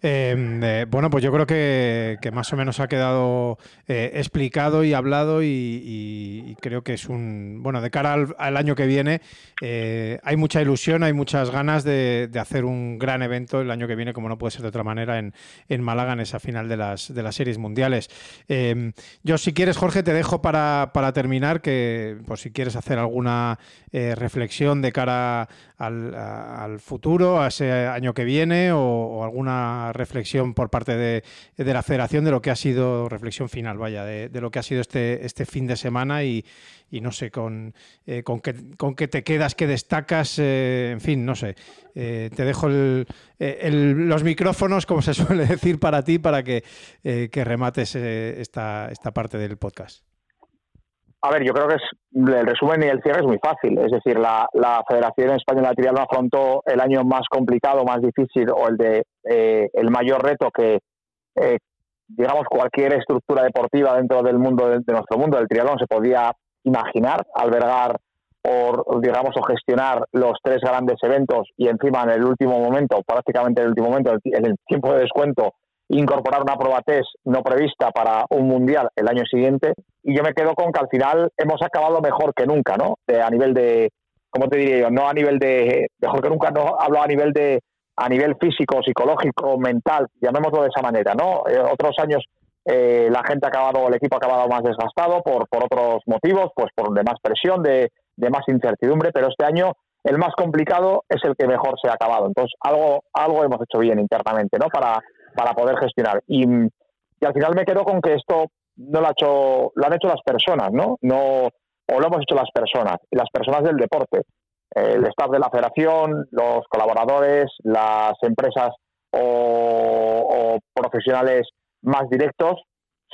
Em, eh, bueno, pues yo creo que, más o menos ha quedado eh, explicado y hablado y, creo que es un, bueno, de cara al, año que viene eh, hay mucha ilusión, hay muchas ganas de, hacer un gran evento el año que viene, como no puede ser de otra manera, en, en Málaga, en esa final de las, de las series mundiales. Em, yo, si quieres, Jorge, te dejo para, para terminar, que por si quieres hacer alguna reflexión de cara al, futuro, a ese año que viene, o, alguna reflexión por parte de, la federación de lo que ha sido, reflexión final, vaya, de, lo que ha sido este, este fin de semana y, no sé, con, eh, con, qué, con qué te quedas, qué destacas, eh, en fin, no sé. Eh, te dejo los micrófonos, como se suele decir, para ti, para que, que remates esta, esta parte del podcast. A ver, yo creo que es, el resumen y el cierre es muy fácil. Es decir, la, Federación Española de Triatlón afrontó el año más complicado, más difícil o el de eh, el mayor reto que, eh, digamos, cualquier estructura deportiva dentro del mundo de, nuestro mundo del triatlón se podía imaginar, albergar o, digamos, o gestionar los tres grandes eventos y encima en el último momento, prácticamente en el último momento, en el tiempo de descuento, incorporar una prueba test no prevista para un mundial el año siguiente y yo me quedo con que al final hemos acabado mejor que nunca, ¿no? a nivel de, ¿cómo te diría yo? No a nivel de, mejor que nunca, no hablo a nivel de, a nivel físico, psicológico, mental, llamémoslo de esa manera, ¿no? Eh, otros años eh, la gente ha acabado, el equipo ha acabado más desgastado por, por otros motivos, pues por de más presión, de, de más incertidumbre, pero este año el más complicado es el que mejor se ha acabado. Entonces, algo, algo hemos hecho bien internamente, ¿no? Para, para poder gestionar. Y, al final me quedo con que esto no lo, ha hecho, lo han hecho las personas, ¿no? no O lo hemos hecho las personas, las personas del deporte. El staff de la federación, los colaboradores, las empresas o, profesionales más directos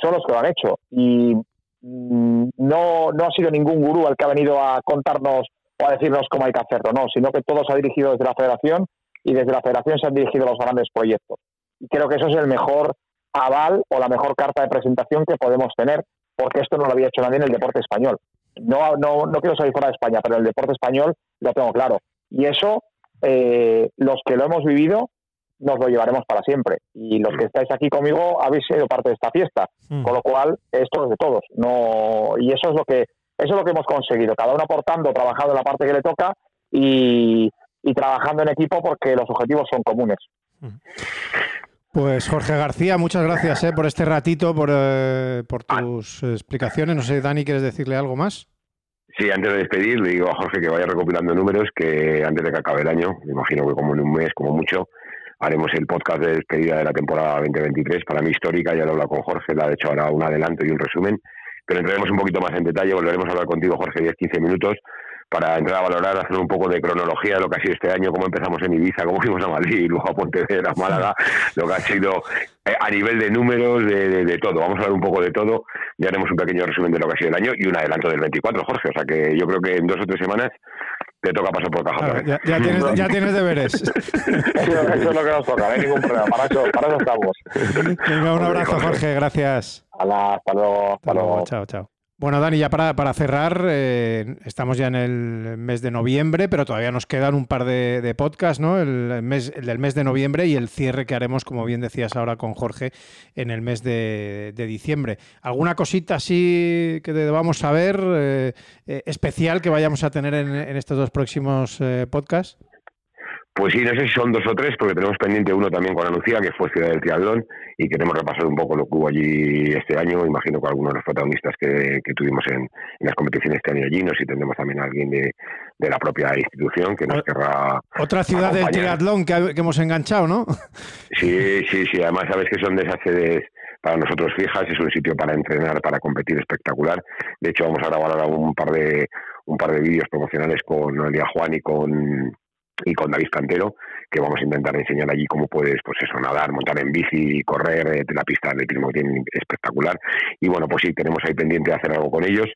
son los que lo han hecho. Y mm, no, no ha sido ningún gurú el que ha venido a contarnos o a decirnos cómo hay que hacerlo, no, sino que todo se ha dirigido desde la federación y desde la federación se han dirigido los grandes proyectos. Creo que eso es el mejor aval o la mejor carta de presentación que podemos tener, porque esto no lo había hecho nadie en el deporte español. No, no, no quiero salir fuera de España, pero el deporte español lo tengo claro. Y eso, eh, los que lo hemos vivido, nos lo llevaremos para siempre. Y los que estáis aquí conmigo habéis sido parte de esta fiesta, mm. con lo cual esto es de todos. No, y eso es lo que eso es lo que hemos conseguido, cada uno aportando, trabajando en la parte que le toca y, y trabajando en equipo porque los objetivos son comunes. Mm. Pues Jorge García, muchas gracias eh, por este ratito, por, eh, por tus explicaciones. No sé, Dani, ¿quieres decirle algo más? Sí, antes de despedir, le digo a Jorge que vaya recopilando números, que antes de que acabe el año, me imagino que como en un mes, como mucho, haremos el podcast de despedida de la temporada 2023. Para mí histórica, ya lo he hablado con Jorge, le ha hecho ahora un adelanto y un resumen, pero entraremos un poquito más en detalle, volveremos a hablar contigo, Jorge, 10-15 minutos para entrar a valorar, hacer un poco de cronología de lo que ha sido este año, cómo empezamos en Ibiza, cómo fuimos a Madrid, luego a Pontevedra, a Málaga, lo que ha sido eh, a nivel de números, de, todo. Vamos a hablar un poco de todo, ya haremos un pequeño resumen de lo que ha sido el año y un adelanto del 24, Jorge. O sea que yo creo que en dos o tres semanas te toca pasar por caja. ya, tienes, ya, tienes, deberes. eso, es lo que nos toca, no hay ningún problema. Para eso, para eso estamos. Venga, un abrazo, Jorge. Gracias. hasta luego. Hasta luego. Chao, chao. Bueno, Dani, ya para, para cerrar, eh, estamos ya en el mes de noviembre, pero todavía nos quedan un par de, podcasts, ¿no? El, mes, el del mes de noviembre y el cierre que haremos, como bien decías ahora con Jorge, en el mes de, diciembre. ¿Alguna cosita así que debamos saber eh, eh, especial que vayamos a tener en, en estos dos próximos podcasts? Pues sí, no sé si son dos o tres, porque tenemos pendiente uno también con Anuncia, que fue Ciudad del Triatlón, y queremos repasar un poco lo que hubo allí este año. Imagino que algunos de los protagonistas que, tuvimos en, las competiciones este año allí, no sé si tendremos también a alguien de, la propia institución que nos querrá. Otra ciudad del triatlón que, hemos enganchado, ¿no? Sí, sí, sí. Además, sabes que son de esas sedes para nosotros fijas, es un sitio para entrenar, para competir espectacular. De hecho, vamos a grabar ahora un par de un par de vídeos promocionales con Noelia Juan y con y con David Cantero, que vamos a intentar enseñar allí cómo puedes, pues eso, nadar, montar en bici, correr, eh, la pista de atletismo que espectacular. Y bueno, pues sí, tenemos ahí pendiente de hacer algo con ellos.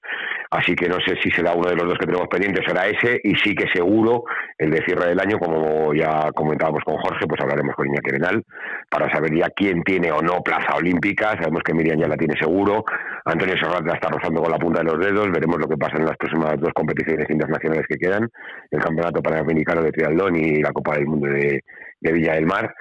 Así que no sé si será uno de los dos que tenemos pendientes, será ese, y sí que seguro el de cierre del año, como ya comentábamos con Jorge, pues hablaremos con Iñaki Benal para saber ya quién tiene o no plaza olímpica. Sabemos que Miriam ya la tiene seguro, Antonio Serrat la está rozando con la punta de los dedos, veremos lo que pasa en las próximas dos competiciones internacionales que quedan, el Campeonato Panamericano de Triatlón y la Copa del Mundo de, Villa del Mar.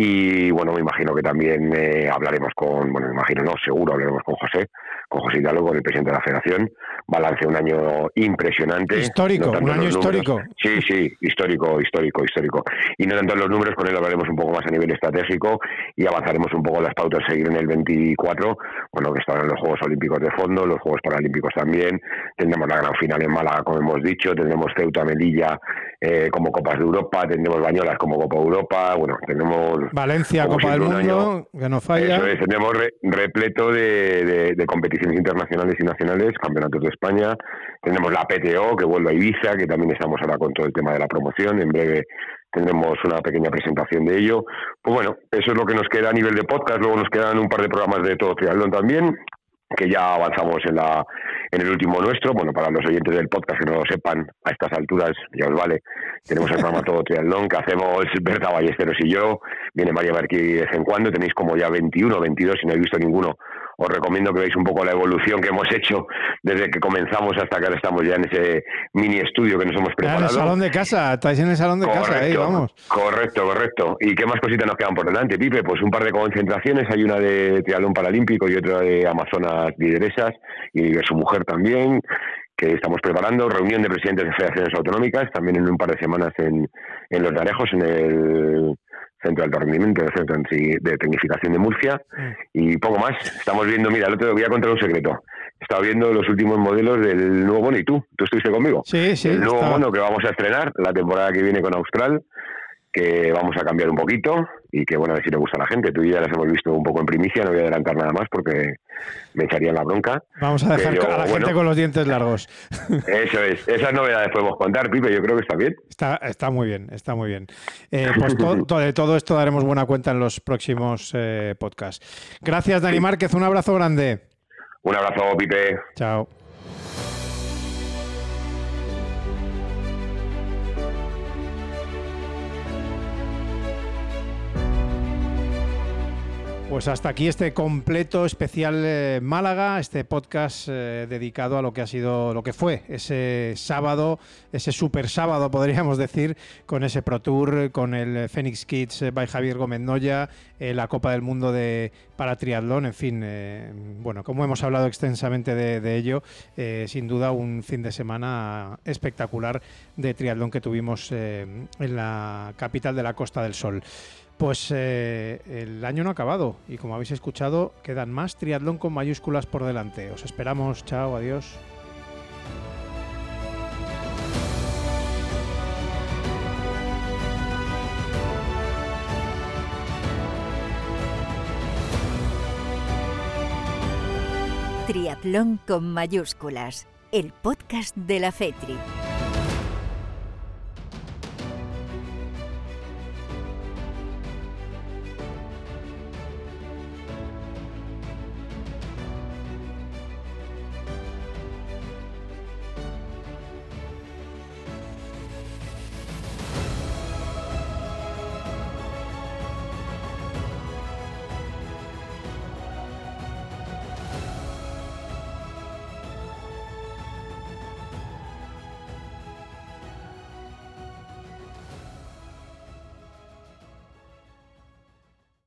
Y bueno, me imagino que también eh, hablaremos con, bueno, me imagino no, seguro hablaremos con José, con José Hidalgo, con el presidente de la Federación. Balance un año impresionante. Histórico, un año histórico. Sí, sí, histórico, histórico, histórico. Y no tanto en los números, con él hablaremos un poco más a nivel estratégico y avanzaremos un poco las pautas a seguir en el 24, bueno, que estarán los Juegos Olímpicos de fondo, los Juegos Paralímpicos también. Tendremos la gran final en Málaga, como hemos dicho, tendremos Ceuta, Melilla eh, como Copas de Europa, tendremos Bañolas como Copa Europa, bueno, tenemos... Valencia, Copa del Mundo, que no falla. Eso es, tenemos repleto de, de competiciones internacionales y nacionales, campeonatos de España, tenemos la PTO que vuelve a Ibiza, que también estamos ahora con todo el tema de la promoción, en breve tendremos una pequeña presentación de ello. Pues bueno, eso es lo que nos queda a nivel de podcast, luego nos quedan un par de programas de todo triatlón también, que ya avanzamos en la en el último nuestro, bueno, para los oyentes del podcast que no lo sepan, a estas alturas, ya os vale, tenemos el programa Todo Triatlón que hacemos Berta Ballesteros y yo, viene María Marquí de vez en cuando, tenéis como ya 21, 22, si no habéis visto ninguno, os recomiendo que veáis un poco la evolución que hemos hecho desde que comenzamos hasta que ahora estamos ya en ese mini estudio que nos hemos preparado. en el salón de casa, estáis en el salón de casa, ahí, vamos. Correcto, correcto. ¿Y qué más cositas nos quedan por delante, Pipe? Pues un par de concentraciones, hay una de triatlón paralímpico y otra de Amazonas Lideresas y de su mujer también que estamos preparando, reunión de presidentes de federaciones autonómicas, también en un par de semanas en, en Los Darejos, en el Centro de Alto Rendimiento, el Centro de Tecnificación de Murcia, y poco más. Estamos viendo, mira, te voy a contar un secreto. He estado viendo los últimos modelos del nuevo mono y tú, tú estuviste conmigo. Sí, sí. El nuevo mono que vamos a estrenar la temporada que viene con Austral, que vamos a cambiar un poquito y que bueno, a ver si le gusta a la gente. Tú y ya las hemos visto un poco en primicia, no voy a adelantar nada más porque me echarían la bronca. Vamos a dejar a la gente con los dientes largos. Eso es, esas novedades podemos contar, Pipe, yo creo que está bien. Está, está muy bien, está muy bien. Eh, pues de todo esto daremos buena cuenta en los próximos eh, podcasts. Gracias, Dani Márquez, un abrazo grande. Un abrazo, Pipe. Chao. Pues hasta aquí este completo especial eh, Málaga, este podcast eh, dedicado a lo que ha sido, lo que fue ese sábado, ese super sábado podríamos decir, con ese Pro Tour, con el Phoenix Kids by Javier Gómez Noya, eh, la Copa del Mundo de para triatlón, en fin, bueno, como hemos hablado extensamente de, de ello, sin duda un fin de semana espectacular de triatlón que tuvimos en la capital de la Costa del Sol. Pues eh, el año no ha acabado y como habéis escuchado, quedan más triatlón con mayúsculas por delante. Os esperamos, chao, adiós. Triatlón con mayúsculas, el podcast de la FETRI.